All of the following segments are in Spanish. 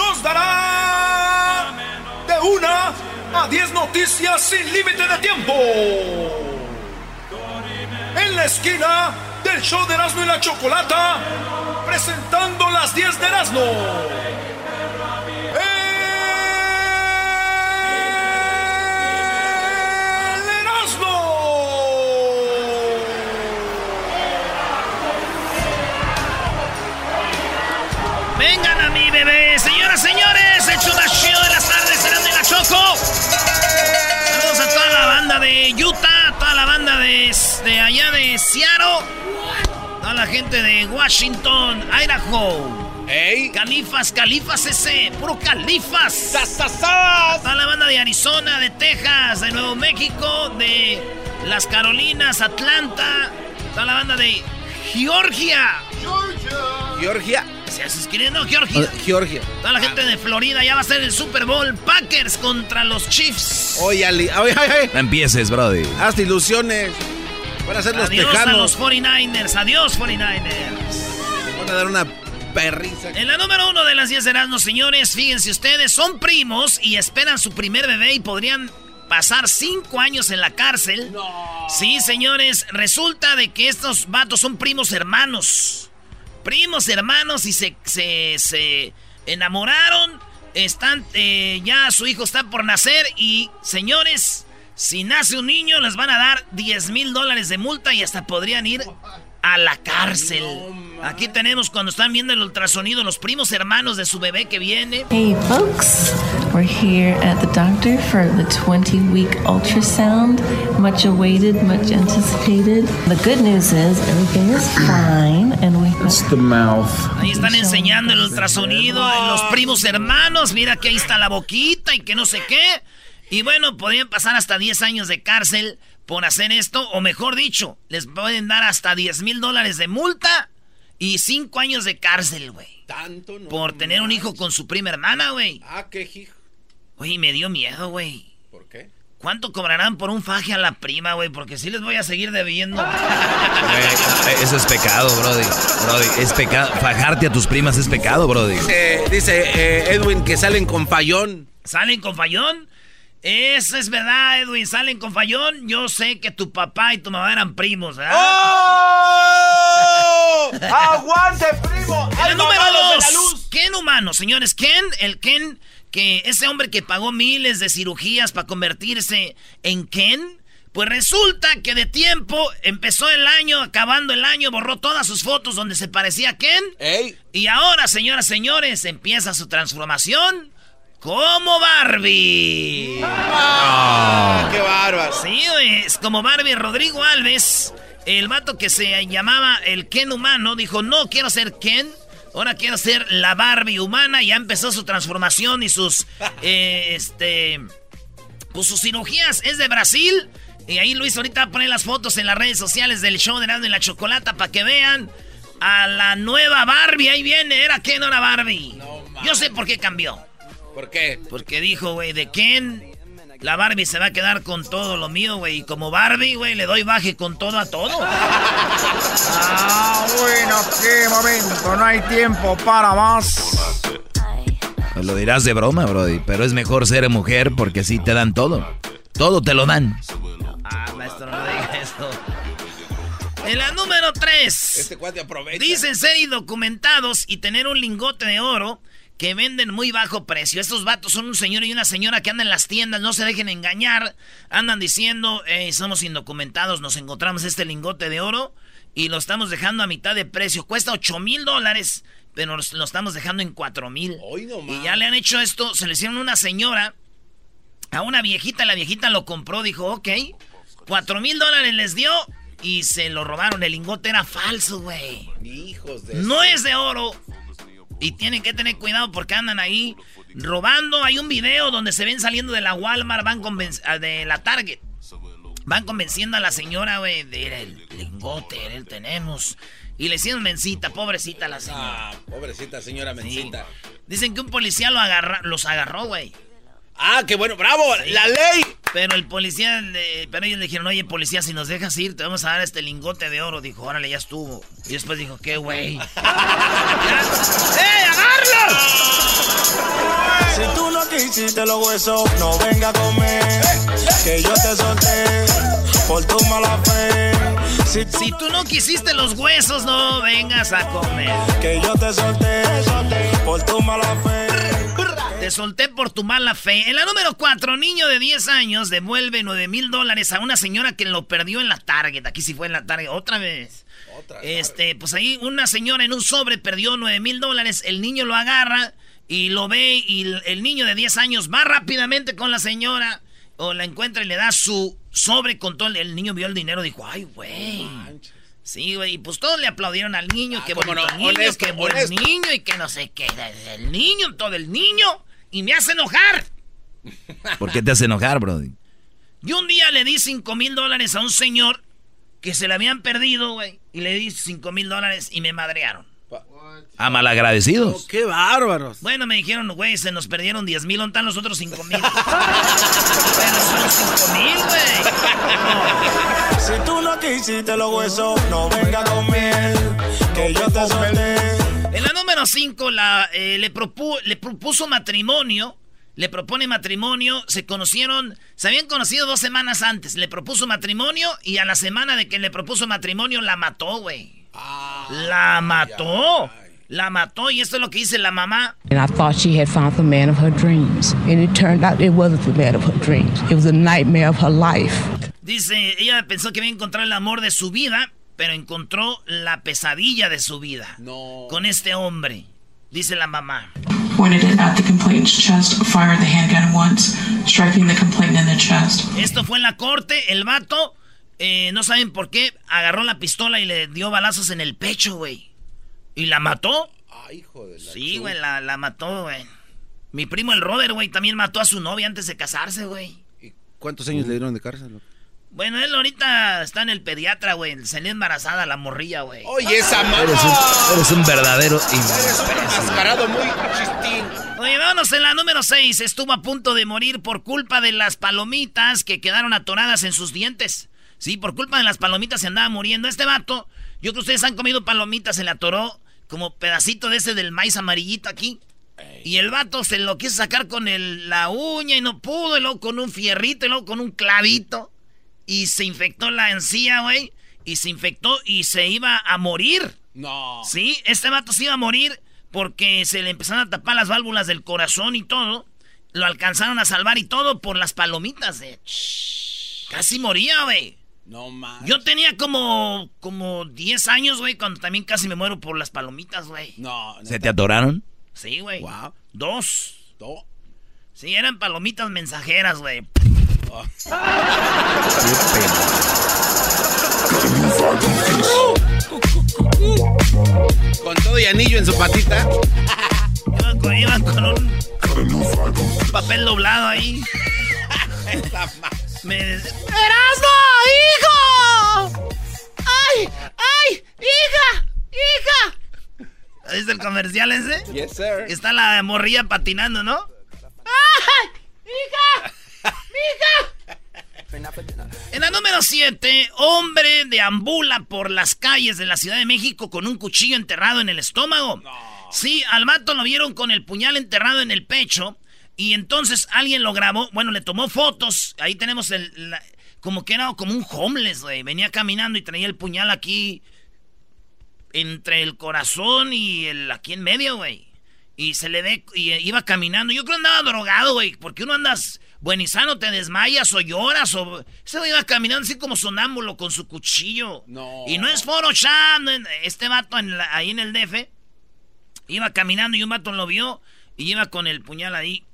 Nos dará de una a 10 noticias sin límite de tiempo. En la esquina del show de Erasmo y la Chocolata, presentando las 10 de Erasmo. Vengan a mi bebé, señoras, señores, el show más chido de las tardes serán de la Choco. Saludos a toda la banda de Utah, toda la banda de, de allá de Seattle, toda la gente de Washington, Idaho. ¡Ey! Califas, Califas ese, puro Califas. Toda la banda de Arizona, de Texas, de Nuevo México, de las Carolinas, Atlanta, toda la banda de Georgia. Georgia. Se hace escribiendo Georgia. Georgia. Toda la gente de Florida ya va a ser el Super Bowl. Packers contra los Chiefs. Oye, Ali, oye, oye, oye. No empieces, Brody. Hazte ilusiones. Van a ser los Adiós a los 49ers. Adiós, 49ers. Van a dar una perrisa. En la número uno de las 10 de Erasmo, señores, fíjense ustedes, son primos y esperan su primer bebé y podrían pasar cinco años en la cárcel. Sí, señores, resulta de que estos vatos son primos hermanos. Primos hermanos y se, se, se enamoraron. Están, eh, ya su hijo está por nacer y, señores, si nace un niño les van a dar 10 mil dólares de multa y hasta podrían ir a la cárcel. Aquí tenemos cuando están viendo el ultrasonido los primos hermanos de su bebé que viene. Hey folks, we're here at the doctor for the 20 week ultrasound. Much awaited, much anticipated. The good news is everything is fine and we It's the mouth. Ahí están enseñando el ultrasonido de los primos hermanos. Mira que ahí está la boquita y que no sé qué. Y bueno, podrían pasar hasta 10 años de cárcel por hacer esto. O mejor dicho, les pueden dar hasta 10 mil dólares de multa y 5 años de cárcel, güey. Tanto no. Por tener un hijo con su prima hermana, güey. Ah, qué hijo. Oye, me dio miedo, güey. ¿Por qué? ¿Cuánto cobrarán por un faje a la prima, güey? Porque sí les voy a seguir debiendo. Eh, Eso es pecado, Brody. Brody, es pecado. Fajarte a tus primas es pecado, Brody. Dice, dice eh, Edwin que salen con fallón. ¿Salen con fallón? Eso es verdad, Edwin. Salen con fallón. Yo sé que tu papá y tu mamá eran primos, ¿verdad? ¡Oh! ¡Aguante, primo! ¡Ay, número dos! Ken humano, señores. Ken, el Ken, que ese hombre que pagó miles de cirugías para convertirse en Ken, pues resulta que de tiempo empezó el año, acabando el año, borró todas sus fotos donde se parecía a Ken. ¡Ey! Y ahora, señoras, señores, empieza su transformación como Barbie. Ah, ¡Qué bárbaro! Sí, güey, es como Barbie Rodrigo Alves, el vato que se llamaba el Ken humano, dijo, no quiero ser Ken, ahora quiero ser la Barbie humana, y ya empezó su transformación y sus, eh, este, pues sus cirugías, es de Brasil, y ahí Luis ahorita va a poner las fotos en las redes sociales del show de Erasmo y la Chocolata para que vean a la nueva Barbie, ahí viene, era Ken, ahora Barbie. Yo sé por qué cambió. ¿Por qué? Porque dijo, güey, de Ken, la Barbie se va a quedar con todo lo mío, güey. Y como Barbie, güey, le doy baje con todo a todo. Ah, bueno, qué momento, no hay tiempo para más. Lo dirás de broma, Brody, pero es mejor ser mujer porque así te dan todo. Todo te lo dan. Ah, maestro, no diga eso. En la número 3. Este cuate aprovecha. Dicen ser indocumentados y tener un lingote de oro que venden muy bajo precio. Estos vatos son un señor y una señora que andan en las tiendas, no se dejen engañar. Andan diciendo, "Eh, somos indocumentados, nos encontramos este lingote de oro y lo estamos dejando a mitad de precio. Cuesta 8 mil dólares, pero lo estamos dejando en 4 mil. Y ya le han hecho esto, se le hicieron una señora, a una viejita, la viejita lo compró, dijo, ok, 4 mil dólares les dio y se lo robaron. El lingote era falso, güey. Hijos de... No es de oro. Y tienen que tener cuidado porque andan ahí robando. Hay un video donde se ven saliendo de la Walmart, van conven- ah, de la Target. Van convenciendo a la señora, güey, de "Era el lingote, el tenemos. Y le hicieron mencita, pobrecita la señora. Ah, pobrecita señora Mencita. Dicen que un policía lo agarra, los agarró, güey. Ah, qué bueno, bravo, la ley. Pero el policía, le- pero ellos le dijeron, oye, policía, si nos dejas ir, te vamos a dar este lingote de oro. Dijo, órale, ya estuvo. Y después dijo, ¿qué, güey? ¡Eh, agarlo! Si tú no quisiste los huesos, no venga a comer. Que yo te solté por tu mala fe. Si tú, Si tú no quisiste los huesos, no vengas a comer. que yo te solté por tu mala fe. Te solté por tu mala fe. En la número 4, niño de 10 años devuelve 9 mil dólares a una señora que lo perdió en la Target. Aquí sí fue en la Target. Otra vez. Este, pues ahí una señora en un sobre perdió 9 mil dólares. El niño lo agarra y lo ve y el, niño de 10 años va rápidamente con la señora o la encuentra y le da su sobre con todo. El, niño vio el dinero y dijo, ay, güey. Sí, güey, y pues todos le aplaudieron al niño, Ah, que cómo bonito no, niño, honesto, que buen niño y que no sé qué. El niño, todo el niño, y me hace enojar. ¿Por qué te hace enojar, Brody? Yo un día le di 5 mil dólares a un señor que se le habían perdido, güey, y le di 5 mil dólares y me madrearon. A malagradecidos. qué bárbaros. Bueno, me dijeron, güey, se nos perdieron 10 mil, ¿dónde están los otros 5 mil? Pero son 5 mil, güey. Si tú no quisiste los huesos, no venga a comer. Que yo te solté. Número 5 la, eh, le, propu- le propuso matrimonio. Le propone matrimonio. Se conocieron. Se habían conocido dos semanas antes. Le propuso matrimonio. Y a la semana de que le propuso matrimonio la mató, güey. la mató. La mató. Y esto es lo que dice la mamá. And I thought she had found the man of her dreams. And it turned out it wasn't the man of her dreams. It was a nightmare of her life. Dice, ella pensó que iba a encontrar el amor de su vida. Pero encontró la pesadilla de su vida. No. Con este hombre. Dice la mamá. Esto fue en la corte. El vato, eh, no saben por qué, agarró la pistola y le dio balazos en el pecho, güey. ¿Y la mató? Ay, hijo de la Sí, güey, la, la mató, güey. Mi primo el Robert, güey, también mató a su novia antes de casarse, güey. ¿Y ¿Cuántos años le dieron de cárcel? Bueno, él ahorita está en el pediatra, güey. Salió embarazada la morrilla, güey. Oye, esa mamá. Eres un, eres un verdadero Eres un mascarado muy chistín. Oye, vámonos en la número 6. Estuvo a punto de morir por culpa de las palomitas que quedaron atoradas en sus dientes. Sí, por culpa de las palomitas se andaba muriendo. Este vato, yo creo que ustedes han comido palomitas, se le atoró como pedacito de ese del maíz amarillito aquí. Y el vato se lo quiso sacar con el- la uña y no pudo, y luego con un fierrito, y luego con un clavito. Y se infectó la encía, güey. Y se infectó y se iba a morir. No. Sí, este vato se iba a morir porque se le empezaron a tapar las válvulas del corazón y todo. Lo alcanzaron a salvar y todo por las palomitas de... Casi moría, güey. No más. Yo tenía como, como 10 años, güey, cuando también casi me muero por las palomitas, güey. No, ¿Se te atoraron? Sí, güey. Wow. Dos. No. Sí, eran palomitas mensajeras, güey. Con todo y anillo en su patita. Iban con, iban con un papel doblado ahí. Me... ¡Erasmo, hijo! ¡Ay, ay, hija, hija! ¿Viste el comercial ese? Yes, sir. Está la morrilla patinando, ¿no? ¡Ay, hija! ¡Hija! En la número 7, hombre deambula por las calles de la Ciudad de México con un cuchillo enterrado en el estómago. Sí, al vato lo vieron con el puñal enterrado en el pecho. Y entonces alguien lo grabó. Bueno, le tomó fotos. Ahí tenemos el. la- como que era como un homeless, güey. Venía caminando y traía el puñal aquí. Entre el corazón y el aquí en medio, güey. Y se le ve. Y iba caminando. Yo creo que andaba drogado, güey. Porque uno andas buen y sano, te desmayas o lloras. O... Ese güey iba caminando así como sonámbulo con su cuchillo. No. Y no es no es- Este vato en la- ahí en el DF. Iba caminando y un vato lo vio. Y iba con el puñal ahí.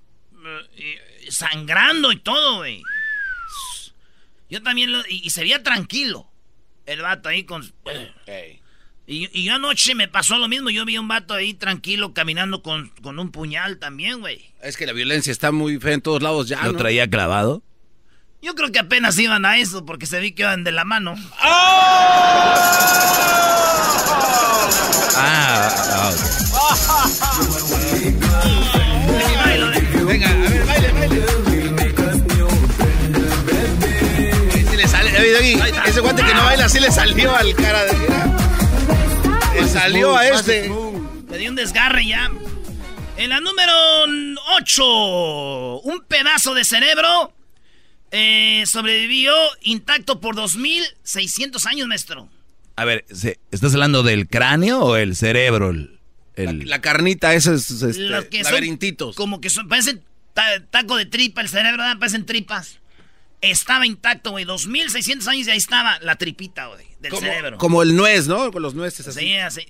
eh, eh, sangrando y todo, güey. Yo también lo. Y, y se veía tranquilo. El vato ahí con. Ey. Y, y yo anoche me pasó lo mismo. Yo vi a un vato ahí tranquilo caminando con, con un puñal también, güey. Es que la violencia está muy fea en todos lados ya, ¿Lo ¿no? traía clavado? Yo creo que apenas iban a eso porque se vi que iban de la mano. Ah, ah, ok. Venga, a ver, baile, baile. Sí le sale, David, David, ese guante que no baila sí le salió al cara de... Le salió a este. Me dio un desgarre ya. En la número 8, un pedazo de cerebro eh, sobrevivió intacto por 2600 años, maestro. A ver, ¿se- ¿estás hablando del cráneo o el cerebro? El, el- La carnita, esa es este, son laberintitos. como que son, parecen ta- taco de tripa, el cerebro, ¿verdad? parecen tripas. Estaba intacto, güey. 2600 años y ahí estaba la tripita, güey, del como, cerebro. como el nuez, ¿no? Con los nueces así. Sí, así.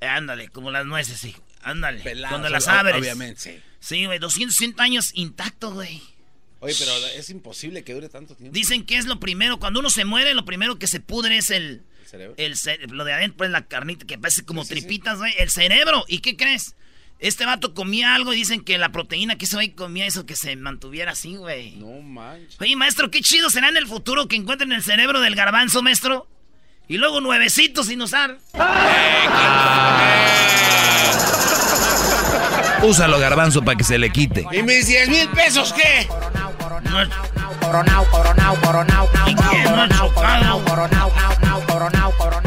Eh, ándale, como las nueces, sí. Ándale. Cuando las abres. Obviamente, sí. Sí, güey, 260 años intacto, güey. Oye, pero es imposible que dure tanto tiempo. Dicen que es lo primero, cuando uno se muere, lo primero que se pudre es el... ¿El cerebro? el ce- lo de adentro, pues la carnita que parece como tripitas, güey. El cerebro. ¿Y qué crees? Este vato comía algo y dicen que la proteína que ese güey comía eso que se mantuviera así, güey. No manches. Oye, maestro, qué chido será en el futuro que encuentren el cerebro del garbanzo, maestro. Y luego nuevecitos sin usar. Úsalo, garbanzo, para que se le quite. ¿Y mis 10 mil pesos qué? No es- ¿Y quién no ha chocado?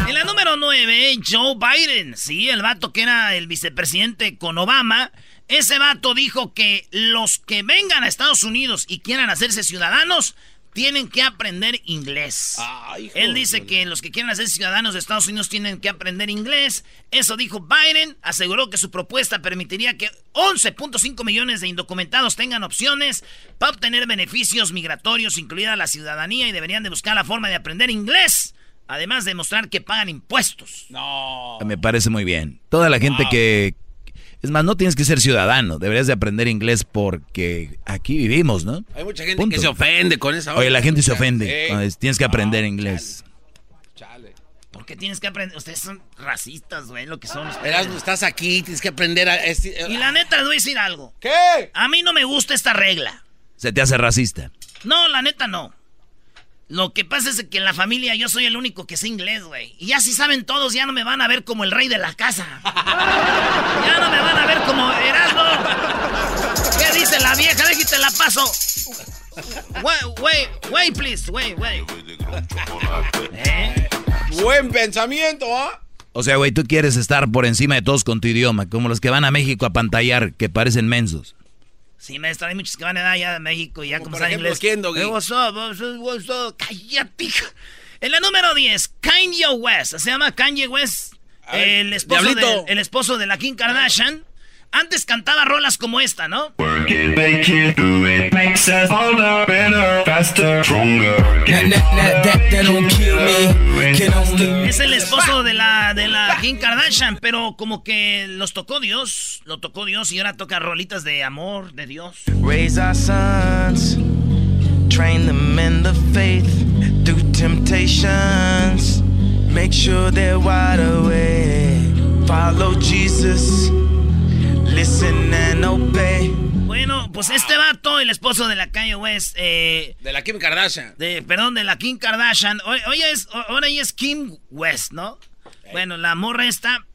En la número 9, Joe Biden. Sí, el vato que era el vicepresidente con Obama. Ese vato dijo que los que vengan a Estados Unidos y quieran hacerse ciudadanos tienen que aprender inglés. Él dice que los que quieran hacer ciudadanos de Estados Unidos tienen que aprender inglés. Eso dijo Biden. Aseguró que su propuesta permitiría que 11.5 millones de indocumentados tengan opciones para obtener beneficios migratorios, incluida la ciudadanía, y deberían de buscar la forma de aprender inglés. Además de mostrar que pagan impuestos. No. Me parece muy bien. Toda la gente que... Es más, no tienes que ser ciudadano. Deberías de aprender inglés porque aquí vivimos, ¿no? Hay mucha gente Punto. que se ofende con esa Oye, la gente se ofende. Sí. Tienes que aprender inglés. Chale. ¿Por qué tienes que aprender? Ustedes son racistas, güey, lo que son. Erasmo, estás aquí, tienes que aprender a... es- Y la neta, les voy a decir algo. ¿Qué? A mí no me gusta esta regla. Se te hace racista. No, la neta no. Lo que pasa es que en la familia yo soy el único que sé inglés, güey. Y ya si saben todos, ya no me van a ver como el rey de la casa. ya no me van a ver como Erasmo. ¿Qué dice la vieja? Déjate la paso. Wait, wait, wait, please, wait, wait. ¿Eh? Buen pensamiento, ¿ah? O sea, güey, tú quieres estar por encima de todos con tu idioma, como los que van a México a pantallar, que parecen mensos. Sí, maestro, hay muchos que van allá de México y ya como ejemplo, inglés. ¿quién, Doggy? What's up, what's up, what's up? Cállate. En la número 10, Kanye West. Se llama Kanye West. A ver, El esposo, de, el esposo de la Kim Kardashian. Antes cantaba rolas como esta, ¿no? Es el esposo de la, de la Kim Kardashian, pero como que los tocó Dios. Lo tocó Dios y ahora toca rolitas de amor, de Dios. Raise our sons, train them in the faith through temptations. Make sure they're wide awake. Follow Jesus, listen and obey. Bueno, pues este vato, el esposo de la Kanye West, eh, De la Kim Kardashian. de, perdón, de la Kim Kardashian. Hoy, hoy es, ho- ahora ella es Kim West, ¿no? Bueno, la morra esta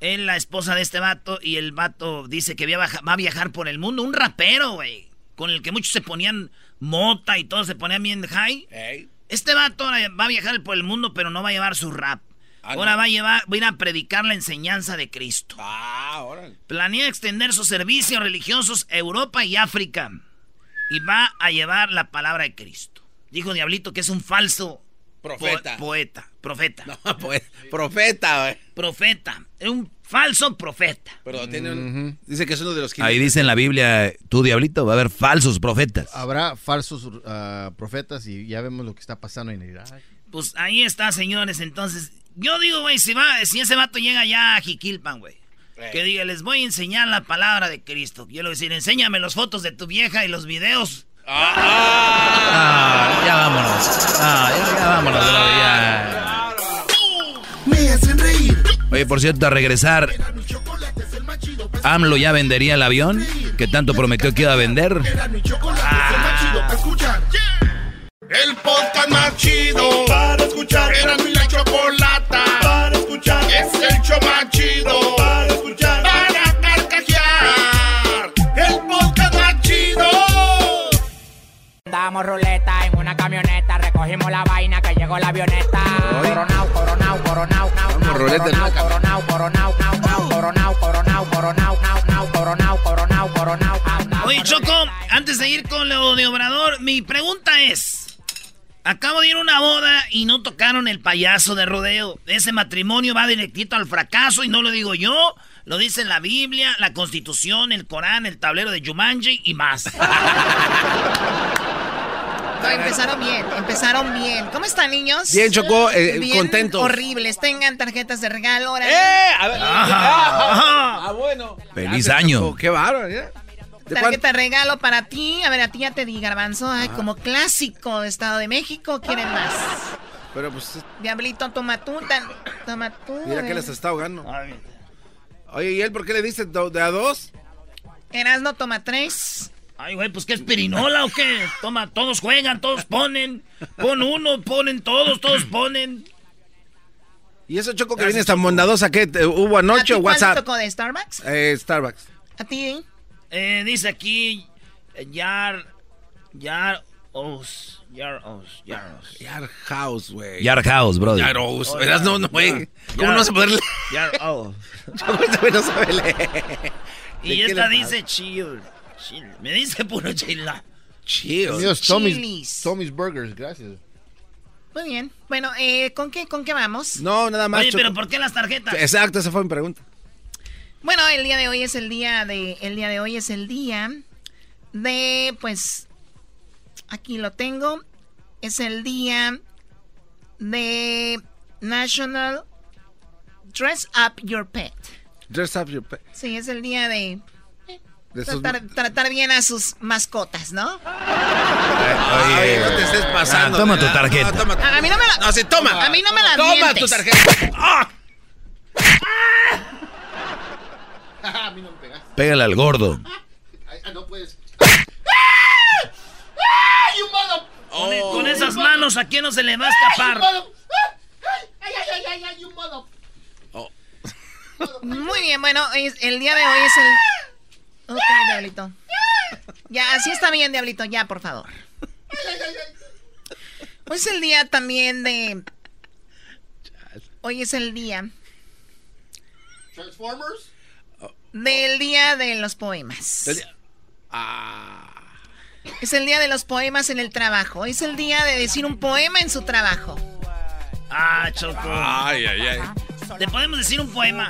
es la esposa de este vato y el vato dice que va a baja- va a viajar por el mundo. Un rapero, güey, con el que muchos se ponían mota y todos se ponían bien high. Este vato ahora va a viajar por el mundo, pero no va a llevar su rap. Ahora va a llevar, va a ir a predicar la enseñanza de Cristo. Ah, ahora. Planea extender sus servicios religiosos a Europa y África. Y va a llevar la palabra de Cristo. Dijo Diablito que es un falso Profeta. po- poeta. Profeta. No, pues, profeta, güey. Profeta. Es un falso profeta. Pero tiene un- Dice que es uno de los Ahí dice en la Biblia, tú diablito, va a haber falsos profetas. Habrá falsos ah, profetas y ya vemos lo que está pasando en Irak. Pues ahí está, señores. Entonces, yo digo, güey, si, va, si ese vato llega ya a Jiquilpan, güey. Que diga, les voy a enseñar la palabra de Cristo. Yo le voy a decir, enséñame las fotos de tu vieja y los videos. Ah, ya vámonos. Ah, ya, ya vámonos. ya. Me hacen reír. Oye, por cierto, a regresar, AMLO ya vendería el avión que tanto prometió que iba a vender. El podcast más chido para escuchar. Era mi la escuchar. Es el show más chido para escuchar. Para carcajear. El podcast más chido. Damos ruleta en una camioneta, recogimos la vaina que llegó la avioneta. Coronao, coronao, coronao, coronao, coronao, coronao, nao, nao, coronao, coronao, coronao, nao, nao, coronao, coronao, coronao, nao, nao. Oye, Choco, antes de ir con lo de Obrador, mi pregunta es... Acabo de ir a una boda y no tocaron el payaso de rodeo. Ese matrimonio va directito al fracaso y no lo digo yo, lo dice la Biblia, la Constitución, el Corán, el tablero de Jumanji y más. No, empezaron bien, empezaron bien. ¿Cómo están, niños? Bien, Chocó, eh, Bien contentos. Horribles. Tengan tarjetas de regalo. Ahora. ¡Eh! A ver, Ajá. Ah, bueno. Feliz año. Chocó, Qué bárbaro, ¿eh? ¿De Tarjeta de regalo para ti. A ver, a ti ya te di, Garbanzo. Ay, como clásico de Estado de México. ¿Quieren más? Pero pues, Diablito, toma tú. tan- toma tú. mira que eh. les está ahogando. Oye, ¿y él por qué le dice do- de a dos? Erasno, toma tres. Ay, güey, pues ¿qué es pirinola o qué? Toma, todos juegan, todos ponen. Pon uno, ponen todos, todos ponen. ¿Y eso Choco que viene tan bondadosa que hubo anoche ¿A o ti cuál te WhatsApp? tocó de Starbucks? Eh, Starbucks. ¿A ti? Eh, dice aquí, Yar, Yar Os, Yar Os, Yar Os. Yard House, güey. Yard House, brother. Yard House. Verás, no, no, güey. ¿Cómo no vas a poder leer? Yar Os. Güey no sabe leer. ¿De Y esta dice chill, chill. Me dice puro chila. Chill. Es Tommy's, Chilis. Tommy's Burgers, gracias. Muy bien. Bueno, eh, ¿con qué, ¿con qué vamos? No, nada más. Oye, pero ¿por qué las tarjetas? Exacto, esa fue mi pregunta. Bueno, el día de hoy es el día de. El día de hoy es el día de. Pues. Aquí lo tengo. Es el día de National Dress Up Your Pet. Dress up your pet. Sí, es el día de tratar, tratar bien a sus mascotas, ¿no? Ay, no te estés pasando. Ah, toma ¿verdad? tu tarjeta. No, toma tu- A, a mí no me la. No, sí, toma. A mí no me la Toma mientes. tu tarjeta. ¡Ah! a mí no me pegaste. Pégale al gordo. Ay, ah, no puedes. Con, e- con esas manos, ¿a quién no se le va a escapar? Muy bien, bueno, es- el día de hoy es el. Ok, Diablito. Ya, así está bien, Diablito, ya, por favor. Hoy es el día también de. Hoy es el día Transformers. Del día de los poemas. El día- Ah. Es el día de los poemas en el trabajo. Hoy es el día de decir un poema en su trabajo. Ah, Choco. Ay, ay, ay. ¿Te podemos decir un poema?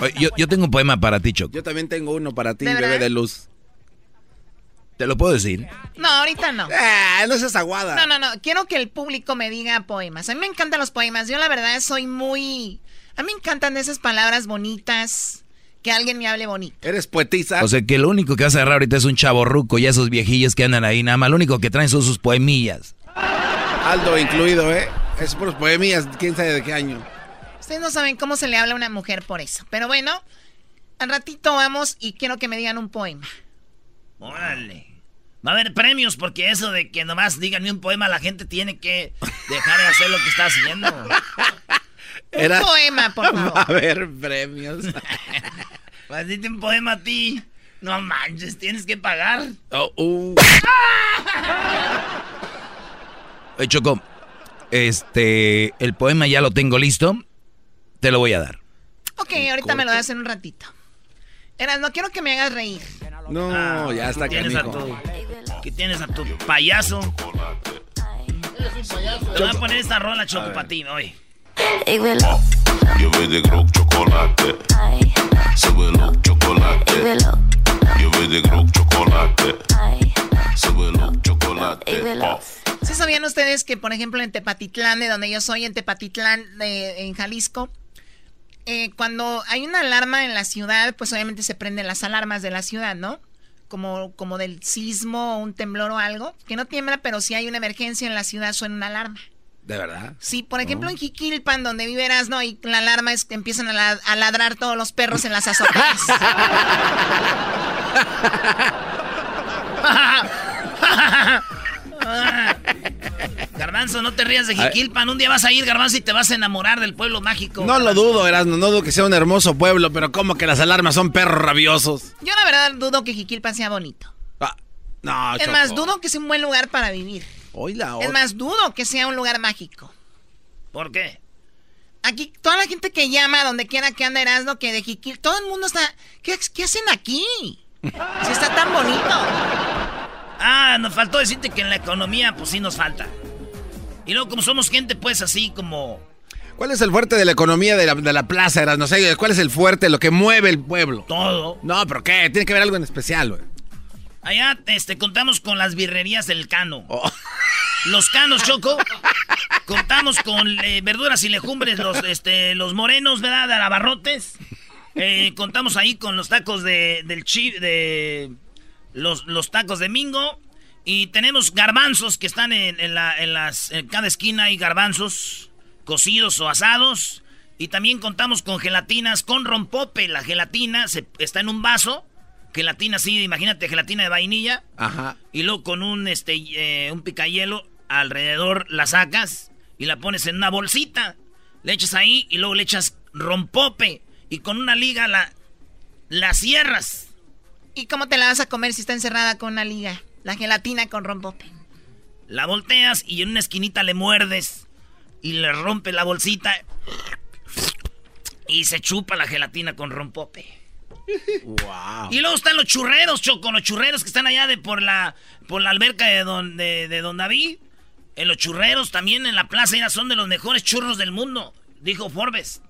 Oye, yo, yo tengo un poema para ti, Choco. Yo también tengo uno para ti, ¿De bebé de luz. ¿Te lo puedo decir? No, ahorita no. Ah, no seas aguada. No, no, no. Quiero que el público me diga poemas. A mí me encantan los poemas. Yo la verdad soy muy... A mí me encantan esas palabras bonitas. Que alguien me hable bonito. Eres poetisa. O sea que lo único que vas a agarrar ahorita es un chavo ruco y esos viejillos que andan ahí, nada más lo único que traen son sus poemillas. Aldo incluido, ¿eh? Es por poemillas, quién sabe de qué año. Ustedes no saben cómo se le habla a una mujer por eso. Pero bueno, al ratito vamos y quiero que me digan un poema. Órale. Va a haber premios porque eso de que nomás díganme un poema, la gente tiene que dejar de hacer lo que está haciendo. Era- Un poema, por favor. Va a haber premios. Pues dite un poema a ti. No manches, tienes que pagar. Oh, uh. Oye, Choco, este, el poema ya lo tengo listo. te lo voy a dar. Ok, ahorita me lo das en un ratito. Eras, no quiero que me hagas reír. No, Ah, ya está aquí tienes a tu, aquí tienes a tu payaso. Te voy a poner esta rola, Choco, para ti, oye. Yo voy de Grok chocolate. Súbelo chocolate. Yo voy de Grok chocolate. Súbelo chocolate. Oh. ¿Sí sabían ustedes que, por ejemplo, en Tepatitlán, de donde yo soy, en Tepatitlán, de- en Jalisco, eh, cuando hay una alarma en la ciudad, pues obviamente se prenden las alarmas de la ciudad, ¿no? Como, como del sismo o un temblor o algo, que no tiembla, pero si hay una emergencia en la ciudad suena una alarma. ¿De verdad? Sí, por ejemplo, en Jiquilpan, donde viverás, ¿no? Y la alarma es que empiezan a, la- a ladrar todos los perros en las azoteas. Garbanzo, no te rías de Jiquilpan. Un día vas a ir, Garbanzo, y te vas a enamorar del pueblo mágico. No lo dudo, Erasmo, no dudo que sea un hermoso pueblo, pero como que las alarmas son perros rabiosos. Yo la verdad dudo que Jiquilpan sea bonito. No, es Choco. más, dudo que sea un buen lugar para vivir. Hoy la Es más, dudo que sea un lugar mágico. ¿Por qué? Aquí, toda la gente que llama, donde quiera que anda Erasmo, que de Jiquil, todo el mundo está... ¿Qué, qué hacen aquí? Si está tan bonito. Ah, nos faltó decirte que en la economía, pues sí nos falta. Y luego, como somos gente, pues así como. ¿Cuál es el fuerte de la economía de la, de la plaza, Erasmo? ¿Cuál es el fuerte, lo que mueve el pueblo? Todo. No, pero ¿qué? Tiene que haber algo en especial, güey. Allá este, contamos con las birrerías del Cano. Oh. Los Canos, Choco. contamos con eh, verduras y legumbres, los, este, los morenos, ¿verdad? De abarrotes. Eh, contamos ahí con los tacos de, del chi, de los, los tacos de Mingo. Y tenemos garbanzos que están en, en la, en, las, en cada esquina hay garbanzos cocidos o asados. Y también contamos con gelatinas con rompope. La gelatina se, está en un vaso. Gelatina así, imagínate, gelatina de vainilla. Ajá. Y luego con un, este, eh, un picayelo alrededor la sacas y la pones en una bolsita. Le echas ahí y luego le echas rompope. Y con una liga la, la cierras. ¿Y cómo te la vas a comer si está encerrada con una liga? La gelatina con rompope. La volteas y en una esquinita le muerdes. Y le rompe la bolsita. Y se chupa la gelatina con rompope. Wow. Y luego están los churreros, Choco, los churreros que están allá de por la por la alberca de don, de, de don David. En los churreros también en la plaza ya son de los mejores churros del mundo, dijo Forbes.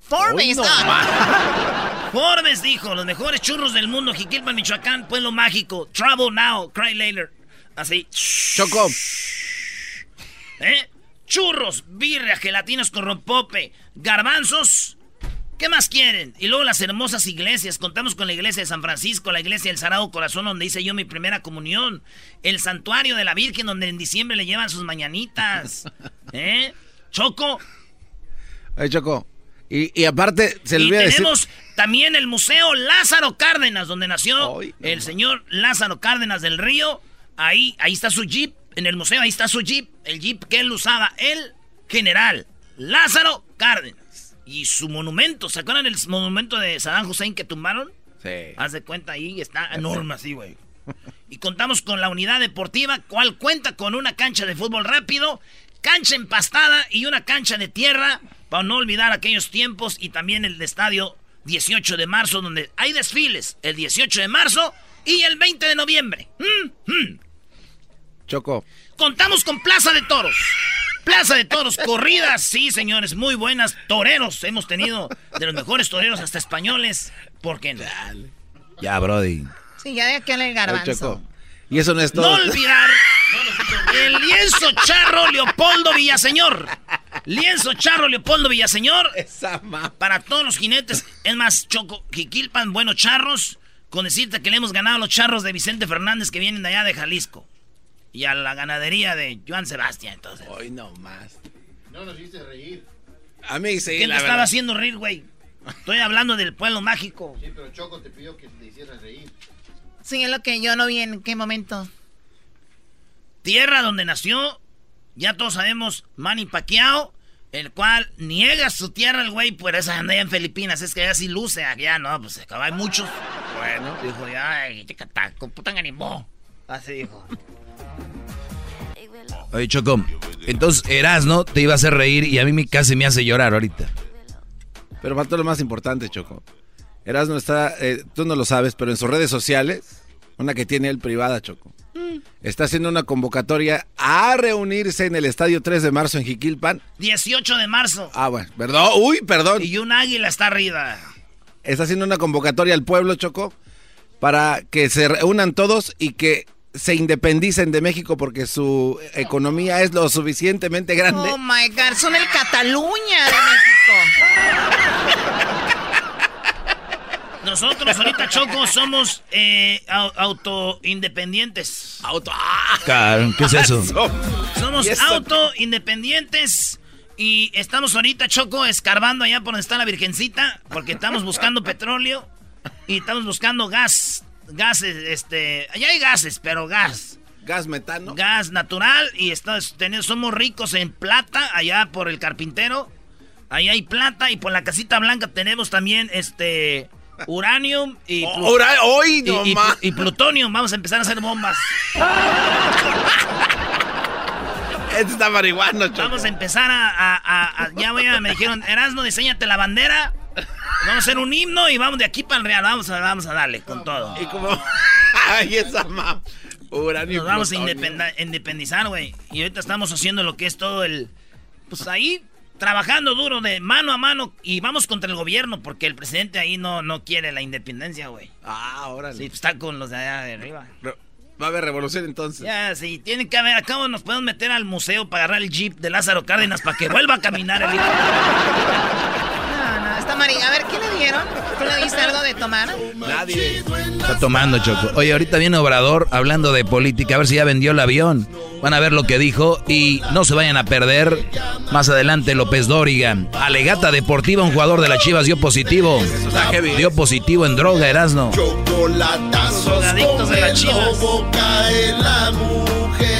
Forbes, no, ah. Forbes dijo, los mejores churros del mundo, Jiquilpan, Michoacán, pueblo mágico. Travel now, cry later. Así. Choco. ¿Eh? Churros, birria, gelatinas con rompope, garbanzos. ¿Qué más quieren? Y luego las hermosas iglesias. Contamos con la iglesia de San Francisco, la iglesia del Sagrado Corazón, donde hice yo mi primera comunión. El santuario de la Virgen, donde en diciembre le llevan sus mañanitas. ¿Eh? Choco. Ay, Choco. Y, y aparte, se le olvida decir... tenemos también el Museo Lázaro Cárdenas, donde nació el señor Lázaro Cárdenas del Río. Ahí, ahí está su jeep. En el museo ahí está su jeep. El jeep que él usaba. El general Lázaro Cárdenas. Y su monumento. ¿Se acuerdan del monumento de Saddam Hussein que tumbaron? Sí. Haz de cuenta ahí, está enorme así, güey. Y contamos con la unidad deportiva, cual cuenta con una cancha de fútbol rápido, cancha empastada y una cancha de tierra, para no olvidar aquellos tiempos, y también el estadio 18 de marzo, donde hay desfiles el 18 de marzo y el 20 de noviembre. Mm, mm. Choco. Contamos con Plaza de Toros. Plaza de Toros, corridas, sí, señores, muy buenas. Toreros, hemos tenido de los mejores toreros hasta españoles. ¿Por qué no? Ya, Brody. Sí, ya de que el Ay, garbanzo. Y eso no es No todo. olvidar el lienzo charro Leopoldo Villaseñor. Lienzo charro Leopoldo Villaseñor. Para todos los jinetes. Es más, Choco, Jiquilpan, buenos charros. Con decirte que le hemos ganado a los charros de Vicente Fernández que vienen de allá de Jalisco. Y a la ganadería de Joan Sebastián, entonces. Hoy no más. No nos hiciste reír. A mí sí, ¿Quién la te estaba verdad. haciendo reír, güey? Estoy hablando del pueblo mágico. Sí, pero Choco te pidió que te hicieras reír. Sí, es lo que yo no vi en qué momento. Tierra donde nació, ya todos sabemos, Manny Pacquiao, el cual niega su tierra el güey, por esa anda en Filipinas, es que allá sí luce, allá no, pues acá hay muchos. Bueno, dijo, ay, chicata, con puta animó. Así dijo. Oye, Choco, entonces Erasno te iba a hacer reír y a mí me casi me hace llorar ahorita. Pero faltó lo más importante, Choco. Erasmo está, eh, tú no lo sabes, pero en sus redes sociales, una que tiene él privada, Choco, está haciendo una convocatoria a reunirse en el estadio 3 de marzo en Jiquilpan. 18 de marzo. Ah, bueno, perdón, uy, perdón. Y un águila está arriba. Está haciendo una convocatoria al pueblo, Choco, para que se reúnan todos y que se independicen de México porque su economía es lo suficientemente grande. Oh my God, son el Cataluña de México. Nosotros ahorita, Choco, somos eh, au- autoindependientes. Auto. Claro, ¿Qué es eso? Somos autoindependientes y estamos ahorita, Choco, escarbando allá por donde está la Virgencita, porque estamos buscando petróleo y estamos buscando gas. Gases, este. Allá hay gases, pero gas. Gas metano. Gas natural y estamos teniendo, somos ricos en plata allá por el carpintero. Ahí hay plata y por la casita blanca tenemos también este uranium y, Oh, ¡Hoy no y, y plutonio. Vamos a empezar a hacer bombas. Este está marihuano, Choco. Vamos a empezar a, a- a- a- ya voy a, me dijeron, Erasmo, diseñate la bandera. Vamos a hacer un himno y vamos de aquí para el Real. Vamos a, vamos a darle con todo. Y como. Ay, esa ma. Uranio. Nos vamos a independizar, güey. Y ahorita estamos haciendo lo que es todo el. Pues ahí, trabajando duro de mano a mano. Y vamos contra el gobierno, porque el presidente ahí no, no quiere la independencia, güey. Ah, órale. Sí, pues, está con los de allá de arriba. Re- Va a haber revolución entonces. Ya, sí, tiene que haber. Acabo nos podemos meter al museo para agarrar el jeep de Lázaro Cárdenas para que vuelva a caminar el hijo. está Mari. A ver, ¿qué le dieron? ¿Tú le diste algo de tomar? Nadie. Está tomando, Choco. Oye, ahorita viene Obrador hablando de política, a ver si ya vendió el avión. Van a ver lo que dijo y no se vayan a perder. Más adelante, López Dóriga. Alegata deportiva, un jugador de las Chivas dio positivo. Dio positivo en droga, Erasno. Chocolatazos Drogadictos de las Chivas. luego cae la mujer.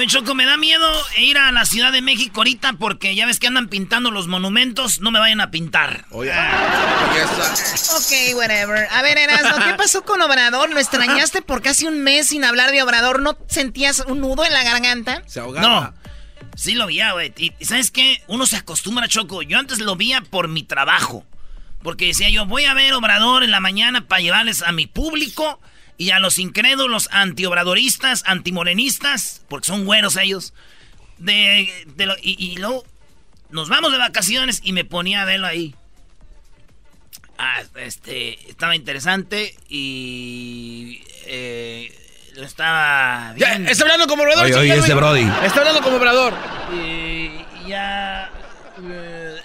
Oye, Choco, me da miedo ir a la Ciudad de México ahorita porque ya ves que andan pintando los monumentos. No me vayan a pintar. Oye, ya está. Ok, whatever. A ver, Erasmo, ¿qué pasó con Obrador? ¿Lo extrañaste por casi un mes sin hablar de Obrador? ¿No sentías un nudo en la garganta? Se ahogaba. No. Sí lo veía, güey. Y, y ¿sabes qué? Uno se acostumbra, Choco. Yo antes lo veía por mi trabajo. Porque decía yo, voy a ver Obrador en la mañana para llevarles a mi público y a los incrédulos antiobradoristas, antimorenistas, porque son güeros ellos. De, de lo- y, y luego nos vamos de vacaciones y me ponía a verlo ahí. Ah, este, estaba interesante y eh, lo estaba Ya, viendo. está hablando como obrador. Oye, oye, este. Brody. Está hablando como obrador. Y ya. eh,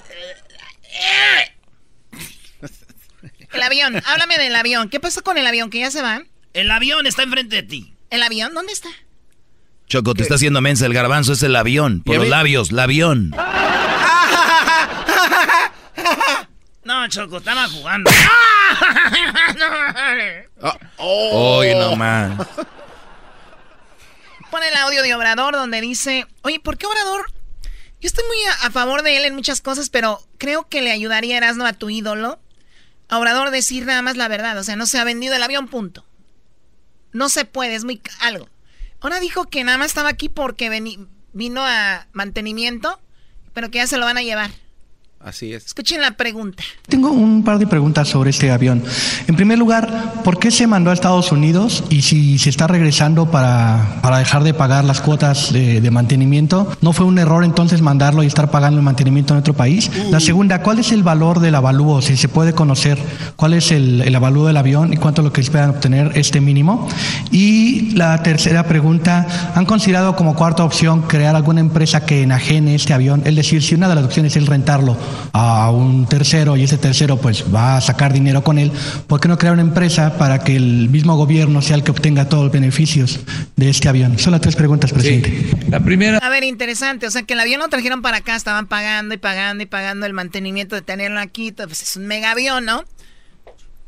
El avión, háblame del avión. ¿Qué pasó con el avión? ¿Que ya se va? El avión está enfrente de ti. ¿El avión? ¿Dónde está? Choco, te está haciendo mensa el garbanzo, es el avión. Por ¿Y a los labios, el avión. No, Choco, estaba jugando. Ah, oh. Oye, no más. Pon el audio de Obrador donde dice, oye, ¿por qué Obrador? Yo estoy muy a, a favor de él en muchas cosas, pero creo que le ayudaría Erasmo a tu ídolo. A Obrador decir nada más la verdad, o sea, no se ha vendido el avión, punto. No se puede, es muy algo. Ahora dijo que nada más estaba aquí porque vino a mantenimiento, pero que ya se lo van a llevar. Así es. Escuchen la pregunta. Tengo un par de preguntas sobre este avión. En primer lugar, ¿por qué se mandó a Estados Unidos y si se está regresando para, para dejar de pagar las cuotas de, de mantenimiento? ¿No fue un error entonces mandarlo y estar pagando el mantenimiento en otro país? La segunda, ¿cuál es el valor del avalúo? Si se puede conocer cuál es el, el avalúo del avión y cuánto es lo que esperan obtener este mínimo. Y la tercera pregunta, ¿han considerado como cuarta opción crear alguna empresa que enajene este avión? Es decir, si una de las opciones es rentarlo a un tercero y ese tercero pues va a sacar dinero con él, ¿por qué no crear una empresa para que el mismo gobierno sea el que obtenga todos los beneficios de este avión? Son las tres preguntas, presidente. La primera... A ver, interesante. O sea, que el avión lo trajeron para acá, estaban pagando y pagando y pagando el mantenimiento de tenerlo aquí. Pues es un mega avión, ¿no?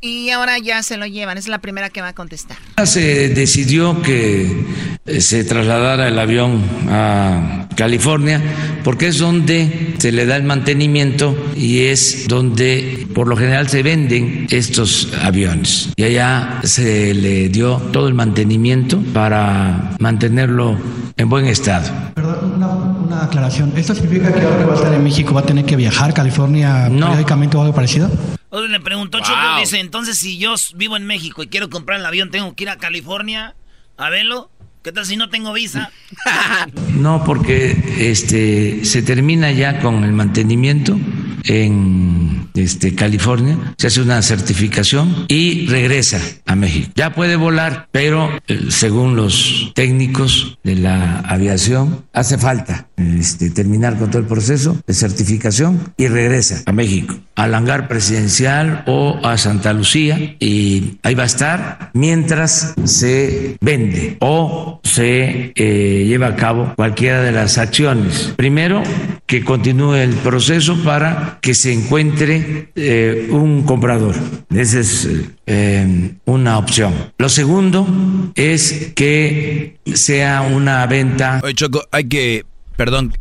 Y ahora ya se lo llevan. Es la primera que va a contestar. Se decidió que eh, se trasladara el avión a California porque es donde se le da el mantenimiento y es donde por lo general se venden estos aviones. Y allá se le dio todo el mantenimiento para mantenerlo en buen estado. Perdón, una, una aclaración. ¿Esto significa que ahora que va a estar en México va a tener que viajar a California periódicamente o algo parecido? O le preguntó Choco, dice, entonces si yo vivo en México y quiero comprar el avión, ¿tengo que ir a California a verlo? ¿Qué tal si no tengo visa? No, porque este se termina ya con el mantenimiento en este, California, se hace una certificación y regresa a México. Ya puede volar, pero eh, según los técnicos de la aviación, hace falta este, terminar con todo el proceso de certificación y regresa a México, al hangar presidencial o a Santa Lucía y ahí va a estar mientras se vende o se eh, lleva a cabo cualquiera de las acciones. Primero, que continúe el proceso para que se encuentre eh, un comprador. Esa es eh, una opción. Lo segundo es que sea una venta. Oye, Choco, hay que, perdón,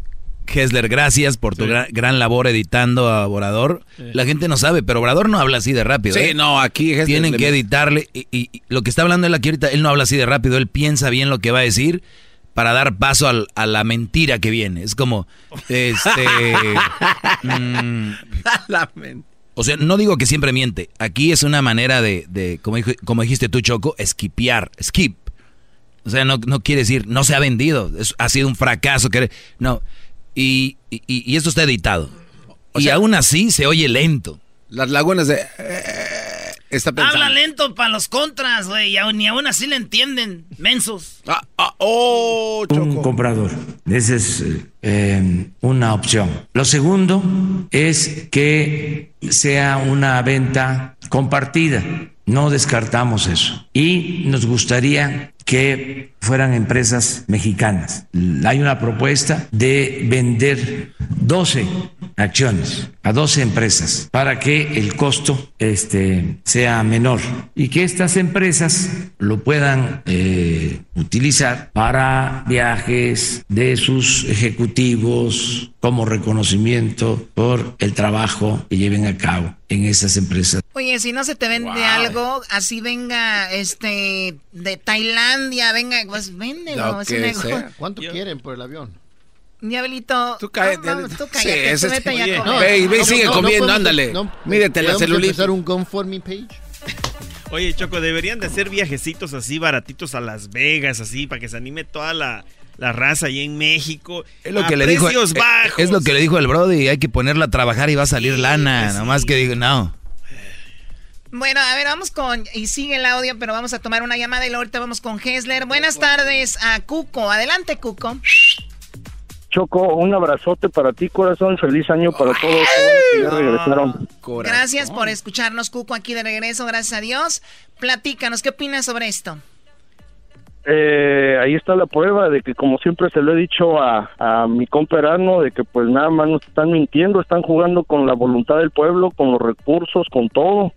Hesler, gracias por tu gran, gran labor editando a Obrador. La gente no sabe, pero Obrador no habla así de rápido. Sí, ¿eh? no, aquí Hesler Tienen que editarle. Y, y- y lo que está hablando él aquí ahorita, él no habla así de rápido. Él piensa bien lo que va a decir para dar paso al- a la mentira que viene. Es como, este... mm, o sea, no digo que siempre miente. Aquí es una manera de, de como, dijo- como dijiste tú, Choco, esquipear. Skip. O sea, no, no quiere decir, no se ha vendido. es- ha sido un fracaso. que- No. Y, y, y esto está editado. y aún así se oye lento. Las lagunas de... eh, está pensando. Habla lento para los contras, güey. y aún- Ni aún así le entienden. Mensos. oh, un comprador. Esa es eh, una opción. Lo segundo es que sea una venta compartida. No descartamos eso. Y nos gustaría que fueran empresas mexicanas. Hay una propuesta de vender 12 acciones a 12 empresas para que el costo este, sea menor y que estas empresas lo puedan eh, utilizar para viajes de sus ejecutivos como reconocimiento por el trabajo que lleven a cabo en esas empresas. Oye, si no se te vende algo, así venga este de Tailandia, venga, pues es un negocio. ¿Cuánto quieren por el avión? Diablito, tú cállate. tú Sí, cállate, ese tú es- vete ya Oye, a no, comer. ve, ve, sigue comiendo, podemos- ándale. Mídete la ¿podemos celulitis. empezar un GoFundMe page? Oye, Choco, deberían de hacer viajecitos así baratitos a Las Vegas, así, para que se anime toda la, la raza ahí en México. Es lo a que le dijo. precios eh, bajos. Es lo que le dijo el Brody. Hay que ponerla a trabajar y va a salir lana. Nomás que digo, no. Bueno, a ver, vamos con, y sigue el audio, pero vamos a tomar una llamada y luego ahorita vamos con Hessler. Buenas tardes a Cuco. Adelante, Cuco. Choco, un abrazote para ti, corazón. Feliz año para todos. Ya regresaron. Gracias por escucharnos, Cuco, aquí de regreso, gracias a Dios. Platícanos, ¿qué opinas sobre esto? Eh, ahí está la prueba de que, como siempre se lo he dicho a, a mi compa Erasmo, de que pues nada más nos están mintiendo, están jugando con la voluntad del pueblo, con los recursos, con todo.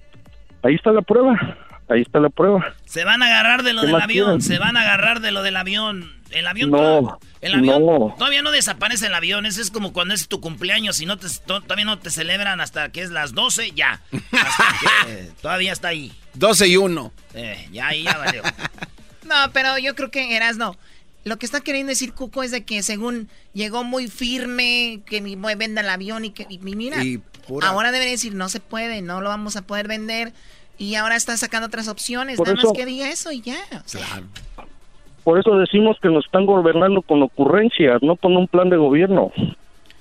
Ahí está la prueba. Ahí está la prueba. Se van a agarrar de lo ¿Qué del avión. quieren? Se van a agarrar de lo del avión. El avión. No, el avión no. todavía no desaparece el avión. Ese es como cuando es tu cumpleaños y no te, to- todavía no te celebran hasta que es las 12, ya. Hasta que todavía está ahí. 12 y 1. Eh, ya ahí ya valió. No, pero yo creo que eras no. Lo que está queriendo decir Cuco es de que según llegó muy firme, que mi venda el avión y que y mira, Y pura- ahora debe decir no se puede, no lo vamos a poder vender y ahora está sacando otras opciones, Por nada eso- más que diga eso y ya. o sea, Por eso decimos que nos están gobernando con ocurrencias, no con un plan de gobierno.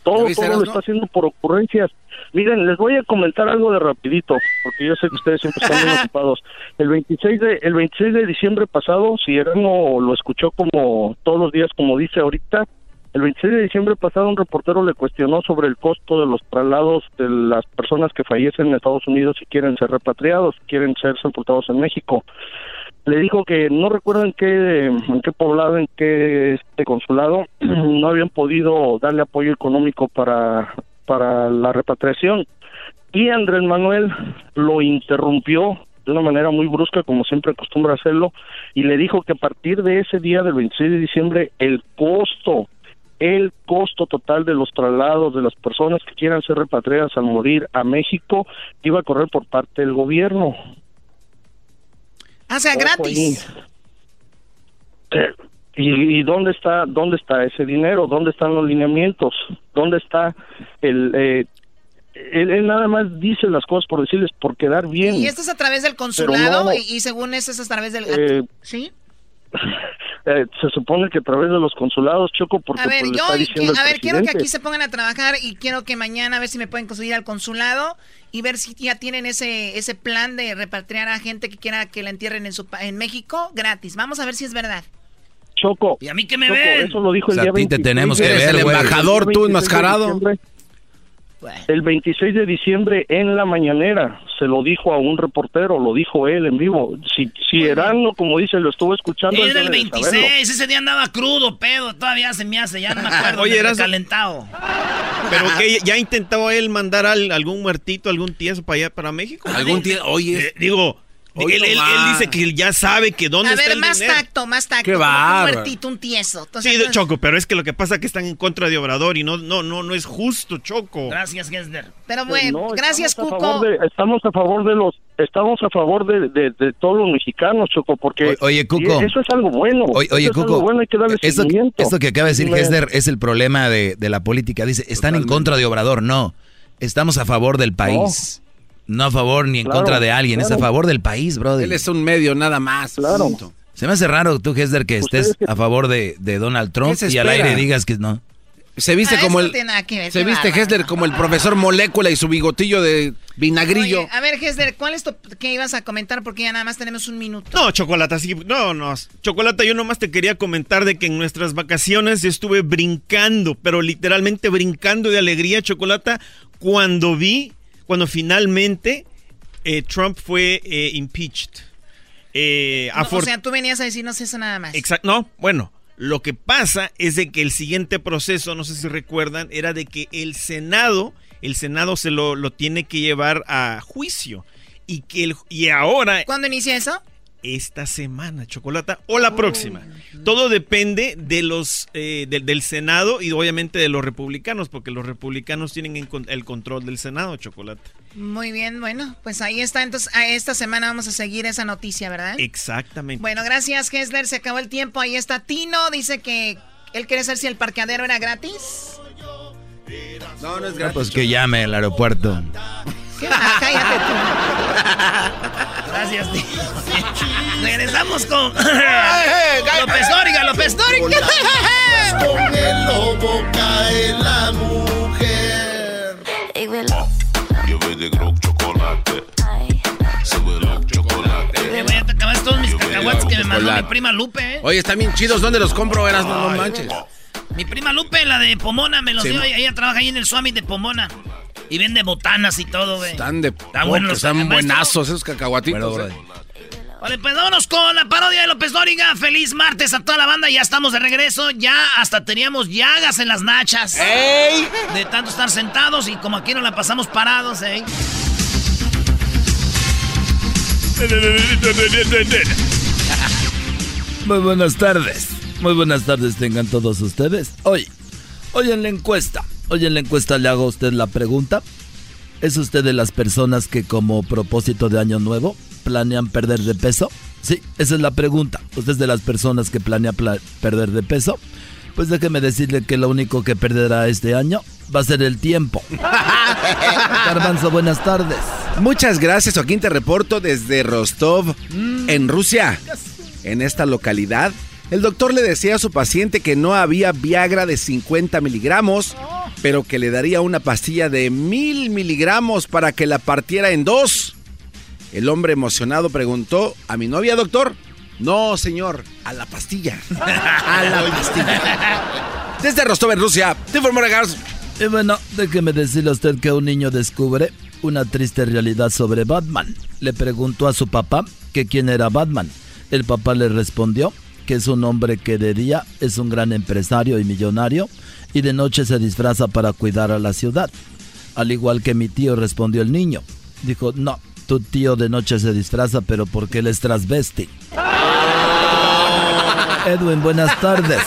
Todo, ¿Ya viste, todo lo está haciendo por ocurrencias. Miren, les voy a comentar algo de rapidito, porque yo sé que ustedes siempre están muy ocupados. El 26 de el 26 de diciembre pasado, si Erasmo lo escuchó como todos los días, como dice ahorita, el 26 de diciembre pasado un reportero le cuestionó sobre el costo de los traslados de las personas que fallecen en Estados Unidos y quieren ser repatriados, quieren ser sepultados en México. le dijo que no recuerdo en qué, en qué poblado, en qué este consulado, no habían podido darle apoyo económico para, para la repatriación. Y Andrés Manuel lo interrumpió de una manera muy brusca, como siempre acostumbra hacerlo, y le dijo que a partir de ese día del 26 de diciembre, el costo, el costo total de los traslados de las personas que quieran ser repatriadas al morir a México iba a correr por parte del gobierno. Ah, sea, gratis. Eh, ¿Y, y dónde está dónde está ese dinero? ¿Dónde están los lineamientos? ¿Dónde está el eh, él, él nada más dice las cosas por decirles por quedar bien. Y esto es a través del consulado no- y, y según eso es a través del... Eh, ¿Sí? Eh, se supone que a través de los consulados choco porque A ver, pues, yo, está diciendo a ver, quiero que aquí se pongan a trabajar y quiero que mañana a ver si me pueden conseguir al consulado y ver si ya tienen ese ese plan de repatriar a gente que quiera que la entierren en su en México gratis. Vamos a ver si es verdad. Choco. ¿Y a mí que me Choco, ven? Eso lo dijo el O sea, día a ti te 26 tenemos que ver, el güey. embajador, tú 26 enmascarado. El 26 de diciembre en la mañanera se lo dijo a un reportero, lo dijo él en vivo. Si, si Erasmo, como dice, lo estuvo escuchando. Era el debe de 26, saberlo. ese día andaba crudo, pedo, todavía se me hace, ya no me acuerdo. Oye, Erasmo. calentado. Pero que ya intentaba él mandar al- algún muertito, algún tieso para allá, para México. Algún tie- oye. Eh, digo, él, él- nomás. él dice que él ya sabe que dónde A está ver, el más dinero. tacto, más tacto. Qué como Un muertito, un tieso. Entonces, Sí, entonces- Choco, pero es que lo que pasa es que están en contra de Obrador y no, no, no, no es justo, Choco. Gracias, Gessner. Pero Pues bueno, no, gracias, Cuco. de- estamos a favor de los estamos a favor de, de- de todos los mexicanos, Choco, porque O- oye, Cuco. eso es algo bueno. Oye, Eso oye, es algo Cuco, bueno, hay que darle esto, seguimiento. esto que acaba de decir. Hesder es el problema de, de la política. Dice, están en contra de Obrador. No, estamos a favor del país. No, a favor ni en Claro, contra de alguien, es a claro. favor del país, brother. Él es un medio nada más. punto. Se me hace raro tú, Hesder, que estés a favor de, de Donald Trump ¿Qué y al aire digas que no. Se viste Ah, como el no tiene nada que ver, se qué viste bárbaro. Hessler como el profesor Molécula y su bigotillo de vinagrillo. Oye, a ver, Gessler, ¿cuál es tu que ibas a comentar? Porque ya nada más tenemos un minuto. No, Chocolata, sí, no, no. Chocolata, yo nomás te quería comentar de que en nuestras vacaciones estuve brincando, pero literalmente brincando de alegría, Chocolata, cuando vi, cuando finalmente eh, Trump fue eh, impeached. Eh, No, o afor- sea, tú venías a decirnos eso nada más. Exacto. No, bueno, lo que pasa es de que el siguiente proceso, no sé si recuerdan, era de que el Senado, el Senado se lo, lo tiene que llevar a juicio. Y que el, y ahora, ¿Cuándo inicia eso? Esta semana, Chocolata, o la próxima. Todo depende de los eh, del- del Senado y obviamente de los republicanos, porque los republicanos tienen el control del Senado, Chocolata. Muy bien, bueno, pues ahí está. Entonces, a esta semana vamos a seguir esa noticia, ¿verdad? Exactamente. Bueno, gracias, Gessler. Se acabó el tiempo. Ahí está Tino. Dice que él quiere saber si el parqueadero era gratis. No, no es Ah, pues que llame al aeropuerto. Cállate tú. Gracias, tío. Regresamos con López Dóriga, López Dóriga. Con el lobo cae la mujer. Lleve de Grok chocolate. Te acabas todos mis cacahuates que me mandó mi prima Lupe, ¿eh? Oye, están bien chidos. ¿Dónde los compro? Eras no, no manches. Mi prima Lupe, la de Pomona, me los Sí, dio. Ella trabaja ahí en el Swami de Pomona. Y vende botanas y todo, güey. Están de Está bueno los están buenazos esos cacahuatitos. Vale, pues vámonos con la parodia de López Dóriga. Feliz martes a toda la banda. Ya estamos de regreso. Ya hasta teníamos llagas en las nachas. ¡Ey! De tanto estar sentados y como aquí no la pasamos parados, ¿eh? Muy buenas tardes. Muy buenas tardes tengan todos ustedes. Hoy, hoy en la encuesta, hoy en la encuesta le hago a usted la pregunta. ¿Es usted de las personas que como propósito de año nuevo planean perder de peso? Sí, esa es la pregunta. ¿Usted es de las personas que planea pla- perder de peso? Pues déjeme decirle que lo único que perderá este año va a ser el tiempo. Garbanzo, buenas tardes. Muchas gracias, Joaquín. Te reporto desde Rostov, en Rusia. En esta localidad, el doctor le decía a su paciente que no había Viagra de 50 miligramos, pero que le daría una pastilla de 1000 miligramos para que la partiera en dos. El hombre emocionado preguntó, ¿a mi novia, doctor? No, señor, a la pastilla. A la pastilla. Desde Rostov, en Rusia, te informó Garz. Y bueno, déjeme decirle a usted que un niño descubre una triste realidad sobre Batman. Le preguntó a su papá que quién era Batman. El papá le respondió que es un hombre que de día es un gran empresario y millonario y de noche se disfraza para cuidar a la ciudad. Al igual que mi tío respondió el niño. Dijo, no, tu tío de noche se disfraza pero porque él es transvesti. Edwin, buenas tardes.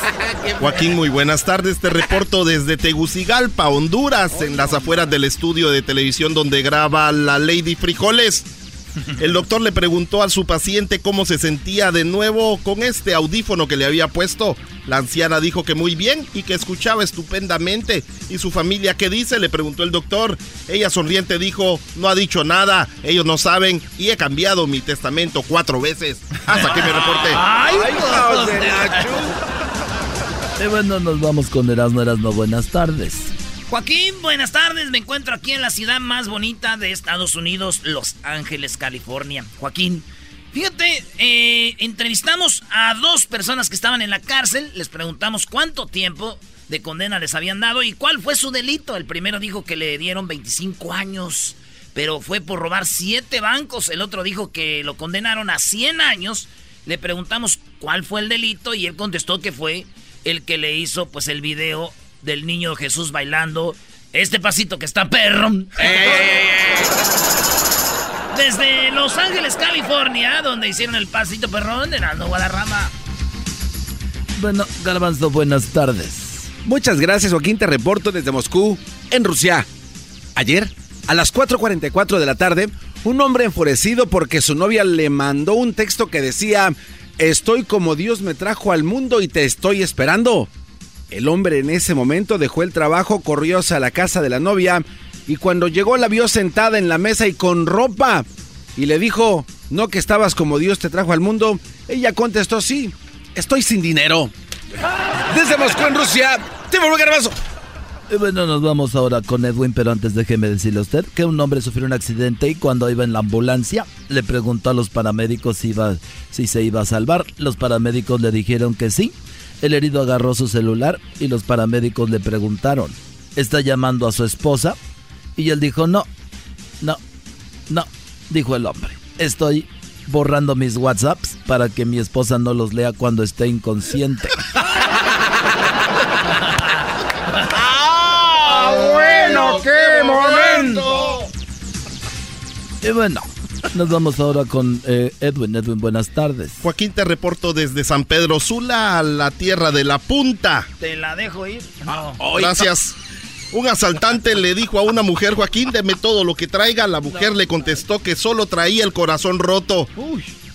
Joaquín, muy buenas tardes. Te reporto desde Tegucigalpa, Honduras, en las afueras del estudio de televisión donde graba la Lady Frijoles. El doctor le preguntó a su paciente cómo se sentía de nuevo con este audífono que le había puesto. La anciana dijo que muy bien y que escuchaba estupendamente. ¿Y su familia qué dice? Le preguntó el doctor. Ella sonriente dijo, no ha dicho nada, ellos no saben y he cambiado mi testamento cuatro veces. Hasta que me reporté. ¡Ay, Y bueno, nos vamos con Erasmo Erasmo. Buenas tardes. Joaquín, buenas tardes. Me encuentro aquí en la ciudad más bonita de Estados Unidos, Los Ángeles, California. Joaquín, fíjate, eh, entrevistamos a dos personas que estaban en la cárcel. Les preguntamos cuánto tiempo de condena les habían dado y cuál fue su delito. El primero dijo que le dieron 25 años, pero fue por robar siete bancos. El otro dijo que lo condenaron a 100 años. Le preguntamos cuál fue el delito y él contestó que fue el que le hizo pues el video del niño Jesús bailando. Este pasito que está perro. Desde Los Ángeles, California, donde hicieron el pasito perrón de la Guadarrama. Bueno, Garbanzo, buenas tardes. Muchas gracias, Joaquín. Te reporto desde Moscú, en Rusia. Ayer, a las 4.44 de la tarde, un hombre enfurecido porque su novia le mandó un texto que decía, estoy como Dios me trajo al mundo y te estoy esperando. El hombre en ese momento dejó el trabajo, corrió hacia la casa de la novia y cuando llegó la vio sentada en la mesa y con ropa. Y le dijo, ¿no que estabas como Dios te trajo al mundo? Ella contestó, sí, estoy sin dinero. Desde Moscú, en Rusia, Timo Garbazo. Y bueno, nos vamos ahora con Edwin, pero antes déjeme decirle a usted que un hombre sufrió un accidente y cuando iba en la ambulancia le preguntó a los paramédicos si, iba, si se iba a salvar. Los paramédicos le dijeron que sí. El herido agarró su celular y los paramédicos le preguntaron, ¿está llamando a su esposa? Y él dijo, no, no, no, dijo el hombre, estoy borrando mis WhatsApps para que mi esposa no los lea cuando esté inconsciente. ¡Ah, bueno, qué momento! Y bueno, nos vamos ahora con eh, Edwin. Edwin, buenas tardes. Joaquín, te reporto desde San Pedro Sula a la tierra de la punta. Te la dejo ir. No. Gracias. Un asaltante le dijo a una mujer, Joaquín, deme todo lo que traiga. La mujer le contestó que solo traía el corazón roto.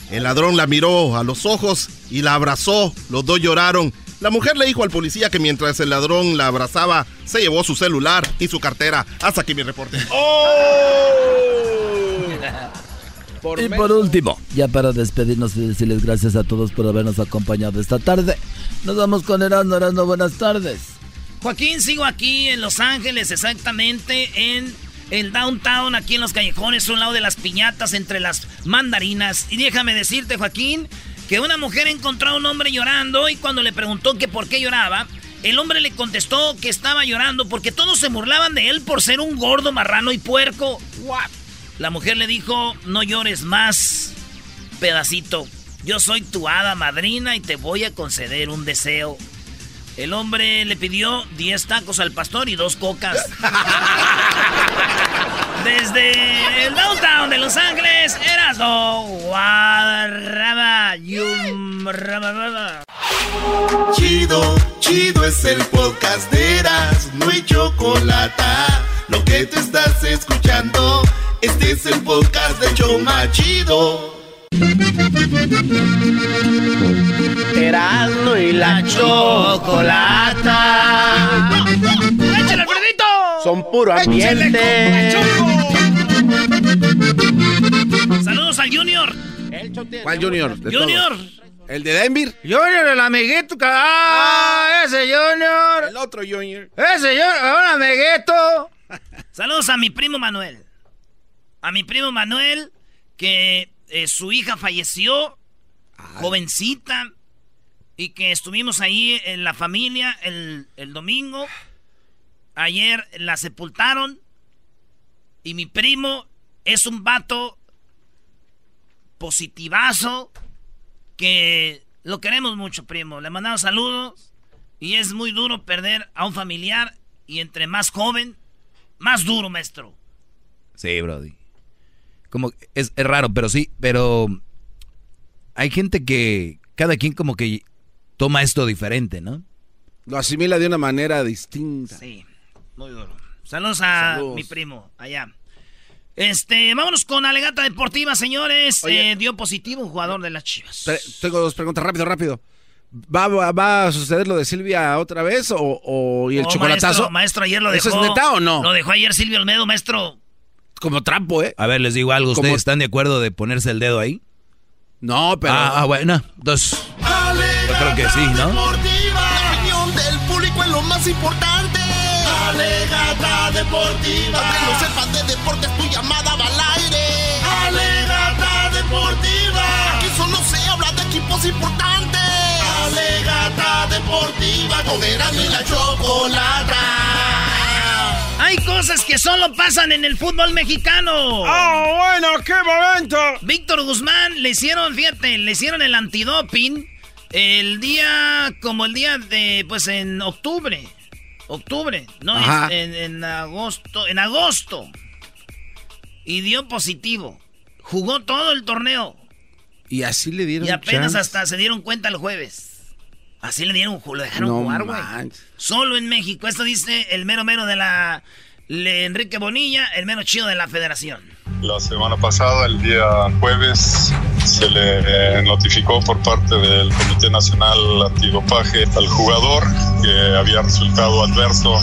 El ladrón la miró a los ojos y la abrazó. Los dos lloraron. La mujer le dijo al policía que mientras el ladrón la abrazaba, se llevó su celular y su cartera. Hasta aquí mi reporte. y por último, ya para despedirnos y decirles gracias a todos por habernos acompañado esta tarde. Nos vamos con Erasmo, Erasmo, buenas tardes. Joaquín, sigo aquí en Los Ángeles, exactamente en el downtown, aquí en los callejones, a un lado de las piñatas, entre las mandarinas. Y déjame decirte, Joaquín, que una mujer encontró a un hombre llorando y cuando le preguntó que por qué lloraba, el hombre le contestó que estaba llorando porque todos se burlaban de él por ser un gordo, marrano y puerco. La mujer le dijo, no llores más, pedacito. Yo soy tu hada madrina y te voy a conceder un deseo. El hombre le pidió 10 tacos al pastor y dos cocas. Desde el downtown de Los Ángeles, Erasmo Guadarrama. Chido, chido es el podcast de Eras, no hay chocolate. Lo que te estás escuchando, este es el podcast de Choma Chido. Erasmo y la chocolata. ¡Échale, Alfredito! Son puro ambiente. Saludos al Junior. ¿Cuál Junior? De Junior. todos. ¿El de Denver? Junior, el amiguito. ca- ¡Ah! Ese Junior. El otro Junior. Ese Junior, un amiguito. Saludos a mi primo Manuel. A mi primo Manuel, que eh, su hija falleció, jovencita, y que estuvimos ahí en la familia el, el domingo. Ayer la sepultaron. Y mi primo es un vato positivazo. que lo queremos mucho, primo. Le mandamos saludos y es muy duro perder a un familiar y entre más joven, más duro, maestro. Sí, Brody. Como es, es raro, pero sí, pero hay gente que cada quien como que toma esto diferente, ¿no? Lo asimila de una manera distinta. Sí, muy duro. Saludos a mi primo allá. Este, vámonos con Alegata Deportiva, señores. Eh, dio positivo un jugador de las Chivas. tengo dos preguntas, rápido, rápido. ¿Va, va, a suceder lo de Silvia otra vez o, y el chocolatazo? Maestro, ayer lo dejó. ¿Eso es neta o no? Lo dejó ayer Silvia Olmedo, maestro. Como trampo, ¿eh? A ver, les digo algo. ¿Ustedes están de acuerdo de ponerse el dedo ahí? No, pero... Ah, ah bueno. Entonces, yo creo que sí, ¿no? La opinión del público es lo más importante. Alegata deportiva. Que no sepas de deportes, tu llamada va al aire. Alegata deportiva. Aquí solo se habla de equipos importantes. Alegata deportiva. Con y la chocolata. Hay cosas que solo pasan en el fútbol mexicano. ¡Ah, bueno! ¡Qué momento! Víctor Guzmán le hicieron, fíjate, le hicieron el antidoping el día, como el día de, pues en octubre. Octubre, no, en, en, agosto, en agosto. Y dio positivo. Jugó todo el torneo. Y así le dieron Y apenas hasta se dieron cuenta el jueves. Así le dieron, lo dejaron jugar, güey. Solo en México. Esto dice el mero mero de la Enrique Bonilla, el mero chido de la federación. La semana pasada, el día jueves, se le notificó por parte del Comité Nacional Antidopaje al jugador que había resultado adverso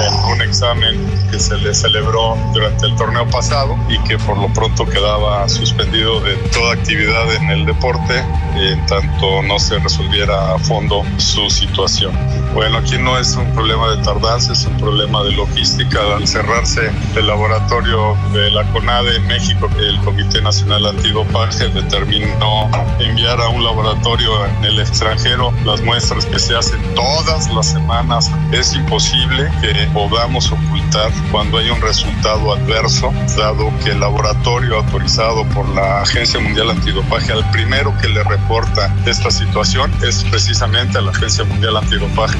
en un examen que se le celebró durante el torneo pasado y que por lo pronto quedaba suspendido de toda actividad en el deporte en tanto no se resolviera a fondo su situación. Bueno, aquí no es un problema de tardanza, es un problema de logística. Al cerrarse el laboratorio de la CONADE en México, el Comité Nacional Antidopaje determinó enviar a un laboratorio en el extranjero las muestras que se hacen todas las semanas. Es imposible que podamos ocultar cuando hay un resultado adverso, dado que el laboratorio autorizado por la Agencia Mundial Antidopaje, al primero que le reporta esta situación es precisamente a la Agencia Mundial Antidopaje.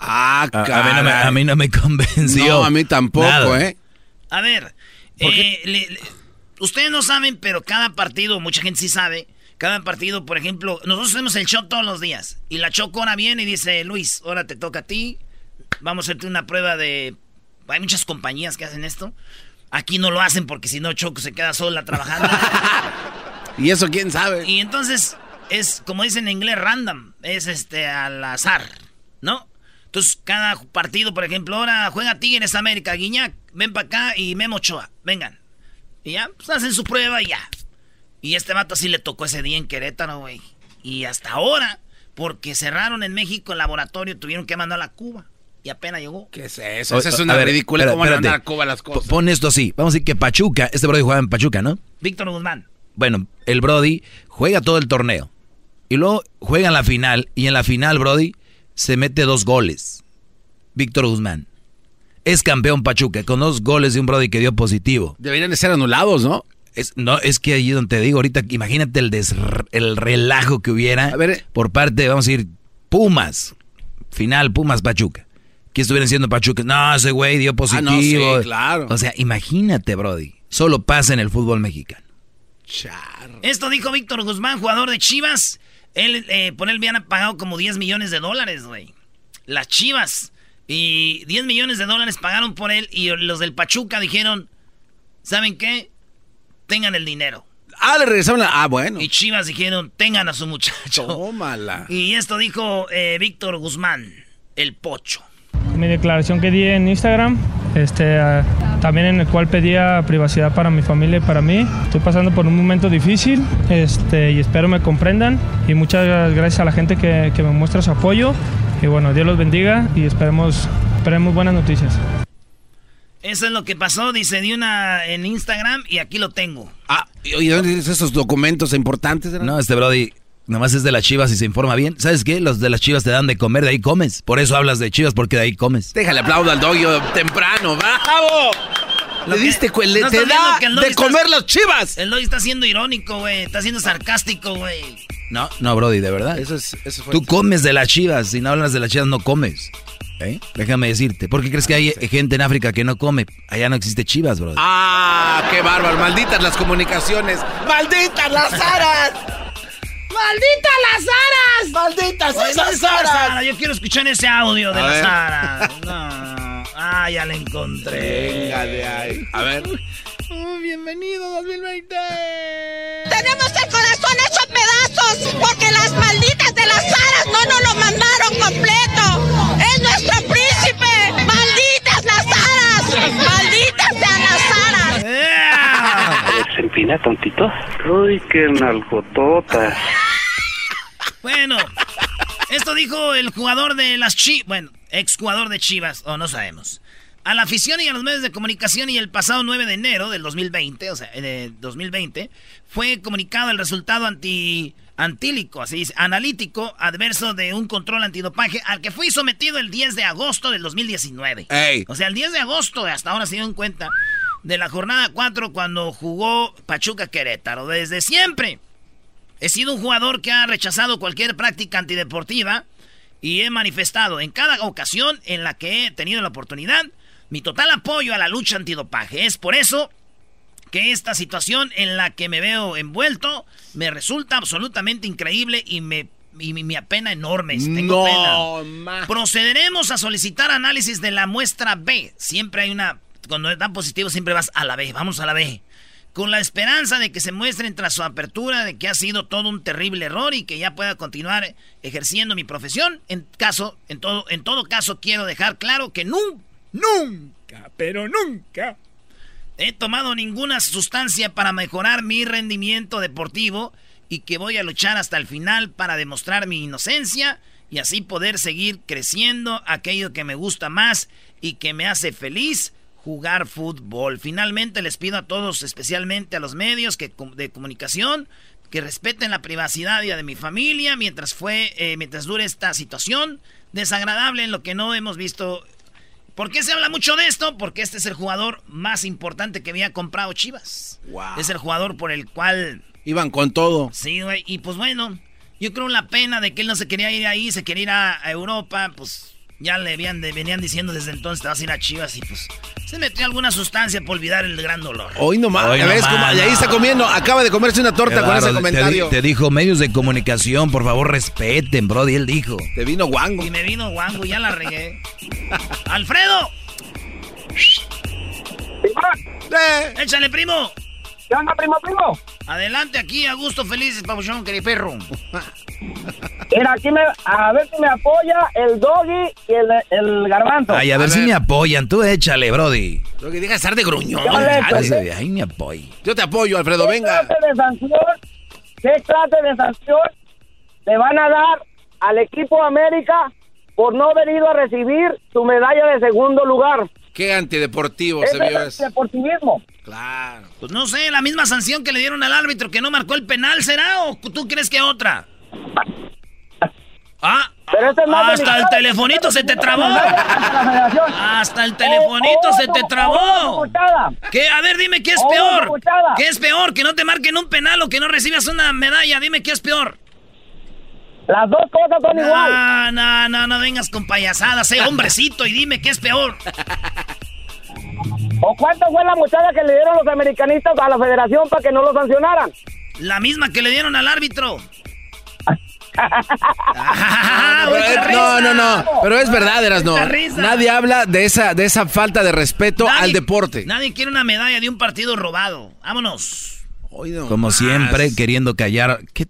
Ah, a, mí no me, convenció. No, a mí tampoco, ¿eh? A ver, eh, ustedes no saben, pero cada partido, mucha gente sí sabe, cada partido, por ejemplo, nosotros hacemos el show todos los días. Y la Choco ahora viene y dice, Luis, ahora te toca a ti. Vamos a hacerte una prueba de... Hay muchas compañías que hacen esto. Aquí no lo hacen porque si no Choco se queda sola trabajando. ¿Y eso quién sabe? Y entonces es, como dicen en inglés, random. Es este al azar, ¿no? Entonces, cada partido, por ejemplo, ahora juega Tigres América, Guiñac, ven para acá y Memo Ochoa, vengan. Y ya, pues hacen su prueba y ya. Y este vato sí le tocó ese día en Querétaro, güey. Y hasta ahora, porque cerraron en México el laboratorio, tuvieron que mandar a Cuba. Y apenas llegó. ¿Qué es eso? Esa es una ridícula. ¿Cómo mandar a Cuba las cosas? Pon esto así. Vamos a decir que Pachuca, este Brody juega en Pachuca, ¿no? Víctor Guzmán. Bueno, el Brody juega todo el torneo. Y luego juega en la final. Y en la final, Brody, se mete dos goles. Víctor Guzmán. Es campeón Pachuca con dos goles de un Brody que dio positivo. Deberían de ser anulados, ¿no? Es, no, es que ahí donde te digo ahorita, imagínate el, el relajo que hubiera por parte, vamos a ir, Pumas. Final, Pumas Pachuca. ¿Qué estuvieran siendo Pachuca? No, ese güey dio positivo. Ah, no, claro. O sea, imagínate, Brody. Solo pasa en el fútbol mexicano. Esto dijo Víctor Guzmán, jugador de Chivas. Él, eh, por él habían pagado como 10 millones de dólares, güey. Las Chivas. Y 10 millones de dólares pagaron por él. Y los del Pachuca dijeron: ¿Saben qué? Tengan el dinero. Ah, le regresaron la... Ah, bueno. Y Chivas dijeron: Tengan a su muchacho. Tómala. Y esto dijo eh, Víctor Guzmán, el pocho. Mi declaración que di en Instagram, este, ah, también en el cual pedía privacidad para mi familia y para mí. Estoy pasando por un momento difícil este, y espero me comprendan. Y muchas gracias a la gente que, que me muestra su apoyo. Y bueno, Dios los bendiga y esperemos, esperemos buenas noticias. Eso es lo que pasó, dice, di una en Instagram y aquí lo tengo. Ah, ¿y dónde tienes esos documentos importantes? No, este Brody Nomás es de las chivas y se informa bien. ¿Sabes qué? Los de las chivas te dan de comer, de ahí comes. Por eso hablas de chivas, porque de ahí comes. Déjale aplaudo al dogio temprano, ¡bravo! Le diste, te da de comer las chivas. El Doggy está siendo irónico, güey. Está siendo sarcástico, güey. No, no, Brody, de verdad. Eso es, eso fue Tú comes de las chivas. Si no hablas de las chivas, no comes. ¿Eh? Déjame decirte. ¿Por qué crees que hay gente en África que no come? Allá no existe chivas, Brody. ¡Ah! ¡Qué bárbaro! ¡Malditas las comunicaciones! ¡Malditas las aras! ¡Malditas las aras! ¡Malditas Oye, esas ¿dónde está la aras! Sara? Yo quiero escuchar ese audio de A la ver. Sara. No. Ah, ya la encontré. Venga de ahí. A ver. bienvenido 2020. Tenemos el corazón hecho pedazos porque las malditas de las aras no nos lo mandaron completo. Es nuestro príncipe. ¡Malditas las aras! ¡Malditas sean las aras! Se empina tantito. Uy, qué nalgotota. Bueno, esto dijo el jugador de las Chivas, bueno, exjugador de Chivas, o no sabemos. A la afición y a los medios de comunicación y el pasado 9 de enero del 2020, o sea, de 2020, fue comunicado el resultado anti antílico, así dice, analítico adverso de un control antidopaje al que fui sometido el 10 de agosto del 2019. Ey. O sea, el 10 de agosto, hasta ahora se dieron cuenta, de la jornada 4 cuando jugó Pachuca Querétaro. Desde siempre he sido un jugador que ha rechazado cualquier práctica antideportiva y he manifestado en cada ocasión en la que he tenido la oportunidad mi total apoyo a la lucha antidopaje. Es por eso que esta situación en la que me veo envuelto me resulta absolutamente increíble y me, y me, apena enorme. Tengo No, pena. Procederemos a solicitar análisis de la muestra B. Siempre hay una. Cuando dan positivo, siempre vas a la B. Vamos a la B. Con la esperanza de que se muestren tras su apertura de que ha sido todo un terrible error y que ya pueda continuar ejerciendo mi profesión. En caso, en todo, en todo caso, quiero dejar claro que nunca, nunca, pero nunca he tomado ninguna sustancia para mejorar mi rendimiento deportivo y que voy a luchar hasta el final para demostrar mi inocencia y así poder seguir creciendo aquello que me gusta más y que me hace feliz jugar fútbol. Finalmente les pido a todos, especialmente a los medios que, de comunicación, que respeten la privacidad de mi familia mientras fue eh, mientras dure esta situación desagradable en lo que no hemos visto ¿Por qué se habla mucho de esto? Porque este es el jugador más importante que había comprado Chivas. Wow. Es el jugador por el cual... Iban con todo. Sí, güey. Y pues bueno, yo creo la pena de que él no se quería ir ahí, se quería ir a, a Europa, pues ya le habían, de- venían diciendo desde entonces te vas a ir a Chivas y pues se metió alguna sustancia para olvidar el gran dolor. Hoy nomás. Hoy ¿Ya ves nomás, cómo- y ahí está no. comiendo. Acaba de comerse una torta Qué con ese te comentario. Te, dijo medios de comunicación, por favor respeten, Brody, él dijo. Te vino guango. Y me vino guango, ya la regué. ¡Alfredo! Eh. ¡Échale, primo! ¿Qué onda, primo, primo? Adelante aquí, a gusto, felices, papuchón, perro. Mira, aquí me, a ver si me apoya el doggy y el, el garbanzo. Ay, a ver si me apoyan, tú échale, Brody. Lo que diga es estar de gruñón. Ay. Ay, me apoyo. Yo te apoyo, Alfredo, ¿Qué venga. clase de sanción? ¿Qué clase de sanción le van a dar al equipo América por no haber ido a recibir su medalla de segundo lugar? Qué antideportivo se vio es eso. deportivismo. Claro. Pues no sé, la misma sanción que le dieron al árbitro que no marcó el penal, ¿será? ¿O tú crees que otra? Ah, Pero es más hasta el telefonito se te trabó. Hasta el telefonito Oh, se te oh, trabó. oh. ¿Qué? A ver, dime qué es peor. ¿Qué es peor? ¿Que no te marquen un penal o que no recibas una medalla? Dime qué es peor. Las dos cosas son igual. No, no, no, no vengas con payasadas, sé hombrecito y dime qué es peor. ¿O cuánto fue la muchacha que le dieron los americanistas a la federación para que no lo sancionaran? La misma que le dieron al árbitro. Es- no, no, no. Pero es verdad, Eras no. Mucha risa. Nadie habla de esa, de esa falta de respeto Nadie- al deporte. Nadie quiere una medalla de un partido robado. Vámonos. Como siempre, queriendo callar. ¿Qué-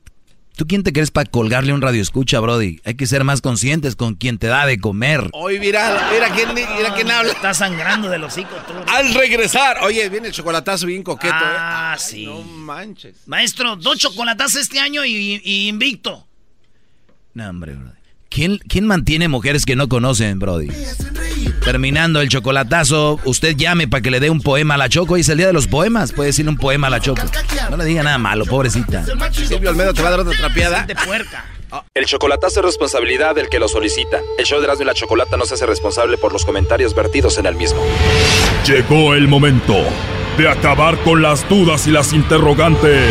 ¿Tú quién te crees para colgarle un radio escucha, Brody? Hay que ser más conscientes con quien te da de comer. Hoy mira, mira quién, mira quién habla. Está sangrando del hocico tú. Al regresar. Oye, viene el chocolatazo bien coqueto, Ah, ¿eh? sí. No manches. Maestro, dos chocolatazos este año y, y invicto. No, hombre, Brody. ¿Quién, ¿Quién mantiene mujeres que no conocen, Brody? Terminando el chocolatazo, usted llame para que le dé un poema a la Choco. Hoy es el día de los poemas. Puede decirle un poema a la Choco. No le diga nada malo, pobrecita. Silvio Almedo te va a dar otra trapeada. De puerca. El chocolatazo es responsabilidad del que lo solicita. El show de Erasmo y la Chocolata no se hace responsable por los comentarios vertidos en el mismo. Llegó el momento de acabar con las dudas y las interrogantes.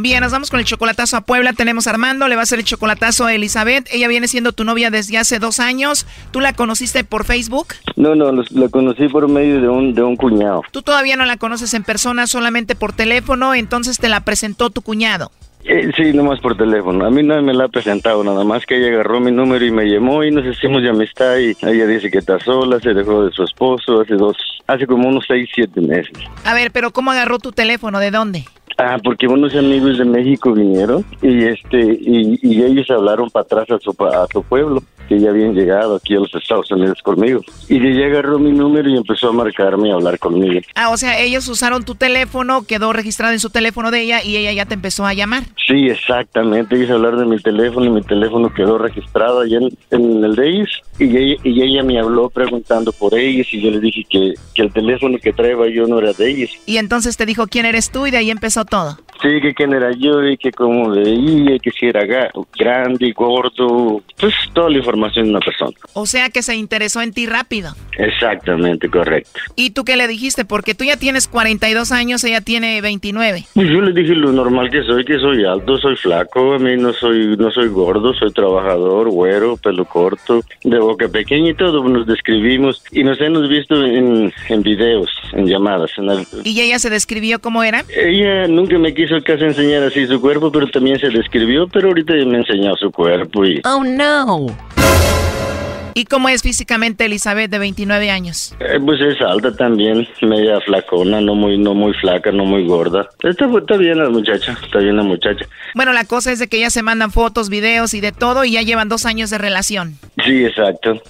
Bien, nos vamos con el chocolatazo a Puebla. Tenemos a Armando, le va a hacer el chocolatazo a Elizabeth. Ella viene siendo tu novia desde hace dos años. ¿Tú la conociste por Facebook? No, no, la conocí por medio de un, de un cuñado. Tú todavía no la conoces en persona, solamente por teléfono, entonces te la presentó tu cuñado. Eh, sí, nomás por teléfono. A mí nadie me la ha presentado, nada más que ella agarró mi número y me llamó y nos hicimos de amistad y ella dice que está sola, se dejó de su esposo hace dos, hace como unos seis, siete meses. A ver, pero ¿cómo agarró tu teléfono? ¿De dónde? Ah, porque unos amigos de México vinieron y este y, y ellos hablaron para atrás a su, a su pueblo que ya habían llegado aquí a los Estados Unidos conmigo. Y de ella agarró mi número y empezó a marcarme y a hablar conmigo. Ah, o sea, ellos usaron tu teléfono, quedó registrado en su teléfono de ella y ella ya te empezó a llamar. Sí, exactamente. Ellos hablaron de mi teléfono y mi teléfono quedó registrado allá en, en el de ellos. Y ella, y ella me habló preguntando por ellos y yo le dije que, que el teléfono que traía yo no era de ellos. Y entonces te dijo quién eres tú y de ahí empezó todo. Sí, que quién era yo y que cómo veía, que si era grande, gordo, pues toda la información de una persona. O sea que se interesó en ti rápido. Exactamente, correcto. ¿Y tú qué le dijiste? Porque tú ya tienes 42 años, ella tiene 29. Pues yo le dije lo normal que soy, que soy alto, soy flaco, a mí no soy no soy gordo, soy trabajador, güero, pelo corto, de boca pequeña y todo, nos describimos y nos hemos visto en, en videos, en llamadas. En ¿Y ella se describió cómo era? Ella nunca me quiso casi enseñar así su cuerpo, pero también se describió, pero ahorita me enseñó su cuerpo y... Oh, no. ¿Y cómo es físicamente Elizabeth de 29 años? Eh, pues es alta también, media flacona, no muy no muy flaca, no muy gorda. Está, está bien la muchacha, está bien la muchacha. Bueno, la cosa es de que ya se mandan fotos, videos y de todo y ya llevan dos años de relación. Sí, exacto.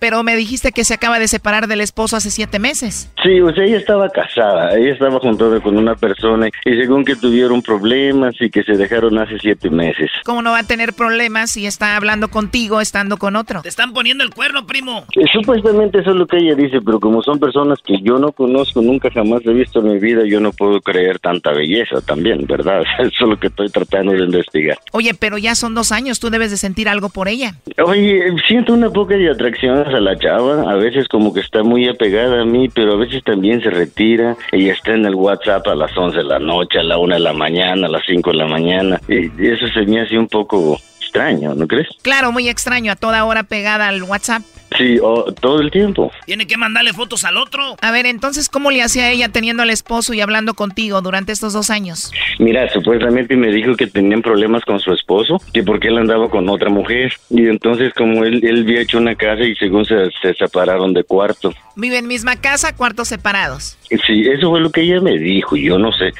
Pero me dijiste que se acaba de separar del esposo hace siete meses. Sí, o sea, ella estaba casada, ella estaba junto con una persona y según que tuvieron problemas y que se dejaron hace siete meses. ¿Cómo no va a tener problemas si está hablando contigo estando con otro? Te están poniendo el cuerno, primo. Eh, supuestamente eso es lo que ella dice, pero como son personas que yo no conozco, nunca jamás he visto en mi vida, yo no puedo creer tanta belleza también, ¿verdad? Eso es lo que estoy tratando de investigar. Oye, pero ya son dos años, tú debes de sentir algo por ella. Oye, siento una poca de atracción a la chava, a veces como que está muy apegada a mí, pero a veces también se retira. Ella está en el WhatsApp a las 11 de la noche, a la 1 de la mañana, a las 5 de la mañana. Y eso se me hace un poco extraño, ¿no crees? Claro, muy extraño, a toda hora pegada al WhatsApp. Sí, todo el tiempo. Tiene que mandarle fotos al otro. A ver, entonces, ¿cómo le hacía ella teniendo al esposo y hablando contigo durante estos dos años? Mira, supuestamente me dijo que tenían problemas con su esposo, que porque él andaba con otra mujer. Y entonces, como él, él había hecho una casa y según se, se separaron de cuarto. Viven en misma casa, cuartos separados. Sí, eso fue lo que ella me dijo, yo no sé.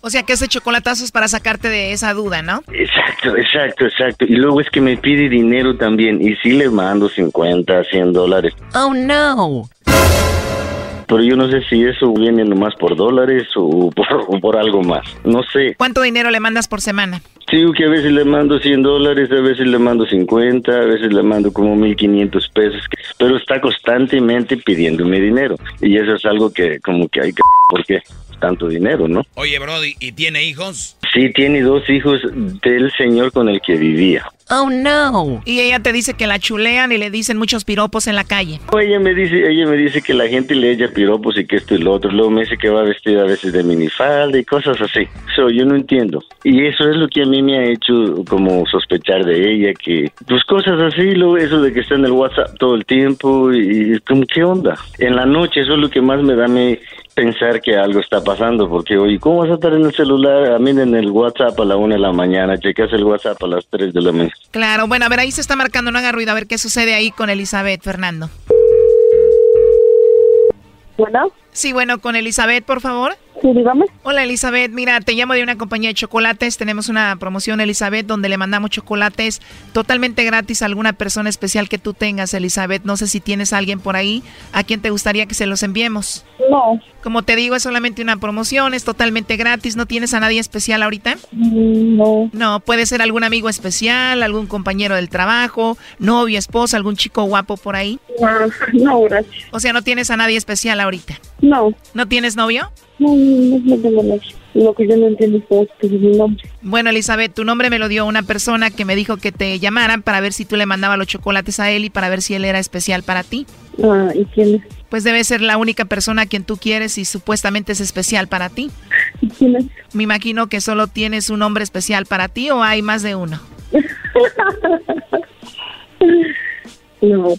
O sea que ese chocolatazo es para sacarte de esa duda, ¿no? Exacto, exacto, exacto. Y luego es que me pide dinero también. Y sí le mando 50, 100 dólares. Oh, no. Pero yo no sé si eso viene nomás por dólares o por, o por algo más. No sé. ¿Cuánto dinero le mandas por semana? Sí, que a veces le mando 100 dólares, a veces le mando 50, a veces le mando como 1500 pesos, pero está constantemente pidiéndome dinero. Y eso es algo que como que hay que... ¿Por qué? Tanto dinero, ¿no? Oye, Brody, ¿y tiene hijos? Sí, tiene dos hijos del señor con el que vivía. Oh, no. Y ella te dice que la chulean y le dicen muchos piropos en la calle. Ella me dice, ella me dice que la gente le echa piropos y que esto y lo otro. Luego me dice que va vestida a veces de minifalda y cosas así. So, yo no entiendo. Y eso es lo que a mí me ha hecho como sospechar de ella, que pues cosas así, lo, eso de que está en el WhatsApp todo el tiempo y, y como qué onda. En la noche eso es lo que más me da mi pensar que algo está pasando, porque oye, ¿cómo vas a estar en el celular? A mí en el WhatsApp a la una de la mañana, checas el WhatsApp a las 3 de la mañana. Claro, bueno, a ver, ahí se está marcando, no haga ruido, a ver qué sucede ahí con Elizabeth, Fernando. Bueno. Sí, bueno, con Elizabeth, por favor. Sí, dígame. Hola Elizabeth, mira, te llamo de una compañía de chocolates. Tenemos una promoción, Elizabeth, donde le mandamos chocolates totalmente gratis a alguna persona especial que tú tengas, Elizabeth. No sé si tienes a alguien por ahí a quien te gustaría que se los enviemos. No. Como te digo, es solamente una promoción, es totalmente gratis. ¿No tienes a nadie especial ahorita? Mm, no. No, puede ser algún amigo especial, algún compañero del trabajo, novio, esposa, algún chico guapo por ahí. Ah, no, gracias. O sea, no tienes a nadie especial ahorita. No. ¿No tienes novio? No, no, no tengo. Lo que yo no entiendo es que es mi nombre. Bueno, Elizabeth, tu nombre me lo dio una persona que me dijo que te llamaran para ver si tú le mandabas los chocolates a él y para ver si él era especial para ti. Ah, ¿y quién es? Pues debe ser la única persona a quien tú quieres y supuestamente es especial para ti. ¿Y quién es? Me imagino que solo tienes un nombre especial para ti o hay más de uno. No.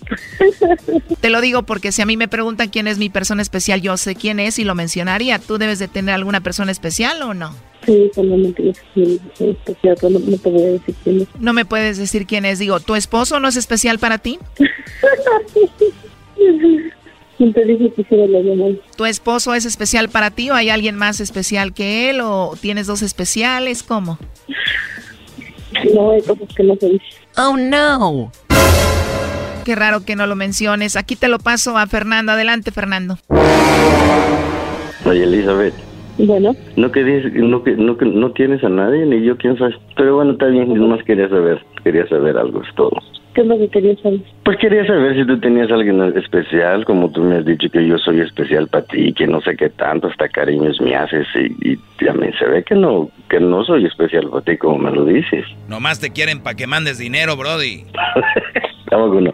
Te lo digo porque si a mí me preguntan quién es mi persona especial, yo sé quién es y lo mencionaría. ¿Tú debes de tener alguna persona especial o no? Sí, solamente yo soy especial, pero no, no te voy a decir quién es. No me puedes decir quién es. Digo, ¿tu esposo no es especial para ti? ¿Quién te dije que llamada? ¿Tu esposo es especial para ti o hay alguien más especial que él o tienes dos especiales? ¿Cómo? No, hay cosas que no se dicen. Oh, no. Qué raro que no lo menciones. Aquí te lo paso a Fernando. Adelante, Fernando. Oye, Elizabeth. Bueno, No que dices, no que no que no tienes a nadie ni yo quién sabe. Pero bueno, está bien, nomás quería saber, quería saber algo, es todo. ¿qué es lo que querías saber? Pues quería saber si tú tenías a alguien especial, como tú me has dicho que yo soy especial para ti, que no sé qué tanto, hasta cariños me haces y, y también se ve que no que no soy especial para ti como me lo dices. Nomás te quieren para que mandes dinero, Brody. Tampoco no.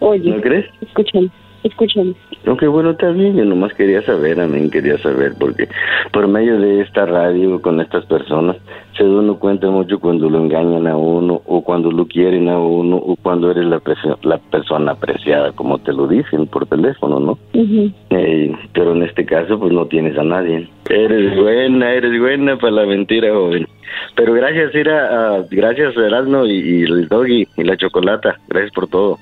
Oye, ¿No crees? escúchame, escúchame. Ok, bueno, está bien, yo nomás quería saber, también quería saber, porque por medio de esta radio, con estas personas, se da uno cuenta mucho cuando lo engañan a uno, o cuando lo quieren a uno, o cuando eres la, la persona apreciada, como te lo dicen por teléfono, ¿no? Eh, pero en este caso, pues no tienes a nadie. Eres buena, eres buena para la mentira, joven. Pero gracias, Ira, ah, gracias, Erasmo y, y el Doggy y la Chocolata, gracias por todo.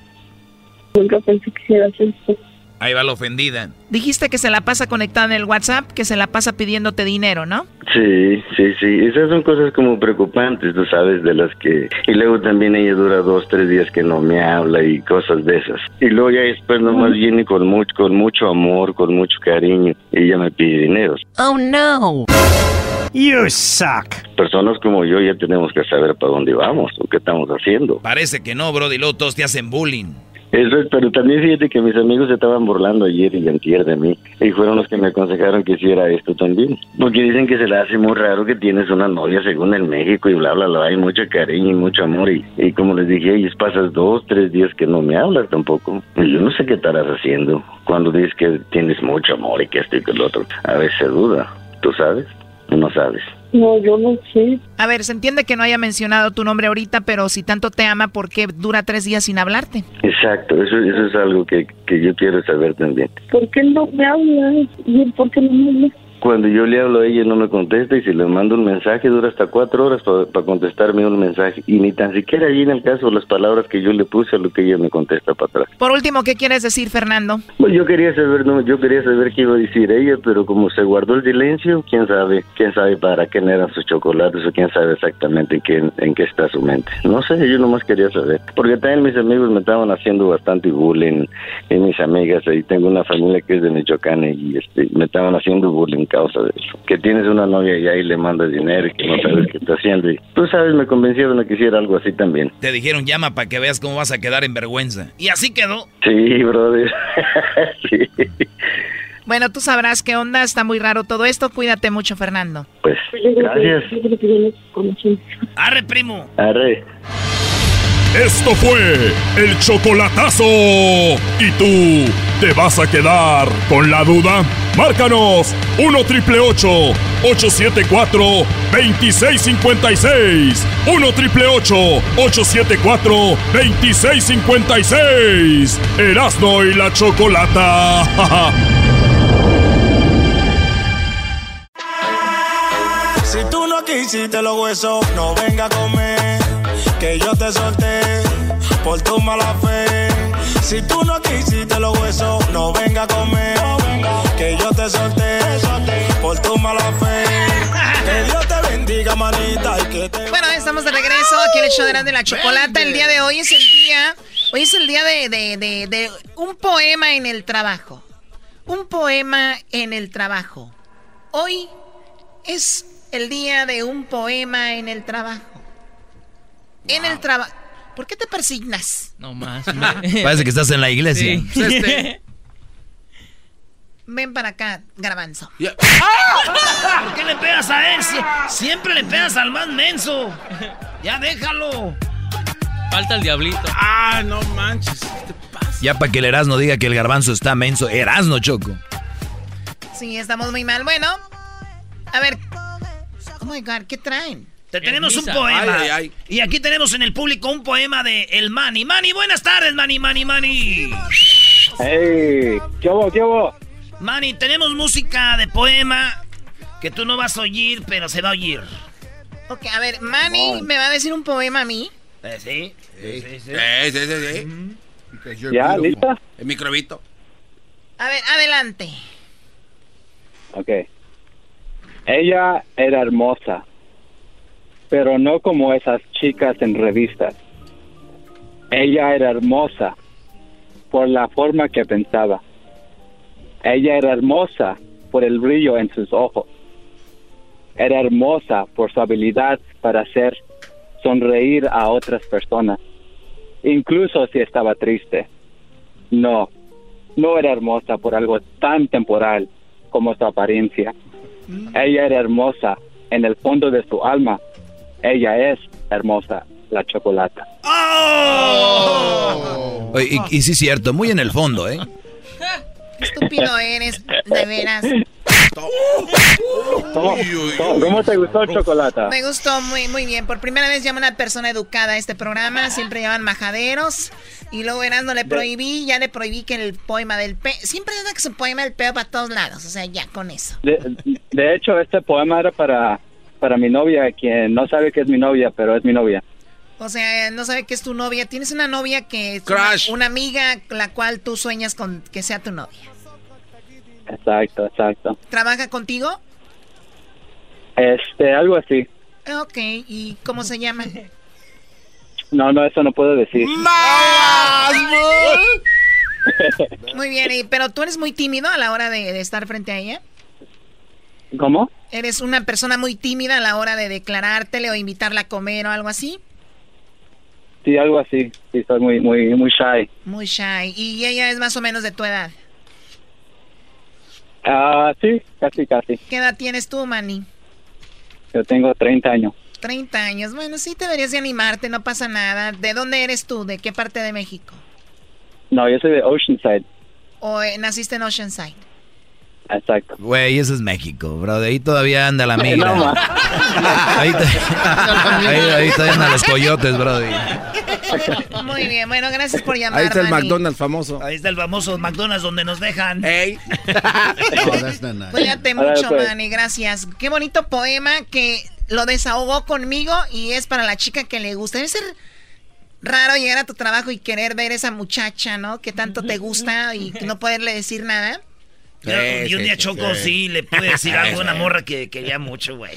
Nunca pensé que hicieras esto. Ahí va la ofendida. Dijiste que se la pasa conectada en el WhatsApp, que se la pasa pidiéndote dinero, ¿no? Sí, sí, sí. Esas son cosas como preocupantes, tú sabes, de las que... Y luego también ella dura dos, tres días que no me habla y cosas de esas. Y luego ya después nomás viene con mucho, con mucho amor, con mucho cariño y ella me pide dinero. Oh, no. You suck. Personas como yo ya tenemos que saber para dónde vamos o qué estamos haciendo. Parece que no, Brody. Luego todos te hacen bullying. Eso es, pero también fíjate que mis amigos se estaban burlando ayer y antier de mí. Y fueron los que me aconsejaron que hiciera esto también. Porque dicen que se le hace muy raro que tienes una novia según en México y bla, bla, bla. Hay mucho cariño y mucho amor. Y, y como les dije, ellos pasas dos, tres días que no me hablas tampoco. Y yo no sé qué estarás haciendo cuando dices que tienes mucho amor y que esto y que lo otro. A veces se duda. ¿Tú sabes? ¿O no sabes? No, yo no sé. A ver, se entiende que no haya mencionado tu nombre ahorita, pero si tanto te ama, ¿por qué dura tres días sin hablarte? Exacto, eso, eso es algo que, que yo quiero saber también. ¿Por qué no me hablas? ¿Y él por qué no me habla? Cuando yo le hablo a ella no me contesta y si le mando un mensaje dura hasta cuatro horas para contestarme un mensaje y ni tan siquiera en el caso las palabras que yo le puse a lo que ella me contesta para atrás. Por último, ¿qué quieres decir, Fernando? Pues yo quería saber, no, yo quería saber qué iba a decir ella, pero como se guardó el silencio, quién sabe, quién sabe para qué eran sus chocolates o quién sabe exactamente en qué, en qué está su mente. No sé, yo nomás quería saber. Porque también mis amigos me estaban haciendo bastante bullying y mis amigas, ahí tengo una familia que es de Michoacán y este, me estaban haciendo bullying causa de eso. Que tienes una novia y ahí le mandas dinero y que no sabes qué está haciendo. Y tú sabes, me convencieron a que hiciera algo así también. Te dijeron llama para que veas cómo vas a quedar en vergüenza. Y así quedó. Sí, brother. sí. Bueno, tú sabrás qué onda, está muy raro todo esto. Cuídate mucho, Fernando. Pues, gracias. Arre, primo. Arre. Esto fue el chocolatazo. ¿Y tú te vas a quedar con la duda? Márcanos 1 triple 874 2656. 1 triple 874 2656. Erasno y la chocolata. Si tú no quisiste los huesos, no venga a comer. Que yo te solté por tu mala fe. Si tú no quisiste los huesos, no venga a comer. Que yo te solté por tu mala fe. Que Dios te bendiga, manita, y que te... Bueno, estamos de regreso aquí en el show de la chocolata. El día de hoy es el día, hoy es el día de, de, de, de un poema en el trabajo. Un poema en el trabajo. Hoy es el día de un poema en el trabajo. En el trabajo. ¿Por qué te persignas? No más. Parece que estás en la iglesia. Pues este. Ven para acá, garbanzo. ¡Ah! ¿Por qué le pegas a él? siempre le pegas al más menso. Ya déjalo. Falta el diablito. Ah, no manches. ¿Qué te pasa? Ya para que el Erasmo diga que el garbanzo está menso. Erasno, Choco. Sí, estamos muy mal. Bueno, a ver. Oh my God, ¿qué traen? Te tenemos un poema. Y aquí tenemos en el público un poema de El Mani. Mani, buenas tardes, Mani, Mani, Mani. ¡Hey! ¿Qué hubo, qué hubo? Mani, tenemos música de poema que tú no vas a oír, pero se va a oír. Ok, a ver, Mani, ¿me va a decir un poema a mí? Eh, sí. Sí, sí, sí. sí, sí, sí. ¿Ya, lista? El microbito. A ver, adelante. Ok. Ella era hermosa pero no como esas chicas en revistas. Ella era hermosa por la forma que pensaba. Ella era hermosa por el brillo en sus ojos. Era hermosa por su habilidad para hacer sonreír a otras personas, incluso si estaba triste. No, no era hermosa por algo tan temporal como su apariencia. Ella era hermosa en el fondo de su alma ella es hermosa, la chocolata. ¡Oh! y, y, sí, cierto, muy en el fondo, ¿eh? Estúpido eres, de veras. ¿Cómo, te gustó el chocolate? Me gustó muy, muy bien. Por primera vez llama una persona educada a este programa. Siempre llaman majaderos. Y luego verás, no le prohibí, ya le prohibí que el poema del pe... Siempre es que su poema del peo para todos lados. O sea, ya con eso. de hecho, este poema era para para mi novia, quien no sabe que es mi novia, pero es mi novia. O sea, no sabe que es tu novia. Tienes una novia que es una, amiga la cual tú sueñas con que sea tu novia. Exacto, exacto. ¿Trabaja contigo? Este, algo así. Ok, ¿y cómo se llama? No, no, eso no puedo decir. muy bien, pero tú eres muy tímido a la hora de estar frente a ella. ¿Cómo? ¿Eres una persona muy tímida a la hora de declarártele o invitarla a comer o algo así? Sí, algo así. Sí, soy muy, muy, muy shy. Muy shy. ¿Y ella es más o menos de tu edad? Ah, sí, casi, casi. ¿Qué edad tienes tú, Manny? Yo tengo 30 años. 30 años. Bueno, sí deberías de animarte, no pasa nada. ¿De dónde eres tú? ¿De qué parte de México? No, yo soy de Oceanside. ¿O eh, naciste en Oceanside? Exacto. Güey, eso es México, bro. De ahí todavía anda la migra. ahí, ahí, todavía andan los coyotes, bro. Muy bien, bueno, gracias por llamar. Ahí está el McDonald's famoso. Ahí está el famoso McDonald's donde nos dejan. Ey. Cuídate mucho, pues. Manny, gracias. Qué bonito poema que lo desahogó conmigo y es para la chica que le gusta. Debe ser raro llegar a tu trabajo y querer ver esa muchacha, ¿no? Que tanto te gusta y no poderle decir nada y un día Choco sí, le pude decir algo a una morra que quería mucho, güey.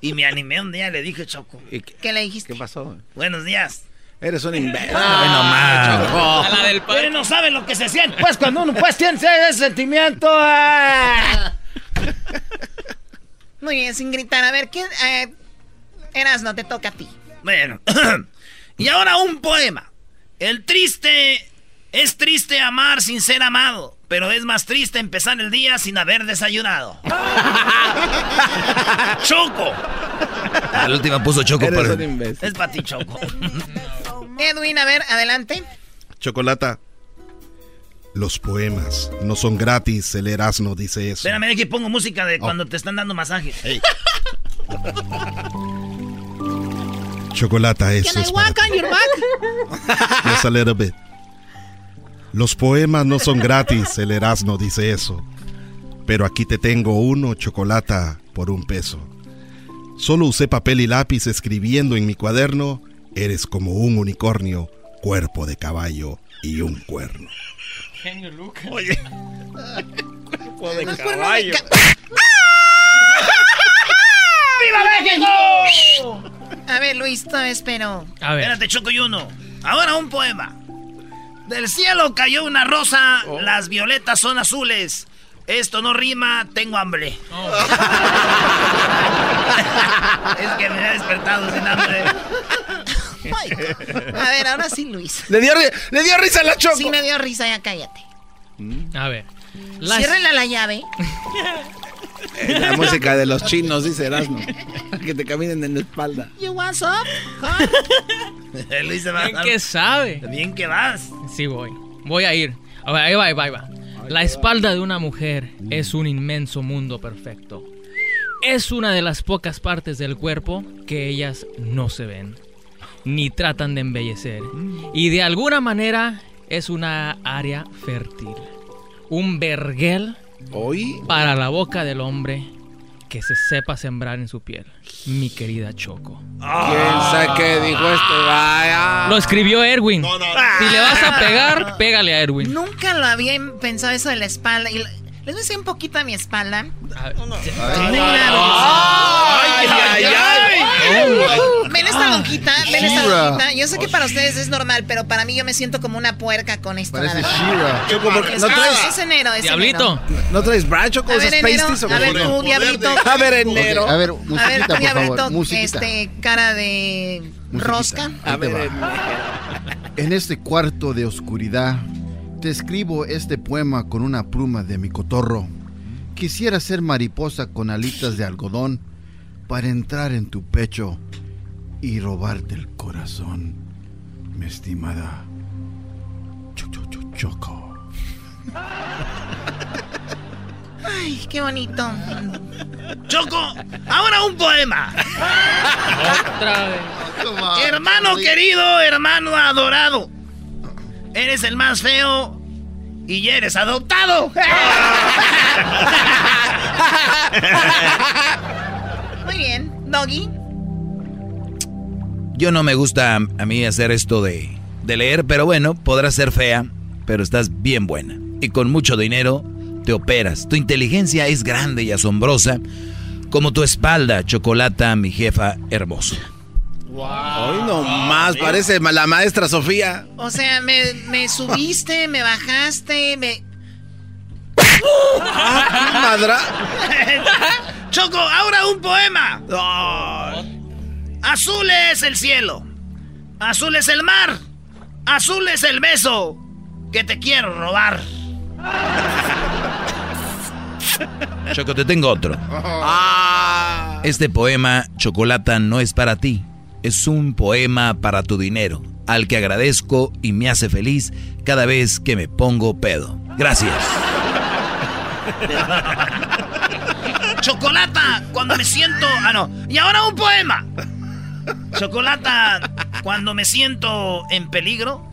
Y me animé un día, le dije Choco. qué, le dijiste? ¿Qué pasó? Buenos días. Eres un imbécil. Ah, no, A la del padre no sabe lo que se siente. Pues cuando uno pues tiene ese sentimiento. Ah. Muy bien, sin gritar. A ver, ¿quién? Eh, Eras, no te toca a ti. Bueno. y ahora un poema. El triste es triste amar sin ser amado, pero es más triste empezar el día sin haber desayunado. Choco. La última puso Choco para... Es para ti, Choco. Edwin, a ver, adelante. Chocolata. Los poemas no son gratis, el Erasmo dice eso. Espérame, que pongo música de oh. cuando te están dando masajes. Chocolata, eso Can I walk on your back? Just a little bit. Los poemas no son gratis, el Erasmo dice eso. Pero aquí te tengo uno, chocolata, por un peso. Solo usé papel y lápiz escribiendo en mi cuaderno, eres como un unicornio, cuerpo de caballo y un cuerno. Genio Lucas. Oye. cuerpo de caballo. ¡Viva México! A ver, Luis, todo espero. A ver. Espérate, Choco y uno. Ahora un poema. Del cielo cayó una rosa, oh. las violetas son azules. Esto no rima, tengo hambre. Oh. es que me ha despertado sin hambre. a ver, ahora sí, Luis. ¿Le dio, ¿Le dio risa a la Choco? Sí, me dio risa, ya cállate. A ver. La... la llave. la música de los chinos, dice Erasmo. Que te caminen en la espalda. You want some? Luis se va Bien que sabe. Bien que vas. Sí, voy. Voy a ir. A ver, ahí va, ahí va, ahí va. La espalda de una mujer es un inmenso mundo perfecto. Es una de las pocas partes del cuerpo que ellas no se ven, ni tratan de embellecer. Y de alguna manera es una área fértil. Un verguel ¿Hoy? para la boca del hombre que se sepa sembrar en su piel. Mi querida Choco. ¿Quién sabe qué dijo esto? Vaya. Lo escribió Erwin. Si le vas a pegar, pégale a Erwin. Nunca lo había pensado eso de la espalda. Y les voy a decir un poquito a mi espalda. Ay, ay, ay. Ven esta lonjita, ven esta lonjita. Yo sé que para ustedes es normal, pero para mí yo me siento como una puerca con esto. Parece Shira. ¿no traes? Es enero, es Diablito. ¿No traes bracho con esos pasties? A ver, tú, Diablito. A ver, enero. A ver, musiquita, por favor. Este, cara de rosca. A ver, En este cuarto de oscuridad te escribo este poema con una pluma de mi cotorro. Quisiera ser mariposa con alitas de algodón para entrar en tu pecho y robarte el corazón, mi estimada Choco. Ay, qué bonito. Choco, ahora un poema. Otra vez. Hermano querido, hermano adorado. Eres el más feo y eres adoptado. Muy bien, Doggy. Yo no me gusta a mí hacer esto de, de leer, pero bueno, podrás ser fea, pero estás bien buena. Y con mucho dinero te operas. Tu inteligencia es grande y asombrosa, como tu espalda, chocolata, mi jefa hermosa. Hoy no más, parece la maestra Sofía. O sea, me, me subiste, me bajaste, me... madra. Choco, ahora un poema. Azul es el cielo. Azul es el mar. Azul es el beso que te quiero robar. Choco, te tengo otro. Ah. Este poema, Chocolata, no es para ti es un poema para tu dinero, al que agradezco y me hace feliz cada vez que me pongo pedo. Gracias. Chocolata, cuando me siento... Ah, no. Y ahora un poema. Chocolata, cuando me siento en peligro,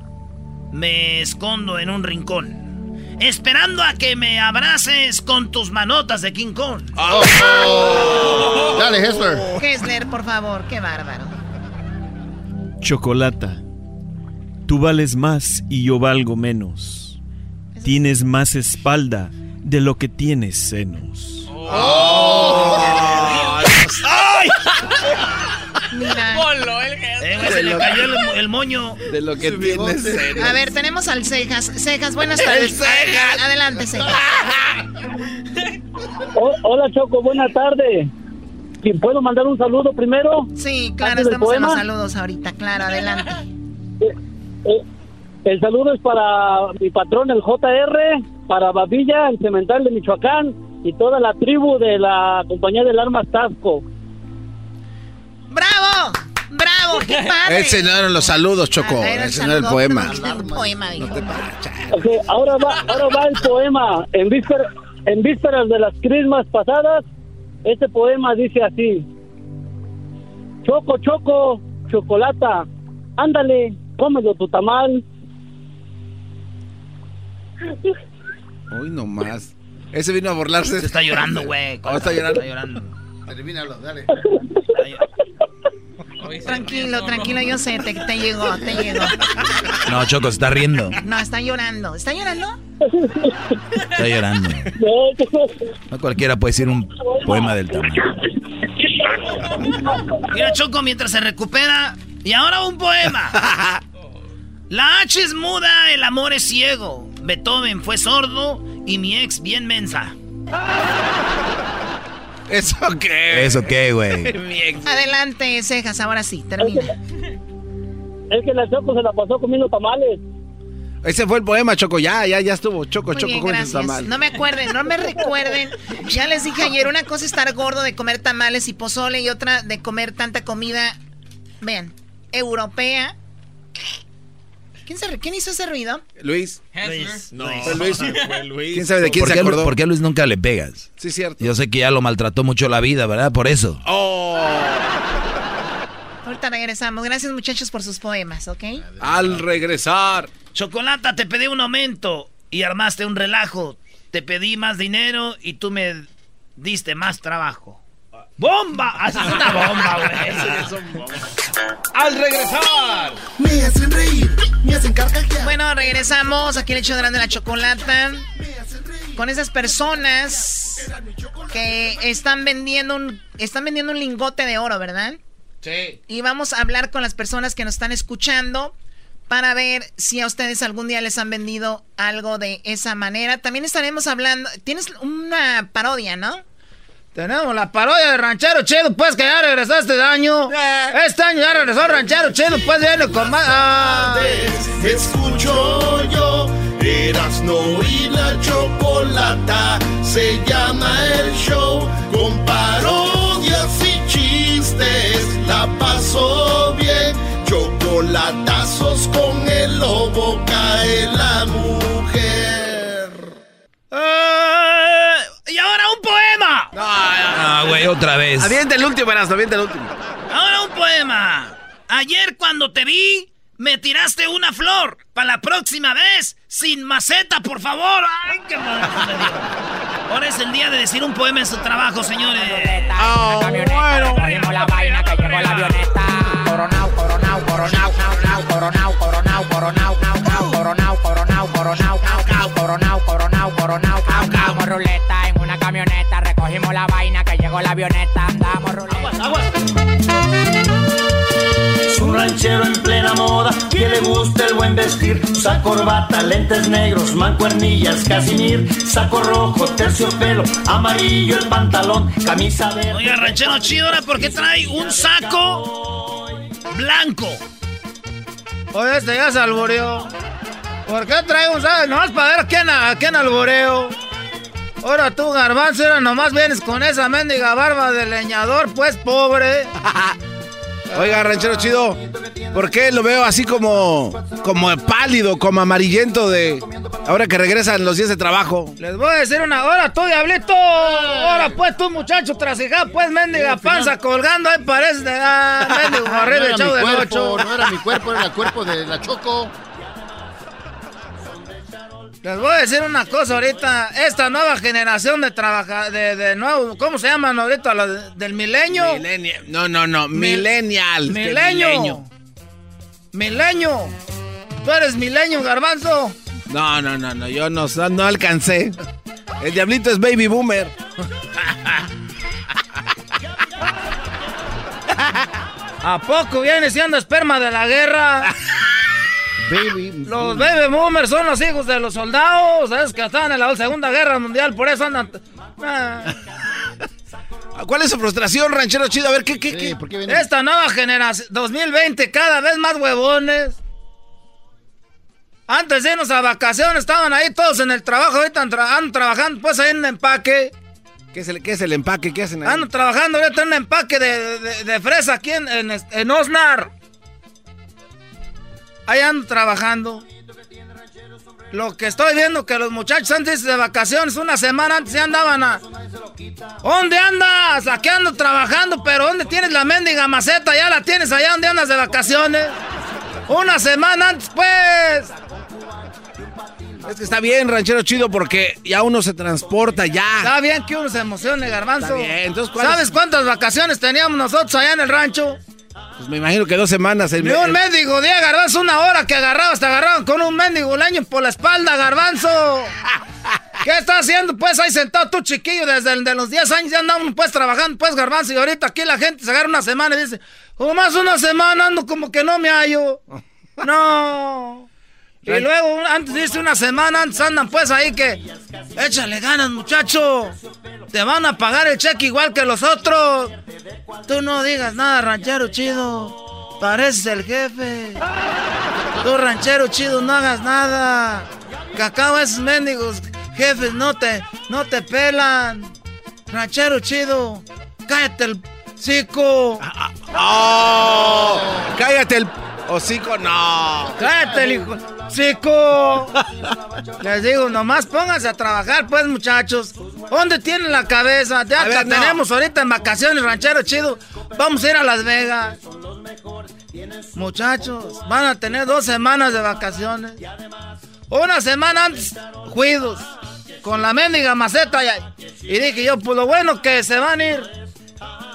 me escondo en un rincón. Esperando a que me abraces con tus manotas de King Kong. Oh. Dale, Hessler. Hessler, por favor, qué bárbaro. Chocolata, tú vales más y yo valgo menos. Tienes más espalda de lo que tienes senos. Oh. ¡Ay! Mira. Eh, se le cayó el, moño. De lo que tienes senos. A ver, tenemos al Cejas. Cejas, buenas tardes. Cejas. Adelante, Cejas. hola, Choco, buenas tardes. ¿Puedo mandar un saludo primero? Sí, claro, estamos en los saludos ahorita, claro, adelante. Eh, eh, el saludo es para mi patrón, el JR, para Babilla, el cemental de Michoacán y toda la tribu de la compañía del arma Tasco. ¡Bravo! ¡Bravo! ¡Qué padre! Ese no eran los saludos, Choco. Ese no era el poema. El poema, dijo. ahora, va, ahora va el poema. En, vísperas, en vísperas de las crismas pasadas, este poema dice así: Choco, choco, chocolata, ándale, cómelo tu tamal. Uy, no más. Ese vino a burlarse. Se está llorando, güey. está llorando? Está llorando. Termínalo, dale. Tranquilo, tranquilo, yo sé, te, te llegó, te llegó. No, Choco, se está riendo. No, está llorando. ¿Está llorando? Está llorando. No cualquiera puede decir un poema del tamaño. Mira, Choco, mientras se recupera. Y ahora un poema. La H es muda, el amor es ciego. Beethoven fue sordo y mi ex bien mensa. ¿Eso qué? ¿Eso qué, güey? Adelante, cejas, ahora sí, termina. Es que la Choco se la pasó comiendo tamales. Ese fue el poema, Choco. Ya, ya, ya estuvo. Choco, Muy Choco, bien, ¿cómo gracias. mal? No me acuerden, no me recuerden. Ya les dije ayer, una cosa es estar gordo de comer tamales y pozole y otra de comer tanta comida, vean, europea. ¿Quién, se, ri- ¿quién hizo ese ruido? Luis. Luis. No, Luis. fue Luis. Fue Luis. ¿Quién sabe de quién ¿Por se acordó? por qué a Luis nunca le pegas? Sí, cierto. Yo sé que ya lo maltrató mucho la vida, ¿verdad? Por eso. Oh. Ahorita regresamos. Gracias muchachos por sus poemas, ¿ok? Al regresar. Chocolata, te pedí un aumento y armaste un relajo. Te pedí más dinero y tú me diste más trabajo. ¡Bomba! Así es una bomba, güey. Al regresar. Me hacen reír, me hacen carcajear. Bueno, regresamos aquí el hecho de la chocolata. Con esas personas que están vendiendo un están vendiendo un lingote de oro, ¿verdad? Sí. Y vamos a hablar con las personas que nos están escuchando para ver si a ustedes algún día les han vendido algo de esa manera. También estaremos hablando, tienes una parodia, ¿no? Tenemos la parodia de Ranchero Chido, pues que ya regresó este año. Este año ya regresó Ranchero Chido, pues viene con más. Ah. Escucho yo, Erasno y la chocolata. Se llama el show con parodias y chistes. La paso bien, chocolatazos con el lobo cae la mujer. Eh, un Ah, güey, otra vez. Avienta el último, Erasmo, avienta el último. Ahora un poema. Ayer cuando te vi, me tiraste una flor. Para la próxima vez, sin maceta, por favor. Ay, qué. Ahora es el día de decir un poema en su trabajo, señores. Ah, bueno. Cogimos la vaina que llegó la avioneta. Coronao, coronao, coronao, coronao, coronao, coronao, coronao, coronao, coronao, coronao, coronao, coronao, coronao, coronao, ruleta una Recogimos la vaina que llegó la avioneta. Andamos ruleta. Es un ranchero en plena moda que le gusta el buen vestir. Usa corbata, lentes negros, mancuernillas, casimir, saco rojo, terciopelo, amarillo el pantalón, camisa verde. Oiga, ranchero chido, ahora porque trae un saco blanco. Oye, este ya se alboreó. ¿Por qué trae un saco? Nomás para ver a quién, a quién alboreo. Ahora tú, garbanzo, ahora nomás vienes con esa mendiga barba de leñador, pues pobre. Oiga, ranchero chido, ¿por qué lo veo así como, como pálido, como amarillento de ahora que regresan los días de trabajo? Les voy a decir una hora, tú, diablito. Ahora, pues, tú, muchacho, trasijá, pues, mendiga panza colgando, ahí parece. Ah, mendigo, No arriba, era mi cuerpo, no era mi cuerpo, era el cuerpo de la Choco. Les voy a decir una cosa ahorita. Esta nueva generación de trabaja de, de nuevo, ¿cómo se llaman ahorita? La de- del milenio. Millennial. No, no, no, millennial. Milenio. Milenio. ¿Tú eres milenio, garbanzo? No, no, no, no, yo no, no alcancé. El diablito es baby boomer. ¿A poco viene siendo esperma de la guerra? Baby. Los baby boomers son los hijos de los soldados, ¿sabes? Que estaban en la Segunda Guerra Mundial, por eso andan... Ah. ¿Cuál es su frustración, ranchero chido? A ver, ¿qué, qué, qué? Esta nueva generación, 2020, cada vez más huevones. Antes de irnos a vacaciones, estaban ahí todos en el trabajo, ahorita andan, tra- andan trabajando pues ahí en empaque. ¿Qué es el, qué es el empaque? ¿Qué hacen ahí? Ando trabajando ahorita en un empaque de, de- de fresa aquí en, en, en Osnar. Ahí ando trabajando. Lo que estoy viendo que los muchachos antes de vacaciones, una semana antes ya andaban a... ¿Dónde andas? Aquí ando trabajando, pero ¿dónde tienes la mendiga maceta? Ya la tienes allá donde andas de vacaciones. Una semana antes, pues. Es que está bien, ranchero chido, porque ya uno se transporta ya. Está bien que uno se emocione, garbanzo. Está bien, entonces, ¿cuál ¿Sabes es? cuántas vacaciones teníamos nosotros allá en el rancho? Pues me imagino que dos semanas. El, Ni un el- mendigo día, garbanzo, una hora que agarrabas, te agarraban con un mendigo leño por la espalda, garbanzo. ¿Qué estás haciendo, pues, ahí sentado tú, chiquillo? Desde el de los 10 años ya andamos, pues, trabajando, pues, garbanzo. Y ahorita aquí la gente se agarra una semana y dice, o más una semana ando como que no me hallo. No. Y luego, antes dice una semana, antes andan, pues, ahí que, échale ganas, muchacho. Te van a pagar el cheque igual que los otros. Tú no digas nada, ranchero chido. Pareces el jefe. Tú, ranchero chido, no hagas nada. Cacao, esos mendigos jefes no te, no te pelan. Ranchero chido, cállate el cico. ¡Oh! ¡Cállate el hocico! ¡No! Cállate el hijo. Cico. Les digo, nomás pónganse a trabajar, pues, muchachos. ¿Dónde tienen la cabeza? Ya ver, no. tenemos ahorita en vacaciones, ranchero chido. Vamos a ir a Las Vegas. Muchachos, van a tener dos semanas de vacaciones. Una semana antes, cuidos. Con la mendiga maceta. Y dije yo, pues lo bueno que se van a ir.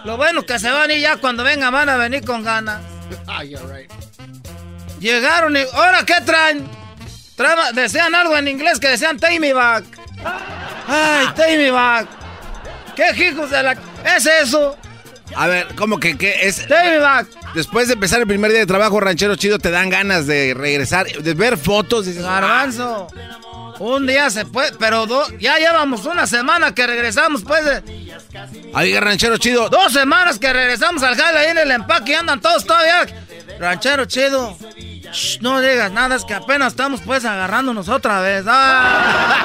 Lo bueno que se van a ir ya cuando vengan van a venir con ganas. Llegaron y. ¿Ahora qué traen? Traeba- decían algo en inglés que decían take me back. Ay, take me back. ¿Qué hijos de la. ¿Es eso? A ver, ¿cómo que qué es? Take me back. Después de empezar el primer día de trabajo, ranchero chido, te dan ganas de regresar, de ver fotos. Dices, Garbanzo. Un día se puede, pero do- ya llevamos una semana que regresamos, pues. de- Oiga, ranchero chido. Dos semanas que regresamos al jale ahí en el empaque y andan todos todavía. Ranchero chido. Shh, no digas nada, es que apenas estamos pues agarrándonos otra vez. Ah.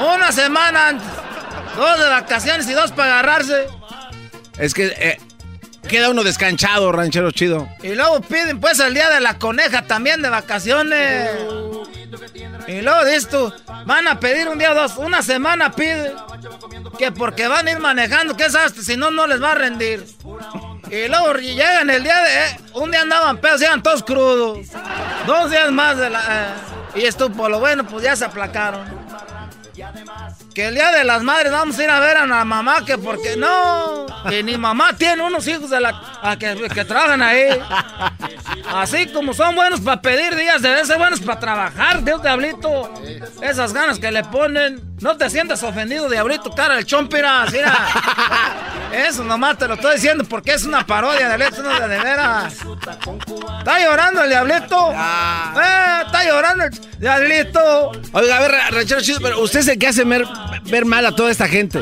Una semana antes. Dos de vacaciones y dos para agarrarse. Es que eh, queda uno descanchado, ranchero chido. Y luego piden pues el día de la coneja también de vacaciones. Y luego dices tú, van a pedir un día o dos, una semana piden. Que porque van a ir manejando, ¿qué sabes? Si no, no les va a rendir. Y luego llegan el día de... eh, un día andaban pedos, llegan todos crudos. Dos días más de la... eh, y esto, por lo bueno, pues ya se aplacaron. Que el día de las madres vamos a ir a ver a la mamá, que porque no, que ni mamá tiene unos hijos de la a que, que trabajan ahí. Así como son buenos para pedir días, deben ser buenos para trabajar, Dios diablito. Esas ganas que le ponen. No te sientas ofendido, diablito, cara del chompiras, mira. Eso nomás te lo estoy diciendo porque es una parodia de Alex, no de, veras. Está llorando el diablito. Eh, está llorando el diablito. Oiga, a ver, ra- ranchero chido, pero usted es el que hace ver, ver mal a toda esta gente.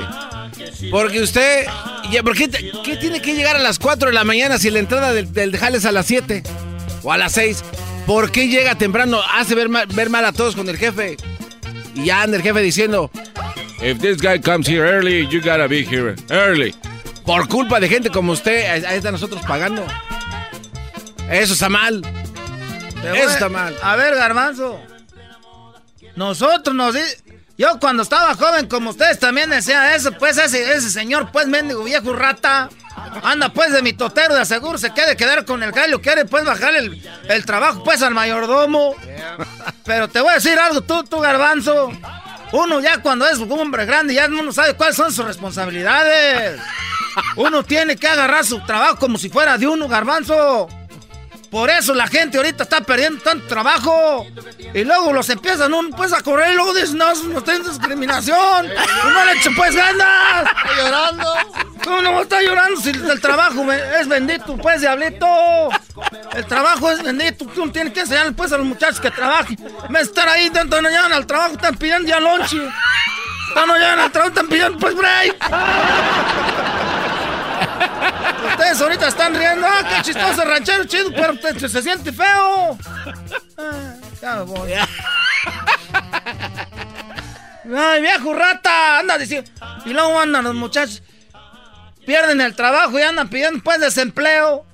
Porque usted. ya, ¿Por qué, te- qué tiene que llegar a las 4 de la mañana si la entrada del, del jale es a las 7? O a las 6. ¿Por qué llega temprano? Hace ver mal, ver mal a todos con el jefe. Y ya anda el jefe diciendo: If this guy comes here early, you gotta be here early. Por culpa de gente como usted, ahí está nosotros pagando. Eso está mal. Eso está mal. A ver, Garbanzo. Nosotros nos Yo cuando estaba joven, como ustedes también decían eso, pues ese, ese señor, pues mendigo viejo rata, anda pues de mi totero de seguro, se quiere quedar con el gallo, quiere pues bajar el, el trabajo pues al mayordomo. Pero te voy a decir algo, tú, tú, Garbanzo. Uno ya cuando es un hombre grande, ya uno sabe cuáles son sus responsabilidades. Uno tiene que agarrar su trabajo como si fuera de uno, Garbanzo. Por eso la gente ahorita está perdiendo tanto trabajo. Y luego los empiezan un, pues a correr y luego dicen, no, no tiene discriminación. Y no le echen pues ganas. Está llorando. ¿Cómo no está llorando si el trabajo es bendito, pues, diablito? El trabajo es bendito. Tú tienes que enseñarle pues a los muchachos que trabajen. Me estar ahí, tanto no llegan al trabajo, están pidiendo ya lonche. Están no llegan al trabajo, están pidiendo pues break. Ustedes ahorita están riendo, ah, qué chistoso ranchero chido, pero te- se siente feo. Ah, ya me voy. Ay, viejo rata, anda diciendo. Y luego andan los muchachos, pierden el trabajo y andan pidiendo pues desempleo.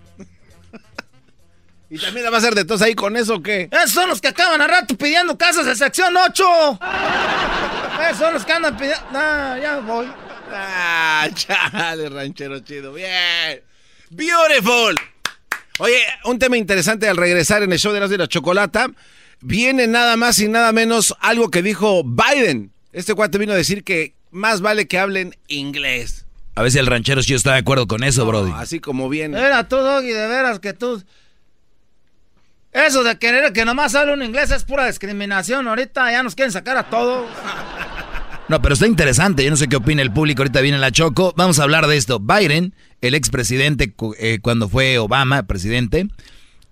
¿Y también la va a hacer de tos ahí con eso o qué? Esos son los que acaban a rato pidiendo casas de sección 8. Esos son los que andan pidiendo. Ah, ya me voy. Ah, chale, ranchero chido. Bien. Beautiful. Oye, un tema interesante al regresar en el show de las de la chocolata. Viene nada más y nada menos algo que dijo Biden. Este cuate vino a decir que más vale que hablen inglés. A veces el ranchero sí está de acuerdo con eso, Brody. Así como viene. Era tú, Doggy, de veras que tú. Eso de querer que nomás hable un inglés es pura discriminación. Ahorita ya nos quieren sacar a todos. No, pero está interesante. Yo no sé qué opina el público. Ahorita viene la Choco. Vamos a hablar de esto. Biden, el expresidente, eh, cuando fue Obama presidente,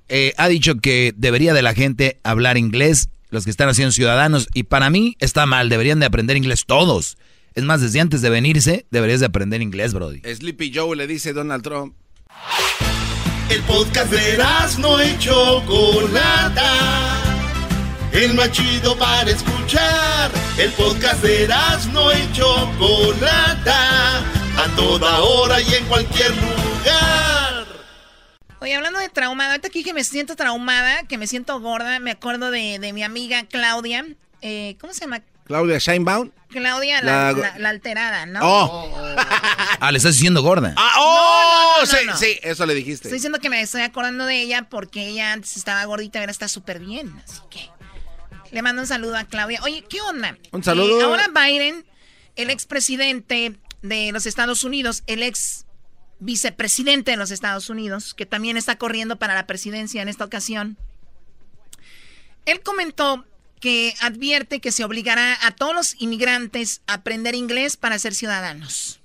eh, ha dicho que debería de la gente hablar inglés, los que están haciendo ciudadanos. Y para mí está mal. Deberían de aprender inglés todos. Es más, desde antes de venirse, deberías de aprender inglés, Brody. Sleepy Joe le dice Donald Trump. El podcast de no y Chocolata. El más chido para escuchar. El podcast de no y Chocolata. A toda hora y en cualquier lugar. Oye, hablando de traumada, ahorita aquí que me siento traumada, que me siento gorda, me acuerdo de, de mi amiga Claudia. Eh, ¿Cómo se llama? Claudia Scheinbaum. Claudia, la, la, alterada, ¿no? Oh. ah, le estás diciendo gorda. Ah, oh, sí, sí, eso le dijiste. Estoy diciendo que me estoy acordando de ella porque ella antes estaba gordita y ahora está súper bien, así que le mando un saludo a Claudia. Oye, ¿qué onda? Un saludo. Eh, ahora Biden, el expresidente de los Estados Unidos, el ex vicepresidente de los Estados Unidos, que también está corriendo para la presidencia en esta ocasión, él comentó que advierte que se obligará a todos los inmigrantes a aprender inglés para ser ciudadanos.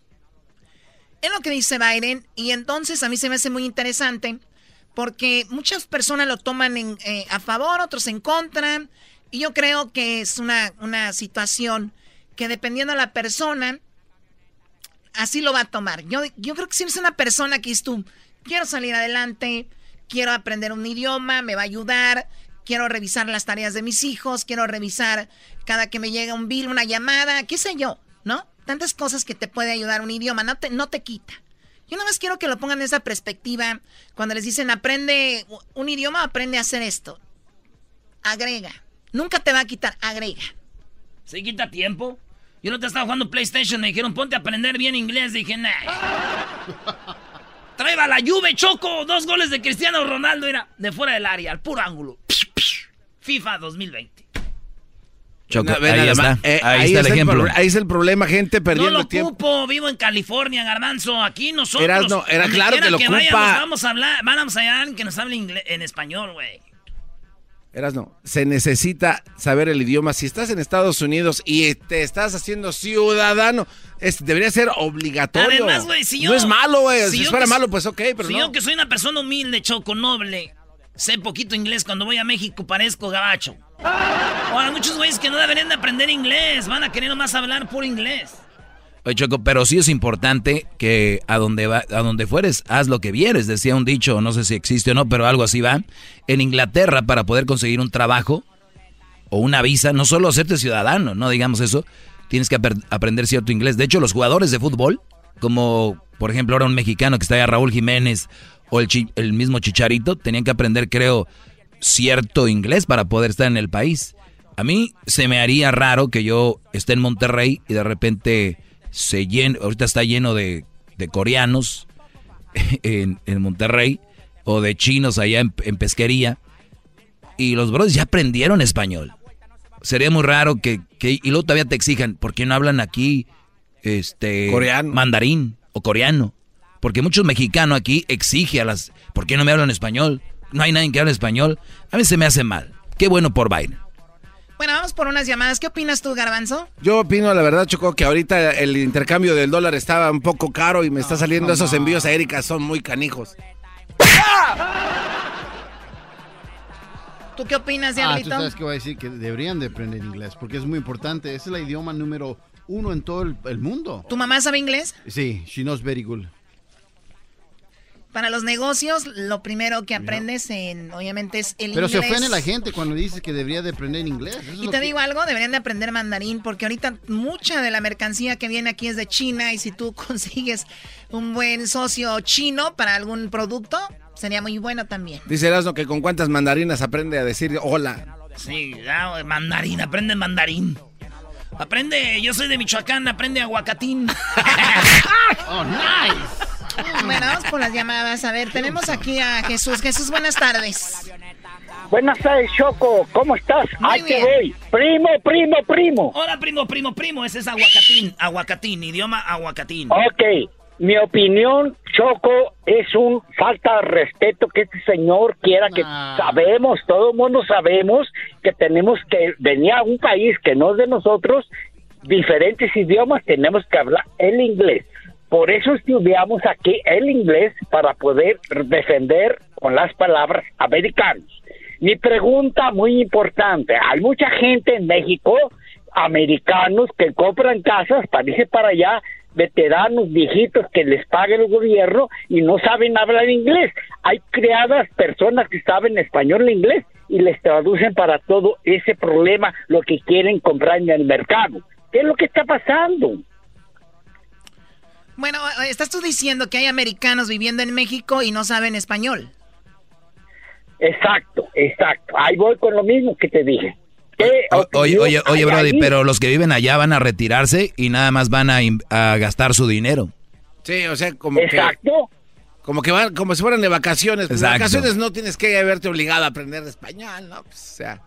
Es lo que dice Biden y entonces a mí se me hace muy interesante porque muchas personas lo toman eh, a favor, otros en contra y yo creo que es una, una situación que dependiendo de la persona, así lo va a tomar. Yo, yo creo que si eres una persona que es tú, quiero salir adelante, quiero aprender un idioma, me va a ayudar, quiero revisar las tareas de mis hijos, quiero revisar cada que me llega un bill, una llamada, qué sé yo, ¿no? Tantas cosas que te puede ayudar un idioma, no te, no te quita. Yo nada más quiero que lo pongan en esa perspectiva. Cuando les dicen aprende un idioma, aprende a hacer esto. Agrega. Nunca te va a quitar, agrega. ¿Se quita tiempo? Yo no te estaba jugando PlayStation, me dijeron ponte a aprender bien inglés. Dije, nah. Traeba la Juve, Choco. Dos goles de Cristiano Ronaldo, era de fuera del área, al puro ángulo. FIFA 2020. Choco, ahí, está. Eh, ahí, está el ejemplo. ahí es el problema, gente perdiendo no lo tiempo. Ocupo, vivo en California, Garbanzo. Aquí nosotros. no, era claro que lo ocupa. vamos a hablar, vamos a hablar que nos hable inglés, en español, güey. Eras no, se necesita saber el idioma. Si estás en Estados Unidos y te estás haciendo ciudadano, debería ser obligatorio. Además, güey, si yo. No es malo, güey. si, fuera malo, pues ok, pero si no. yo que soy una persona humilde, choco, noble, sé poquito inglés, cuando voy a México parezco gabacho. Ahora, muchos güeyes que no deberían de aprender inglés, van a querer nomás hablar puro inglés. Oye, Choco, pero sí es importante que a donde, a donde fueres, haz lo que vieres. Decía un dicho, no sé si existe o no, pero algo así va. En Inglaterra, para poder conseguir un trabajo o una visa, no solo hacerte ciudadano, no digamos eso, tienes que aprender cierto inglés. De hecho, los jugadores de fútbol, como por ejemplo ahora un mexicano que está allá, Raúl Jiménez, o el, el mismo Chicharito, tenían que aprender, creo, cierto inglés para poder estar en el país. A mí se me haría raro que yo esté en Monterrey y de repente se llena, ahorita está lleno de, coreanos en, Monterrey o de chinos allá en, pesquería y los brothers ya aprendieron español. Sería muy raro que, y luego todavía te exijan, ¿por qué no hablan aquí este coreano. mandarín o coreano? Porque muchos mexicanos aquí exigen a las, ¿por qué no me hablan español? No hay nadie que hable español. A mí se me hace mal. Qué bueno por Biden. Bueno, vamos por unas llamadas. ¿Qué opinas tú, Garbanzo? Yo opino, la verdad, Choco, que ahorita el intercambio del dólar estaba un poco caro y me está saliendo esos envíos a Erika, son muy canijos. ¿Tú qué opinas, Diablito? Ah, tú sabes que voy a decir que deberían de aprender inglés porque es muy importante. Es el idioma número uno en todo el, el mundo. ¿Tu mamá sabe inglés? Sí, she knows very good. Para los negocios, lo primero que aprendes, en, obviamente, es el Pero inglés. Pero se ofende la gente cuando dices que debería de aprender inglés. y te digo algo, deberían de aprender mandarín, porque ahorita mucha de la mercancía que viene aquí es de China y si tú consigues un buen socio chino para algún producto, sería muy bueno también. Dice Erasmo que con cuántas mandarinas aprende a decir hola. Sí, mandarín, aprende mandarín. Aprende, yo soy de Michoacán, aprende aguacatín. oh, nice. Bueno, vamos por las llamadas. A ver, tenemos aquí a Jesús. Jesús, buenas tardes. Buenas tardes, Choco. ¿Cómo estás? Ahí te voy. Primo, primo, primo. Hola, primo, primo, primo. Ese es aguacatín. Aguacatín, idioma aguacatín. Ok. mi opinión, Choco, es un falta de respeto que este señor quiera que sabemos, todo el mundo sabemos que tenemos que venir a un país que no es de nosotros, diferentes idiomas, tenemos que hablar el inglés. Por eso estudiamos aquí el inglés para poder defender con las palabras americanos. Mi pregunta muy importante, hay mucha gente en México, americanos, que compran casas para irse para allá, veteranos, viejitos que les pague el gobierno y no saben hablar inglés. Hay creadas personas que saben español e inglés y les traducen para todo ese problema lo que quieren comprar en el mercado. ¿Qué es lo que está pasando? Bueno, estás tú diciendo que hay americanos viviendo en México y no saben español. Exacto, exacto. Ahí voy con lo mismo que te dije. oye, oye, oye, Brody, pero los que viven allá van a retirarse y nada más van a, gastar su dinero. Sí, o sea, como Exacto. como que van, como si fueran de vacaciones. Pues, vacaciones no tienes que haberte obligado a aprender español, ¿no? Pues, o sea,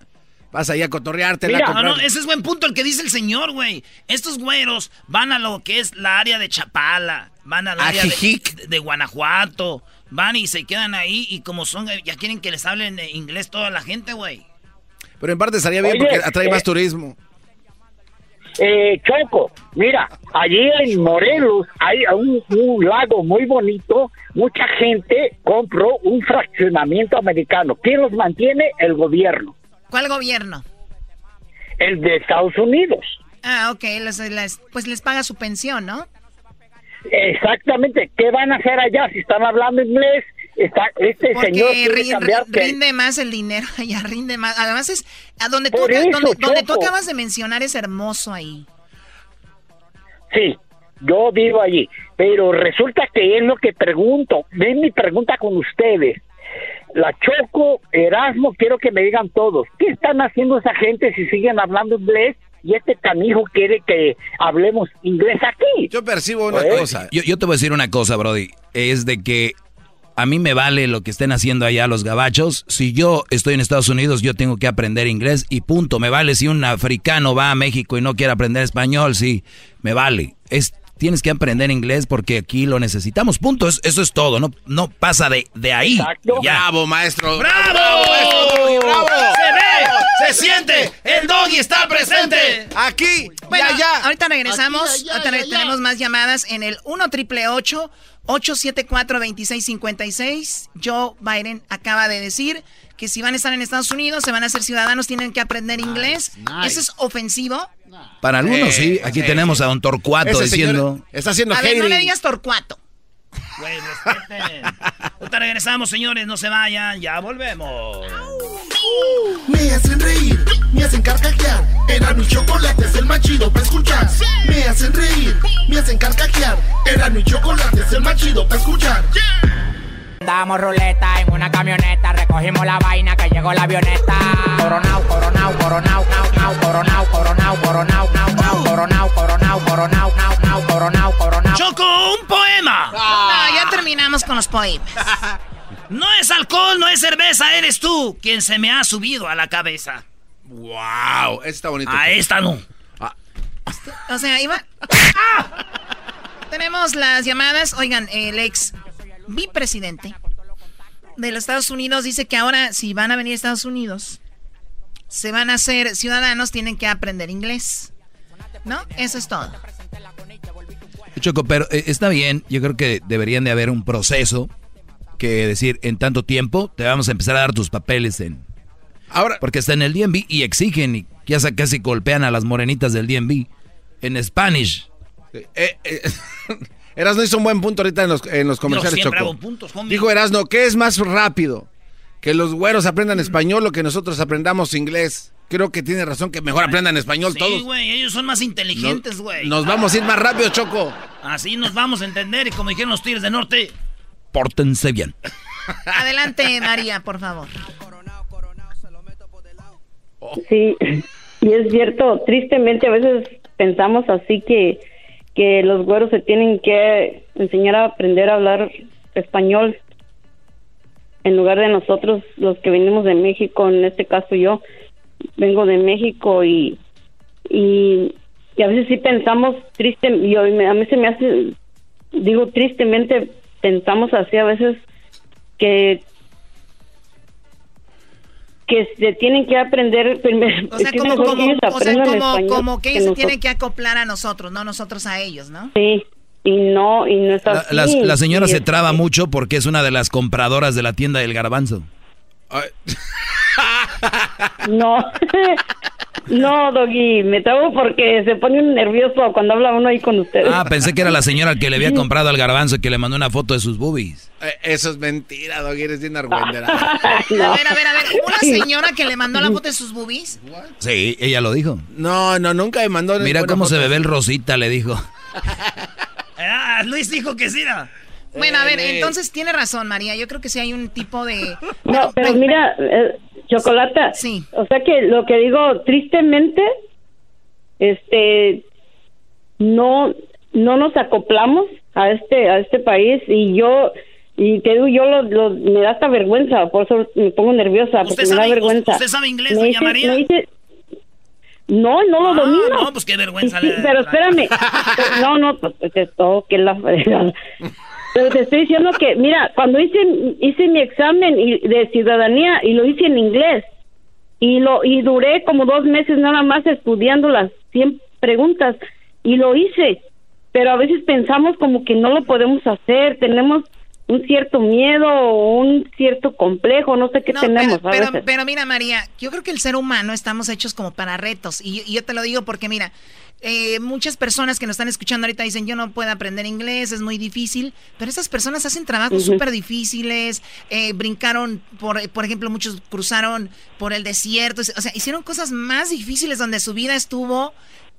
vas allá a cotorrearte. no, no, ese es buen punto el que dice el señor, güey. Estos güeros van a lo que es la área de Chapala, van al área de, de Guanajuato, van y se quedan ahí y como son, ya quieren que les hablen inglés toda la gente, güey. Pero en parte estaría bien porque atrae más eh, turismo. Eh, Choco, mira, allí en Morelos hay un, lago muy bonito. Mucha gente compró un fraccionamiento americano. ¿Quién los mantiene? El gobierno. ¿Cuál gobierno? El de Estados Unidos. Ah, ok, pues les paga su pensión, ¿no? Exactamente, ¿qué van a hacer allá si están hablando inglés? Está, este señor rinde, más el dinero allá, rinde más. Además es a donde tú, donde, tú acabas de mencionar es hermoso ahí. Sí, yo vivo allí, pero resulta que es lo que pregunto. Ven mi pregunta con ustedes. La Choco, Erasmo, quiero que me digan todos, ¿qué están haciendo esa gente si siguen hablando inglés? y este canijo quiere que hablemos inglés aquí. Yo percibo una pues, cosa. Yo, yo te voy a decir una cosa, Brody. Es de que a mí me vale lo que estén haciendo allá los gabachos. Si yo estoy en Estados Unidos, yo tengo que aprender inglés y punto. Me vale si un africano va a México y no quiere aprender español, sí, me vale. Es, tienes que aprender inglés porque aquí lo necesitamos, punto. Eso, es todo, no, no pasa de, de ahí. Bravo, maestro. ¡Bravo! ¡Bravo! ¡Bravo! ¡Se ve! ¡Se siente! ¡El doggy está presente! Aquí bueno, allá. Ahorita regresamos. ahorita tenemos más llamadas en el 1 triple 874-2656. Joe Biden acaba de decir que si van a estar en Estados Unidos, se van a ser ciudadanos, tienen que aprender inglés. ¿Eso es ofensivo? Para algunos sí. Aquí tenemos a don Torcuato diciendo... Está haciendo A ver, no le digas Torcuato. Güey, respeten. Ahorita regresamos, señores. No se vayan. Ya volvemos. Me hacen reír, me hacen carcajear. Era mi chocolate, es el machido para escuchar. Me hacen reír, me hacen carcajear. Era mi chocolate, es el machido para escuchar. Damos ruleta en una camioneta, recogimos la vaina que llegó la avioneta. Coronao, coronao, coronao, coronao, coronao, coronao, coronao, coronao, coronao, coronao, coronao, coronao, coronao, coronao. Choco, un poema. No, ya terminamos con los poemas. No es alcohol, no es cerveza, eres tú quien se me ha subido a la cabeza. Wow, está bonito. A esta no. O sea, iba. Tenemos las llamadas. Oigan, el ex vicepresidente de los Estados Unidos dice que ahora si van a venir a Estados Unidos, se van a hacer ciudadanos, tienen que aprender inglés. ¿No? Eso es todo. Choco, pero eh, está bien, yo creo que deberían de haber un proceso que decir, en tanto tiempo te vamos a empezar a dar tus papeles en... Ahora... Porque está en el DMV y exigen y ya casi golpean a las morenitas del DMV en Spanish. Eh, eh, Erasno hizo un buen punto ahorita en los, en los comerciales, Choco. Dijo Erasno, ¿qué es más rápido? ¿Que los güeros aprendan español o que nosotros aprendamos inglés? Creo que tiene razón que mejor aprendan español todos. Sí, güey, ellos son más inteligentes, güey. Nos, vamos a ir más rápido, Choco. Así nos vamos a entender y como dijeron los Tigres de Norte... Pórtense bien. Adelante, María, por favor. Sí, y es cierto, tristemente a veces pensamos así que que los güeros se tienen que enseñar a aprender a hablar español en lugar de nosotros los que venimos de México, en este caso yo vengo de México y y, a veces sí pensamos triste y a mí se me hace digo, tristemente pensamos así a veces que que se tienen que aprender primero. O sea, que como, mejor como, que ellos o sea, como, español como que ellos se tienen que acoplar a nosotros, no nosotros a ellos, ¿no? Sí, y no, y no es La, así. la- la señora Y se traba mucho porque es una de las compradoras de la tienda del garbanzo. No, no, Doggy, me trabo porque se pone un nervioso cuando habla uno ahí con ustedes. Ah, pensé que era la señora que le había comprado al garbanzo y que le mandó una foto de sus boobies. Eh, Eso es mentira, Doggy, eres bien argüendera. A ver, a ver, a ver, una señora que le mandó la foto de sus boobies. Sí, ella lo dijo. No, no, nunca me mandó. Mira cómo se bebe el rosita, le dijo. Ah, Luis dijo que sí, ¿no? Bueno, a ver, Eh, entonces tiene razón, María. Yo creo que sí hay un tipo de... No, pero mira, eh, Chocolata, Sí. o sea que lo que digo, tristemente, este, no, no nos acoplamos a este, a este país y yo, y te digo, yo lo, lo- me da hasta vergüenza, por eso me pongo nerviosa, porque me da sabe- vergüenza. usted sabe inglés, Me doña dice- María? me dice- no, no lo Ah, domino. no, pues qué vergüenza Sí, le pero espérame. No, no, pues esto, que la. Pero te estoy diciendo que, mira, cuando hice, hice mi examen de ciudadanía y lo hice en inglés y lo y duré como dos meses nada más estudiando las 100 preguntas y lo hice, pero a veces pensamos como que no lo podemos hacer, tenemos un cierto miedo o un cierto complejo, no sé qué No, tenemos pero, a pero, mira, María, yo creo que el ser humano estamos hechos como para retos. Y, y yo te lo digo porque, mira, eh, muchas personas que nos están escuchando ahorita dicen, yo no puedo aprender inglés, es muy difícil. Pero esas personas hacen trabajos Ujú. súper difíciles, eh, brincaron, por, por ejemplo, muchos cruzaron por el desierto. O sea, hicieron cosas más difíciles donde su vida estuvo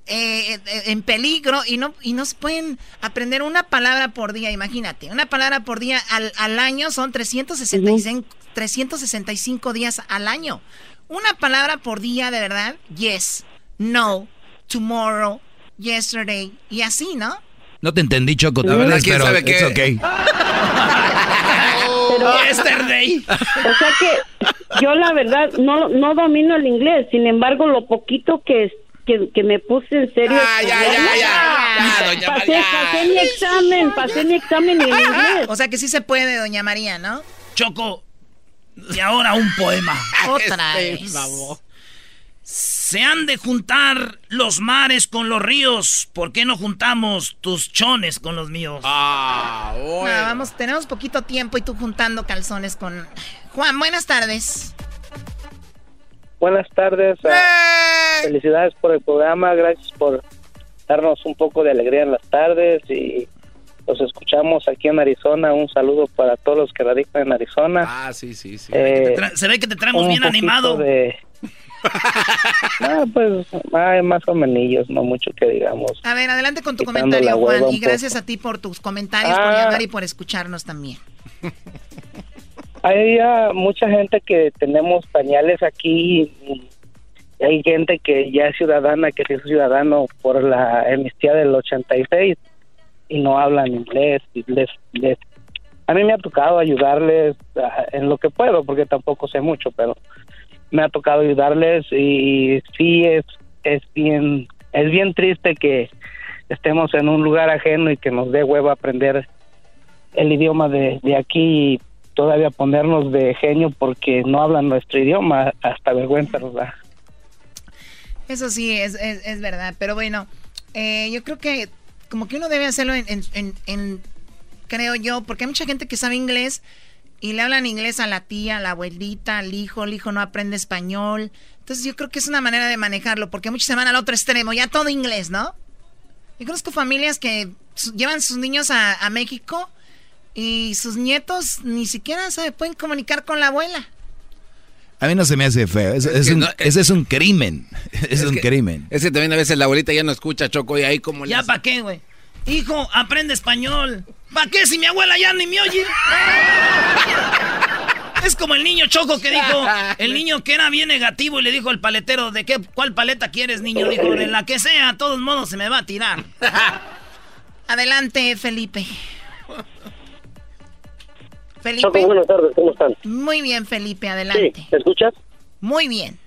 eh, en peligro y no y no se pueden aprender una palabra por día, imagínate, una palabra por día al, al año son 365, 365 días al año. Una palabra por día, de verdad, yes, no, tomorrow, yesterday y así, ¿no? No te entendí, Choco, La tal verdad, vez, ¿quién pero sabe it's qué? okay. Yesterday. O sea que yo la verdad no no domino el inglés, sin embargo lo poquito que que, que me puse en serio. Ah, ya, ya, ya, ya, doña pasé, María. pasé mi examen, pasé mi examen en inglés. O sea que sí se puede, doña María, ¿no? Choco, y ahora un poema. Otra Este, vez. Se han de juntar los mares con los ríos. ¿Por qué no juntamos tus chones con los míos? Ah, No, vamos, tenemos poquito tiempo y tú juntando calzones con Juan. Buenas tardes. Buenas tardes. ah, Felicidades por el programa. Gracias por darnos un poco de alegría en las tardes y los escuchamos aquí en Arizona. Un saludo para todos los que radican en Arizona. Ah, sí, sí, sí. Eh, Se ve que te traemos bien animado. De... Ah, pues hay más o menos, no mucho que digamos. A ver, adelante con tu comentario, Juan. Y gracias a ti por tus comentarios, por Ah. llamar y por escucharnos también. Hay ah, mucha gente que tenemos pañales aquí y hay gente que ya es ciudadana, que sí es ciudadano por la amnistía del 86 y no hablan inglés. y les, les- a mí me ha tocado ayudarles ah, en lo que puedo, porque tampoco sé mucho, pero me ha tocado ayudarles y sí es, es bien es bien triste que estemos en un lugar ajeno y que nos dé hueva aprender el idioma de, de aquí y todavía ponernos de genio porque no hablan nuestro idioma, hasta vergüenza nos da. Eso sí, es, es, verdad. Pero bueno, eh, yo creo que como que uno debe hacerlo en- creo yo, porque hay mucha gente que sabe inglés y le hablan inglés a la tía, a la abuelita, al hijo, el hijo no aprende español. Entonces yo creo que es una manera de manejarlo, porque muchos se van al otro extremo, ya todo inglés, ¿no? Yo conozco familias que llevan sus niños a, a México y sus nietos ni siquiera se pueden comunicar con la abuela. A mí no se me hace feo. Es- es que un- no- ese es un crimen. Es, un que- crimen. Es que también a veces la abuelita ya no escucha, Choco, y ahí como le ¿Ya para qué, güey? Hijo, aprende español. ¿Para qué si mi abuela ya ni me oye? Es como el niño choco que dijo, el niño que era bien negativo y le dijo al paletero, ¿de qué, cuál paleta quieres, niño? Dijo, de la que sea, a todos modos se me va a tirar. Adelante, Felipe. Felipe. Choco, buenas tardes, ¿cómo están? Muy bien, Felipe, adelante. Sí, ¿me escuchas? Muy bien.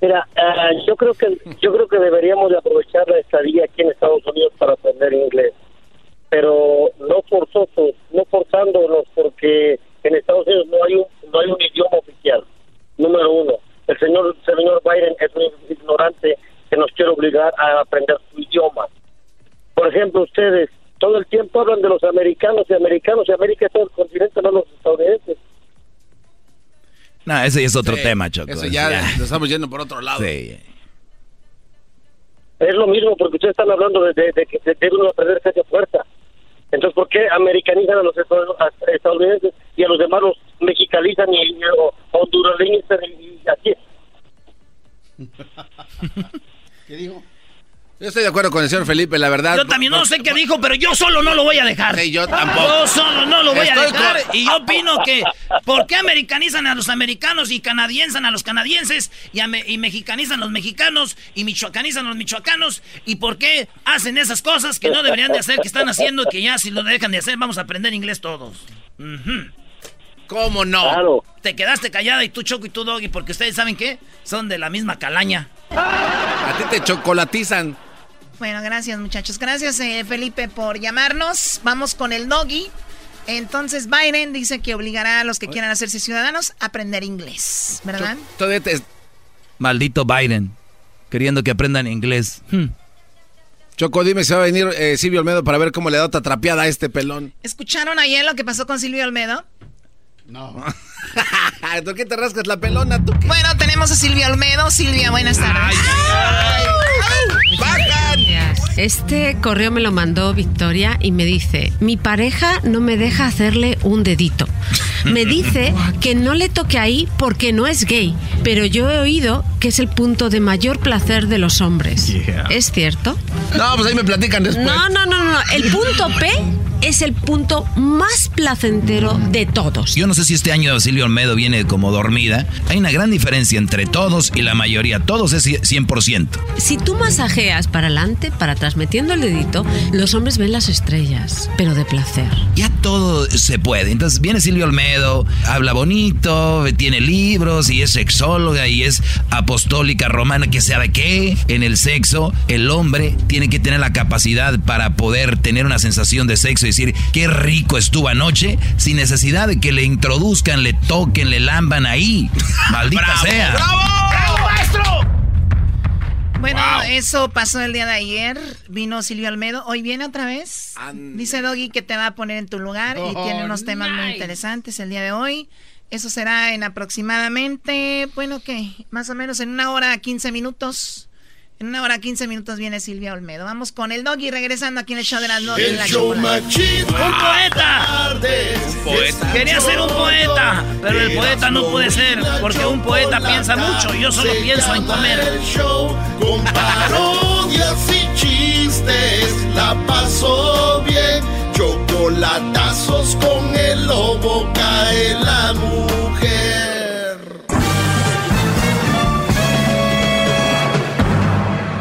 Mira, ah, yo creo que yo creo que deberíamos de aprovechar la estadía aquí en Estados Unidos para aprender inglés. pero no forzosos, no forzándolos, porque en Estados Unidos no hay un, no hay un idioma oficial. Número uno, el señor, señor Biden es un ignorante que nos quiere obligar a aprender su idioma. Por ejemplo, ustedes todo el tiempo hablan de los americanos y americanos y América es todo el continente, no los estadounidenses. No, ese ya es otro Sí, tema, Choco. Eso ya, lo estamos yendo por otro lado. Sí. Es lo mismo porque ustedes están hablando de, de, de que de- debe uno aprender esa fuerza. Entonces, ¿por qué americanizan a los estadounidenses y a los demás los mexicalizan y, y o- hondureños y, y así? ¿Qué dijo? Yo estoy de acuerdo con el señor Felipe, la verdad. Yo también no sé qué dijo, pero yo solo no lo voy a dejar. Sí, yo tampoco. Yo solo no lo voy a dejar. con- Y yo opino que, ¿por qué americanizan a los americanos y canadienzan a los canadienses y, ame- y mexicanizan a los mexicanos y michoacanizan a los michoacanos? ¿Y por qué hacen esas cosas que no deberían de hacer, que están haciendo y que ya si lo dejan de hacer vamos a aprender inglés todos? ¿Cómo no? Claro. Te quedaste callada y tú Choco y tú Doggy porque ustedes saben qué? Son de la misma calaña. A ti te chocolatizan. Bueno, gracias muchachos. Gracias eh, Felipe por llamarnos. Vamos con el doggy. Entonces Biden dice que obligará a los que quieran hacerse ciudadanos a aprender inglés, ¿verdad? Todavía te... Maldito Biden. Queriendo que aprendan inglés. Hmm. Choco, dime si va a venir eh, Silvio Olmedo para ver cómo le da otra trapeada a este pelón. ¿Escucharon ayer lo que pasó con Silvio Olmedo? No. ¿Por qué te rascas la pelona tú? qué? Bueno, tenemos a Silvia Olmedo. Silvia, buenas tardes. Este correo me lo mandó Victoria y me dice, mi pareja no me deja hacerle un dedito. Me dice que no le toque ahí porque no es gay, pero yo he oído que es el punto de mayor placer de los hombres. ¿Es cierto? No, pues ahí me platican después. No, no, no, no. El punto P es el punto más placentero de todos. Yo no sé si este año Silvio Olmedo viene como dormida. Hay una gran diferencia entre todos y la mayoría. Todos es 100%. Si tú masajeas para adelante, para atrás, metiendo el dedito, los hombres ven las estrellas, pero de placer. Ya todo se puede. Entonces viene Silvio Olmedo, habla bonito, tiene libros y es sexóloga y es apostólica romana, que sabe qué. En el sexo, el hombre tiene que tener la capacidad para poder tener una sensación de sexo y decir qué rico estuvo anoche, sin necesidad de que le introduzcan, le toquen, le lamban ahí. Maldita sea. ¡Bravo, maestro! Bueno, eso pasó el día de ayer. Vino Silvio Olmedo. Hoy viene otra vez. Dice Doggy que te va a poner en tu lugar y Oh, tiene unos temas muy interesantes el día de hoy. Eso será en aproximadamente, bueno, ¿qué? Más o menos en una hora 15 minutos. En una hora 15 minutos viene Silvia Olmedo. Vamos con el Doggy regresando aquí en el show de las no, El la show. ¡Un poeta! Un poeta. Quería ser un poeta, pero el poeta no puede ser, porque un poeta piensa mucho y yo solo pienso en comer. el show con parodias y chistes. La pasó bien. Chocolatazos con el lobo cae la mujer.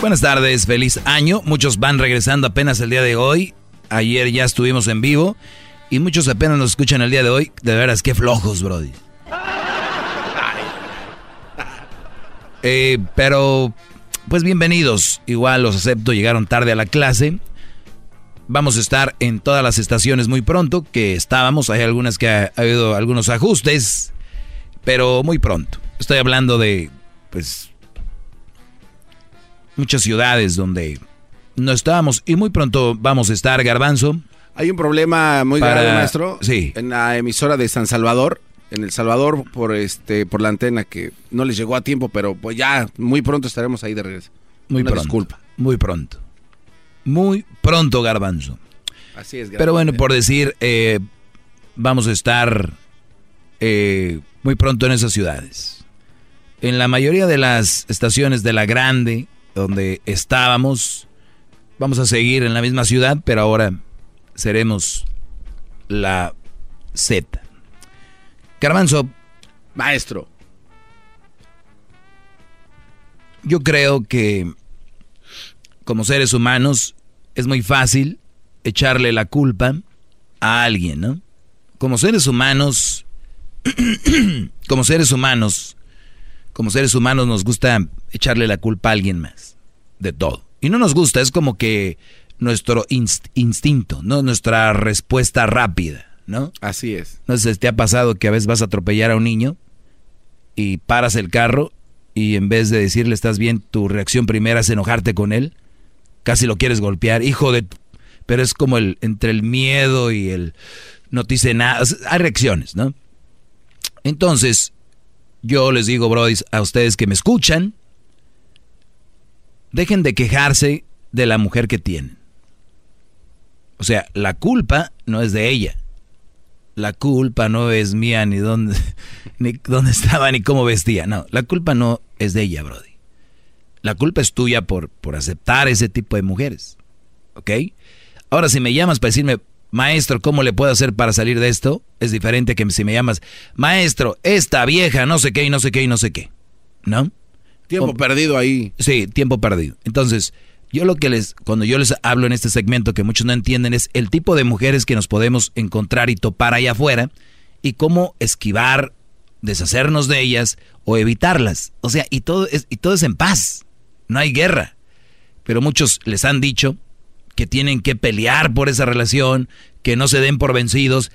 Buenas tardes, feliz año. Muchos van regresando apenas el día de hoy. Ayer ya estuvimos en vivo y muchos apenas nos escuchan el día de hoy. De veras, qué flojos, Brody. Eh, pero, pues bienvenidos. Igual los acepto, llegaron tarde a la clase. Vamos a estar en todas las estaciones muy pronto, que estábamos. Hay algunas que ha, ha habido algunos ajustes, pero muy pronto. Estoy hablando de, pues, muchas ciudades donde no estábamos y muy pronto vamos a estar, Garbanzo. Hay un problema muy Para- grave, maestro. Sí. En la emisora de San Salvador. En El Salvador, por este, por la antena que no les llegó a tiempo, pero pues ya muy pronto estaremos ahí de regreso. Muy Una pronto. disculpa. Muy pronto. Muy pronto, Garbanzo. Así es. Pero bueno, por decir, eh, vamos a estar eh, muy pronto en esas ciudades. En la mayoría de las estaciones de la grande, donde estábamos, vamos a seguir en la misma ciudad, pero ahora seremos la Z. Garbanzo. Maestro. Yo creo que como seres humanos es muy fácil echarle la culpa a alguien, ¿no? Como seres humanos, como seres humanos, como seres humanos nos gusta echarle la culpa a alguien más, de todo. Y no nos gusta, es como que nuestro instinto, ¿no? Nuestra respuesta rápida, ¿no? Así es. No sé si te ha pasado que a veces vas a atropellar a un niño y paras el carro y en vez de decirle estás bien, tu reacción primera es enojarte con él. Casi lo quieres golpear, hijo de... Pero es como el entre el miedo y el no te dice nada. Hay reacciones, ¿no? Entonces, yo les digo, Brody, a ustedes que me escuchan, dejen de quejarse de la mujer que tienen. O sea, la culpa no es de ella. La culpa no es mía ni dónde, ni dónde estaba ni cómo vestía. No, la culpa no es de ella, Brody. La culpa es tuya por, por aceptar ese tipo de mujeres. ¿Ok? Ahora, si me llamas para decirme, maestro, ¿cómo le puedo hacer para salir de esto? Es diferente que si me llamas, maestro, esta vieja, no sé qué y no sé qué y no sé qué. ¿No? Tiempo perdido ahí. Sí, tiempo perdido. Entonces, yo lo que les, cuando yo les hablo en este segmento que muchos no entienden es el tipo de mujeres que nos podemos encontrar y topar allá afuera y cómo esquivar, deshacernos de ellas o evitarlas. O sea, y todo es, y todo es en paz. No hay guerra. Pero muchos les han dicho que tienen que pelear por esa relación, que no se den por vencidos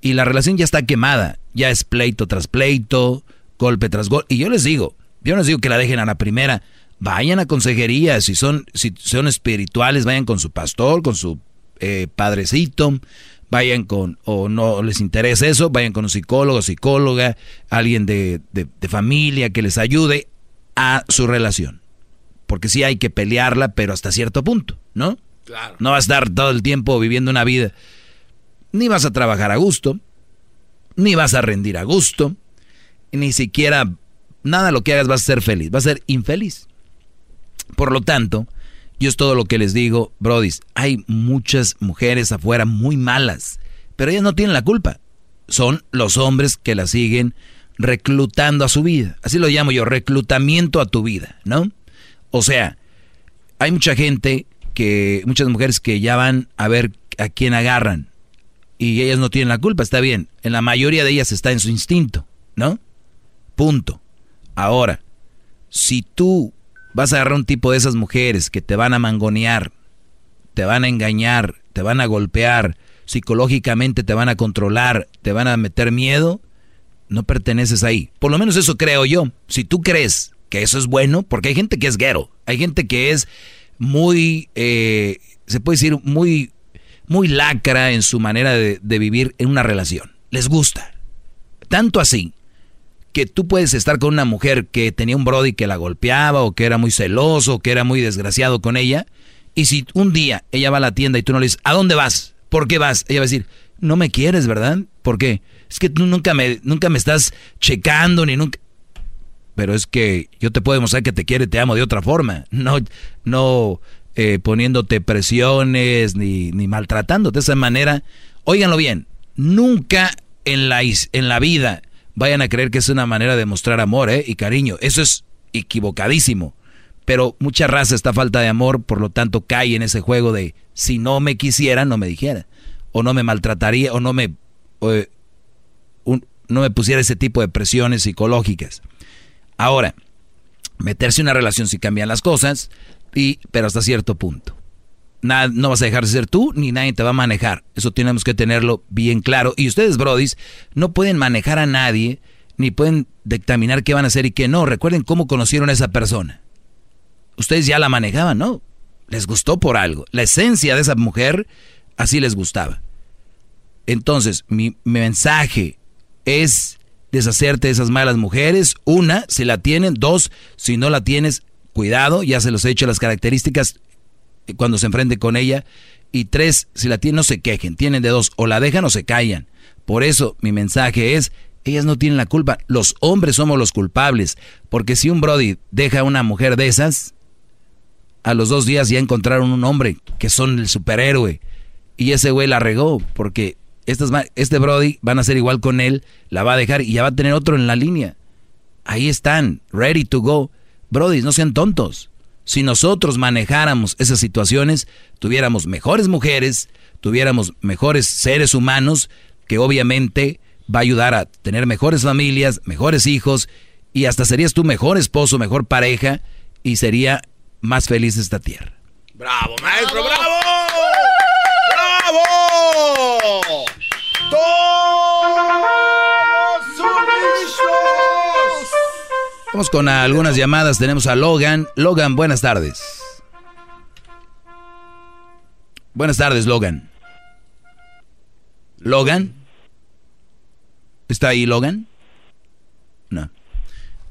y la relación ya está quemada. Ya es pleito tras pleito, golpe tras golpe. Y yo les digo, yo les digo que la dejen a la primera vayan a consejería, si son, si son espirituales, vayan con su pastor, con su eh, padrecito, vayan con, o no les interesa eso, vayan con un psicólogo, psicóloga, alguien de, familia que les ayude a su relación. Porque sí hay que pelearla, pero hasta cierto punto, ¿no? No vas a estar todo el tiempo viviendo una vida. Ni vas a trabajar a gusto, ni vas a rendir a gusto, ni siquiera nada lo que hagas vas a ser feliz, vas a ser infeliz. Por lo tanto, yo es todo lo que les digo, brodis, hay muchas mujeres afuera muy malas, pero ellas no tienen la culpa. Son los hombres que la siguen reclutando a su vida. Así lo llamo yo, reclutamiento a tu vida, ¿no? O sea, hay mucha gente que, muchas mujeres que ya van a ver a quién agarran y ellas no tienen la culpa, está bien. En la mayoría de ellas está en su instinto, ¿no? Punto. Ahora, si tú Vas a agarrar un tipo de esas mujeres que te van a mangonear, te van a engañar, te van a golpear, psicológicamente te van a controlar, te van a meter miedo, no perteneces ahí. Por lo menos eso creo yo. Si tú crees que eso es bueno, porque hay gente que es guero, hay gente que es muy, eh, se puede decir, muy, muy lacra en su manera de, vivir en una relación. Les gusta. Tanto así que tú puedes estar con una mujer que tenía un brody que la golpeaba o que era muy celoso o que era muy desgraciado con ella. Y si un día ella va a la tienda y tú no le dices, ¿a dónde vas? ¿Por qué vas? Ella va a decir, no me quieres, ¿verdad? ¿Por qué? Es que tú nunca me, nunca me estás checando ni nunca... Pero es que yo te puedo demostrar que te quiere, te amo de otra forma. No, no eh, poniéndote presiones ni, ni maltratándote de esa manera. Óiganlo bien, nunca en la, en la vida vayan a creer que es una manera de mostrar amor ¿eh? y cariño. Eso es equivocadísimo. Pero mucha raza está falta de amor, por lo tanto cae en ese juego de si no me quisiera, no me dijera. O no me maltrataría, o no me, no me pusiera ese tipo de presiones psicológicas. Ahora, meterse en una relación si cambian las cosas, y, pero hasta cierto punto no vas a dejar de ser tú, ni nadie te va a manejar. Eso tenemos que tenerlo bien claro. Y ustedes, brodis, no pueden manejar a nadie, ni pueden dictaminar qué van a hacer y qué no. Recuerden cómo conocieron a esa persona. Ustedes ya la manejaban, ¿no? Les gustó por algo. La esencia de esa mujer, así les gustaba. Entonces, mi mensaje es deshacerte de esas malas mujeres. Una, si la tienen. Dos, si no la tienes, cuidado, ya se los he hecho las características cuando se enfrente con ella. Y tres, si la tienen, no se quejen. Tienen de dos, o la dejan o se callan. Por eso mi mensaje es, ellas no tienen la culpa. Los hombres somos los culpables. Porque si un Brody deja a una mujer de esas, a los dos días ya encontraron un hombre que son el superhéroe. Y ese güey la regó porque Estas este Brody van a ser igual con él, la va a dejar y ya va a tener otro en la línea. Ahí están, ready to go. Brody, no sean tontos. Si nosotros manejáramos esas situaciones, tuviéramos mejores mujeres, tuviéramos mejores seres humanos, que obviamente va a ayudar a tener mejores familias, mejores hijos, y hasta serías tu mejor esposo, mejor pareja, y sería más feliz esta tierra. ¡Bravo, maestro! ¡Bravo! ¡Bravo! Vamos con algunas llamadas. Tenemos a Logan. Logan, buenas tardes. Buenas tardes, Logan. ¿Logan? ¿Está ahí Logan? No.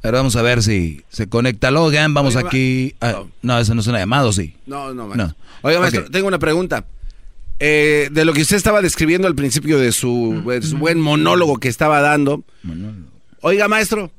Ahora vamos a ver si se conecta Logan. Vamos Oiga, aquí. no, eso no es una llamada, ¿o sí? No, no, maestro. No. Oiga, maestro, tengo una pregunta. Eh, de lo que usted estaba describiendo al principio de su, de su buen monólogo que estaba dando. Oiga, maestro,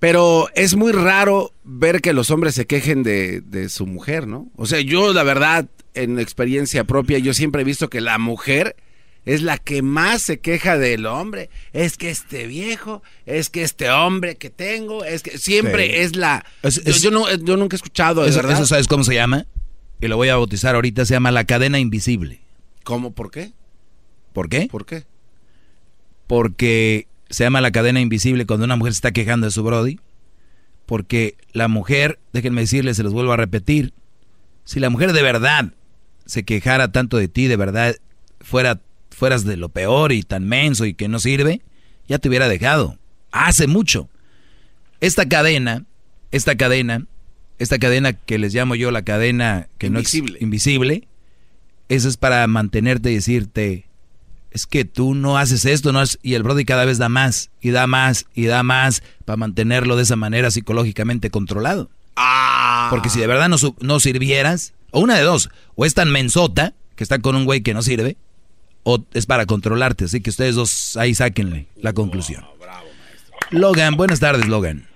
pero es muy raro ver que los hombres se quejen de, de su mujer, ¿no? O sea, yo la verdad, en experiencia propia, yo siempre he visto que la mujer es la que más se queja del hombre. Es que este viejo, es que este hombre que tengo, es que siempre Sí. es la... Es- yo, es- yo no, yo nunca he escuchado, Eso, verdad. eso sabes cómo se llama? Y lo voy a bautizar ahorita. Se llama la cadena invisible. ¿Cómo? ¿Por qué? ¿Por qué? ¿Por qué? Porque se llama la cadena invisible cuando una mujer se está quejando de su Brody. Porque la mujer, déjenme decirles, se los vuelvo a repetir, si la mujer de verdad se quejara tanto de ti, de verdad fuera, fueras de lo peor y tan menso y que no sirve, ya te hubiera dejado. Hace mucho. Esta cadena, esta cadena, esta cadena que les llamo yo la cadena que Invisible. no es invisible, eso es para mantenerte y decirte, es que tú no haces esto, no haces-". y el Brody cada vez da más, y da más, y da más, para mantenerlo de esa manera psicológicamente controlado. Porque si de verdad no, su- no sirvieras, o una de dos, o es tan mensota, que está con un güey que no sirve, o es para controlarte, así que ustedes dos ahí sáquenle la conclusión. Logan, buenas tardes, Logan.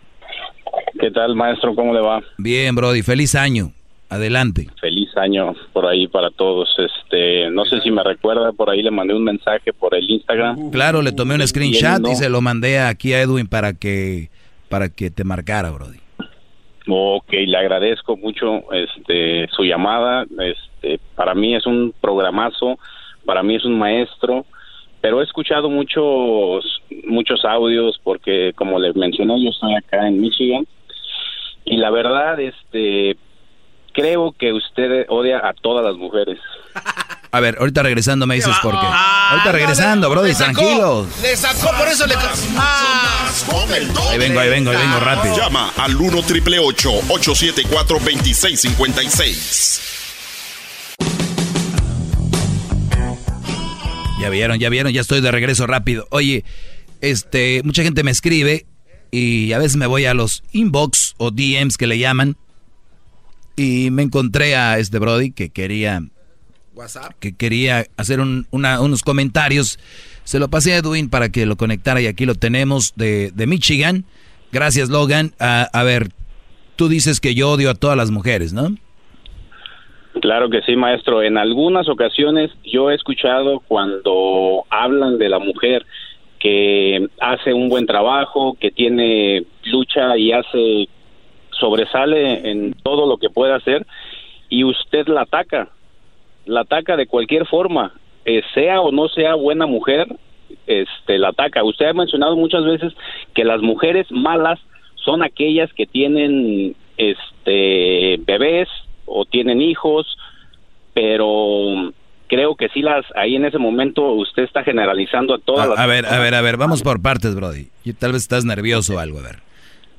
¿Qué tal, maestro? ¿Cómo le va? Bien, Brody, feliz año. Adelante. Feliz año por ahí para todos. Este, no sé si me recuerda, por ahí le mandé un mensaje por el Instagram. Claro, le tomé un screenshot no. y se lo mandé aquí a Edwin para que para que te marcara, Brody. Ok, le agradezco mucho este su llamada. Este, para mí es un programazo, para mí es un maestro, pero he escuchado muchos muchos audios porque como les mencioné, yo estoy acá en Michigan y la verdad este creo que usted odia a todas las mujeres. A ver, ahorita regresando me dices por qué. Ah, ahorita regresando, Brody, Le sacó, tranquilos. Le sacó, por eso le... Ahí vengo, ahí vengo, ahí vengo rápido. Llama al 1 triple 874 2656. Ya vieron, ya vieron, ya estoy de regreso rápido. Oye, este, mucha gente me escribe y a veces me voy a los inbox o DMs que le llaman y me encontré a este Brody que quería WhatsApp. que quería hacer un- una- unos comentarios. Se lo pasé a Edwin para que lo conectara y aquí lo tenemos de, de Michigan. Gracias, Logan. A, a ver, tú dices que yo odio a todas las mujeres, ¿no? Claro que sí, maestro. En algunas ocasiones yo he escuchado cuando hablan de la mujer que hace un buen trabajo, que tiene lucha y hace sobresale en todo lo que puede hacer y usted la ataca, la ataca de cualquier forma, eh, sea o no sea buena mujer, este la ataca. Usted ha mencionado muchas veces que las mujeres malas son aquellas que tienen este bebés o tienen hijos, pero creo que sí las ahí en ese momento usted está generalizando a todas las A, a ver, a ver, a ver, vamos por partes, Brody. Y tal vez estás nervioso o algo, a ver.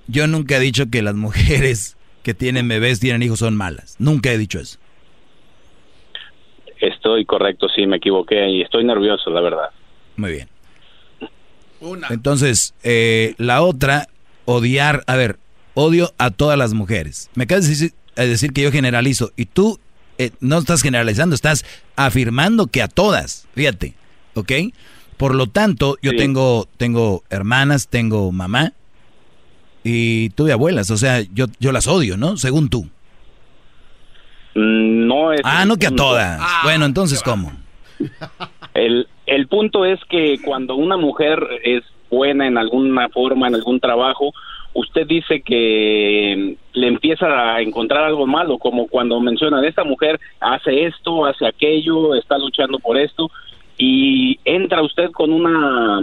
Yo nunca he dicho que las mujeres que tienen bebés, tienen hijos, son malas. Nunca he dicho eso. Estoy correcto, sí, me equivoqué y estoy nervioso, la verdad. Muy bien. Entonces, eh, la otra, odiar, a ver, odio a todas las mujeres. Me acabas de decir, de decir que yo generalizo y tú eh, no estás generalizando, estás afirmando que a todas, fíjate, ¿ok? Por lo tanto, yo tengo, tengo hermanas, tengo mamá y tuve abuelas, o sea, yo, yo las odio, ¿no? Según tú. Mm, No es Ah, no que a todas. bueno, entonces, ¿cómo? El, el punto es que cuando una mujer es buena en alguna forma, en algún trabajo, usted dice que le empieza a encontrar algo malo, como cuando mencionan, esta mujer hace esto, hace aquello, está luchando por esto, y entra usted con una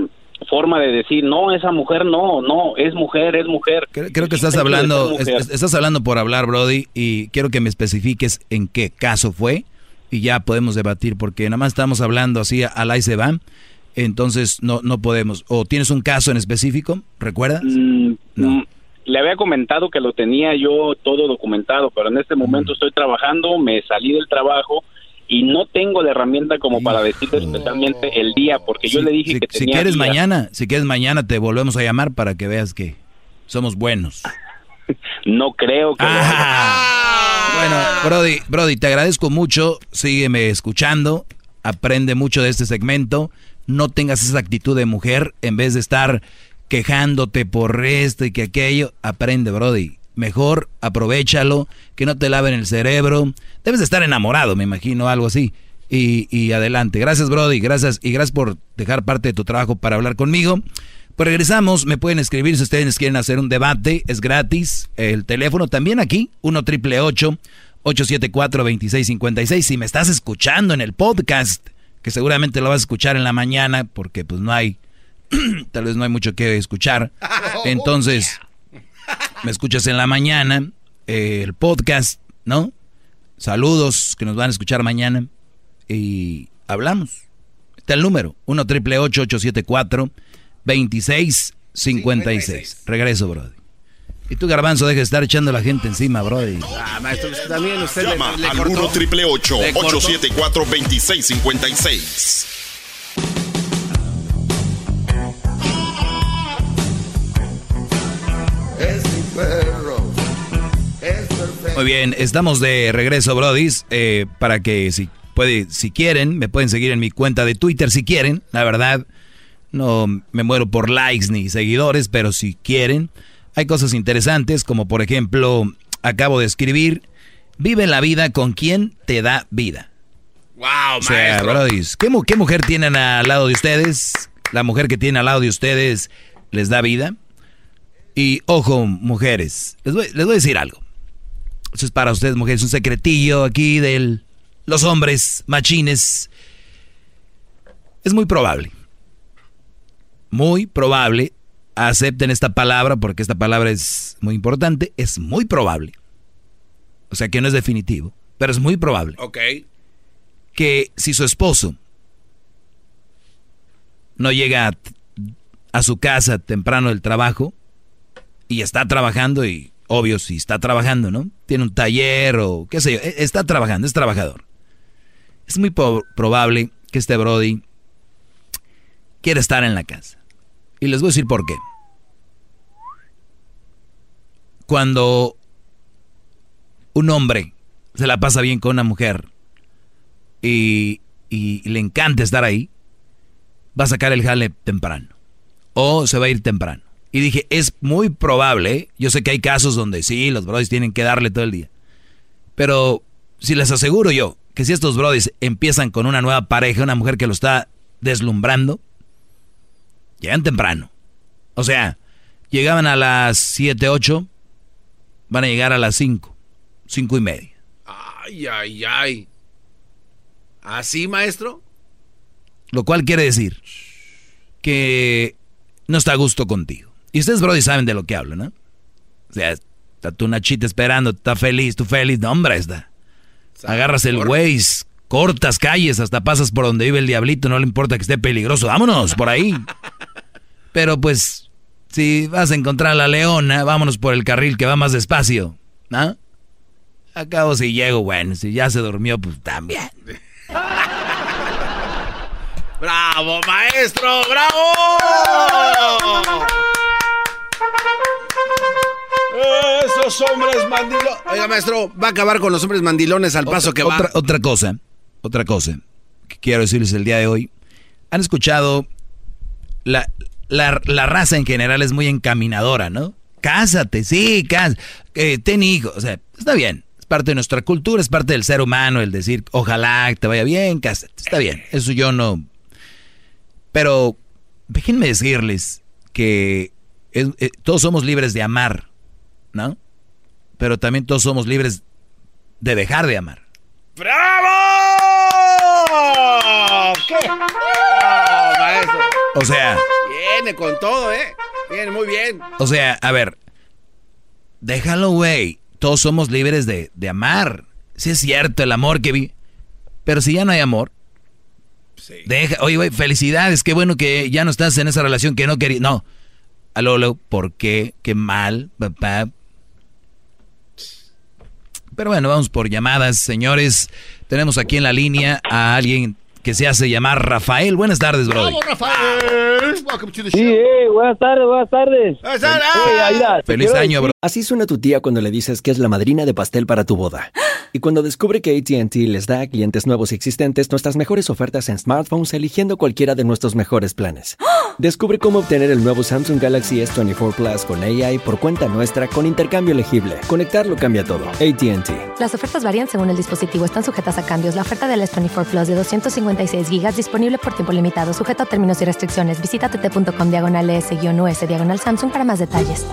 forma de decir, no, esa mujer no, no, es mujer, es mujer. Creo, que estás hablando, estás hablando por hablar, Brody, y quiero que me especifiques en qué caso fue y ya podemos debatir, porque nada más estamos hablando así a la y se va, entonces no, no podemos. ¿O tienes un caso en específico? ¿Recuerdas? Mm, mm, le había comentado que lo tenía yo todo documentado, pero en este momento estoy trabajando, me salí del trabajo y no tengo la herramienta como para decirte especialmente el día, porque yo le dije que tenía... Si quieres mañana, si quieres mañana te volvemos a llamar para que veas que somos buenos. no creo que... Bueno, Brody, Brody, te agradezco mucho, sígueme escuchando, aprende mucho de este segmento, no tengas esa actitud de mujer. En vez de estar quejándote por esto y que aquello, aprende, Brody mejor aprovechalo, que no te laven el cerebro. Debes de estar enamorado, me imagino, algo así. Y, adelante. Gracias, Brody. Gracias. Y gracias por dejar parte de tu trabajo para hablar conmigo. Pues regresamos. Me pueden escribir si ustedes quieren hacer un debate. Es gratis. El teléfono también aquí. 1 triple 874 2656. Si me estás escuchando en el podcast, que seguramente lo vas a escuchar en la mañana, porque pues no hay, tal vez no hay mucho que escuchar. Entonces, me escuchas en la mañana, eh, el podcast, ¿no? Saludos que nos van a escuchar mañana y hablamos. Está el número, 1 triple 874 2656. Regreso, Brody. Y tú, Garbanzo, deja de estar echando a la gente encima, Brody. Ah, maestro, también usted Llama le, al 1 triple 874 2656. Muy bien, estamos de regreso, brodis, eh, para que si puede, si quieren, me pueden seguir en mi cuenta de Twitter si quieren. La verdad, no me muero por likes ni seguidores, pero si quieren, hay cosas interesantes, como por ejemplo, acabo de escribir, vive la vida con quien te da vida. Wow, o sea, brodis, ¿qué, ¿qué mujer tienen al lado de ustedes? La mujer que tiene al lado de ustedes les da vida. Y ojo, mujeres, les voy, les voy a decir algo. Eso es para ustedes, mujeres, un secretillo aquí de los hombres machines. Es muy probable. Muy probable. Acepten esta palabra porque esta palabra es muy importante. Es muy probable. O sea que no es definitivo. Pero es muy probable. Ok. Que si su esposo no llega a, a su casa temprano del trabajo y está trabajando y Obvio, si está trabajando, ¿no? Tiene un taller o qué sé yo. E-, está trabajando, es trabajador. Es muy probable que este Brody quiera estar en la casa. Y les voy a decir por qué. Cuando un hombre se la pasa bien con una mujer y, y le encanta estar ahí, va a sacar el jale temprano. O se va a ir temprano. Y dije, es muy probable, yo sé que hay casos donde sí, los brodis tienen que darle todo el día. Pero si les aseguro yo que si estos brodis empiezan con una nueva pareja, una mujer que lo está deslumbrando, llegan temprano. O sea, llegaban a las 7, 8, van a llegar a las 5, 5 y media. Ay, ay, ay. ¿Así, maestro? Lo cual quiere decir que no está a gusto contigo. Y ustedes, Brody, saben de lo que hablo, ¿no? O sea, está tu Nachita esperando, está feliz, tú feliz. No, hombre, está. Agarras el Waze, cortas calles, hasta pasas por donde vive el diablito, no le importa que esté peligroso. Vámonos, por ahí. Pero pues, si vas a encontrar a la leona, vámonos por el carril que va más despacio, ¿no? Acabo si llego, bueno, si ya se durmió, pues también. ¡Bravo, maestro! ¡Bravo! Esos hombres mandilones. Oiga, maestro, va a acabar con los hombres mandilones al paso que va. Otra cosa, otra cosa que quiero decirles el día de hoy. Han escuchado, la, la, raza en general es muy encaminadora, ¿no? Cásate, sí, cásate, eh, ten hijos, o sea, está bien. Es parte de nuestra cultura, es parte del ser humano el decir, ojalá te vaya bien, cásate, está bien. Eso yo no, Pero déjenme decirles que eh, todos somos libres de amar, ¿no? Pero también todos somos libres de dejar de amar. ¡Bravo! ¿Qué? O sea... Viene con todo, ¿eh? Viene muy bien. O sea, a ver, déjalo, güey. Todos somos libres de, de amar. Sí es cierto, el amor que vi. Pero si ya no hay amor, Deja, oye, güey, felicidades, qué bueno que ya no estás en esa relación que no querías. No. Aló, ¿por qué? Qué mal, papá. Pero bueno, vamos por llamadas, señores. Tenemos aquí en la línea a alguien que se hace llamar Rafael. Buenas tardes, bro. Vamos, Rafael. Sí, eh, buenas tardes, buenas tardes. Feliz año, bro. Así suena tu tía cuando le dices que es la madrina de pastel para tu boda. Y cuando descubre que ATT les da a clientes nuevos y existentes nuestras mejores ofertas en smartphones eligiendo cualquiera de nuestros mejores planes. Descubre cómo obtener el nuevo Samsung Galaxy S24 Plus con AI por cuenta nuestra con intercambio elegible. Conectarlo cambia todo. ATT. Las ofertas varían según el dispositivo. Están sujetas a cambios. La oferta del S24 Plus de 256 GB disponible por tiempo limitado. Sujeto a términos y restricciones. Visita tt.com diagonal S-US diagonal Samsung para más detalles.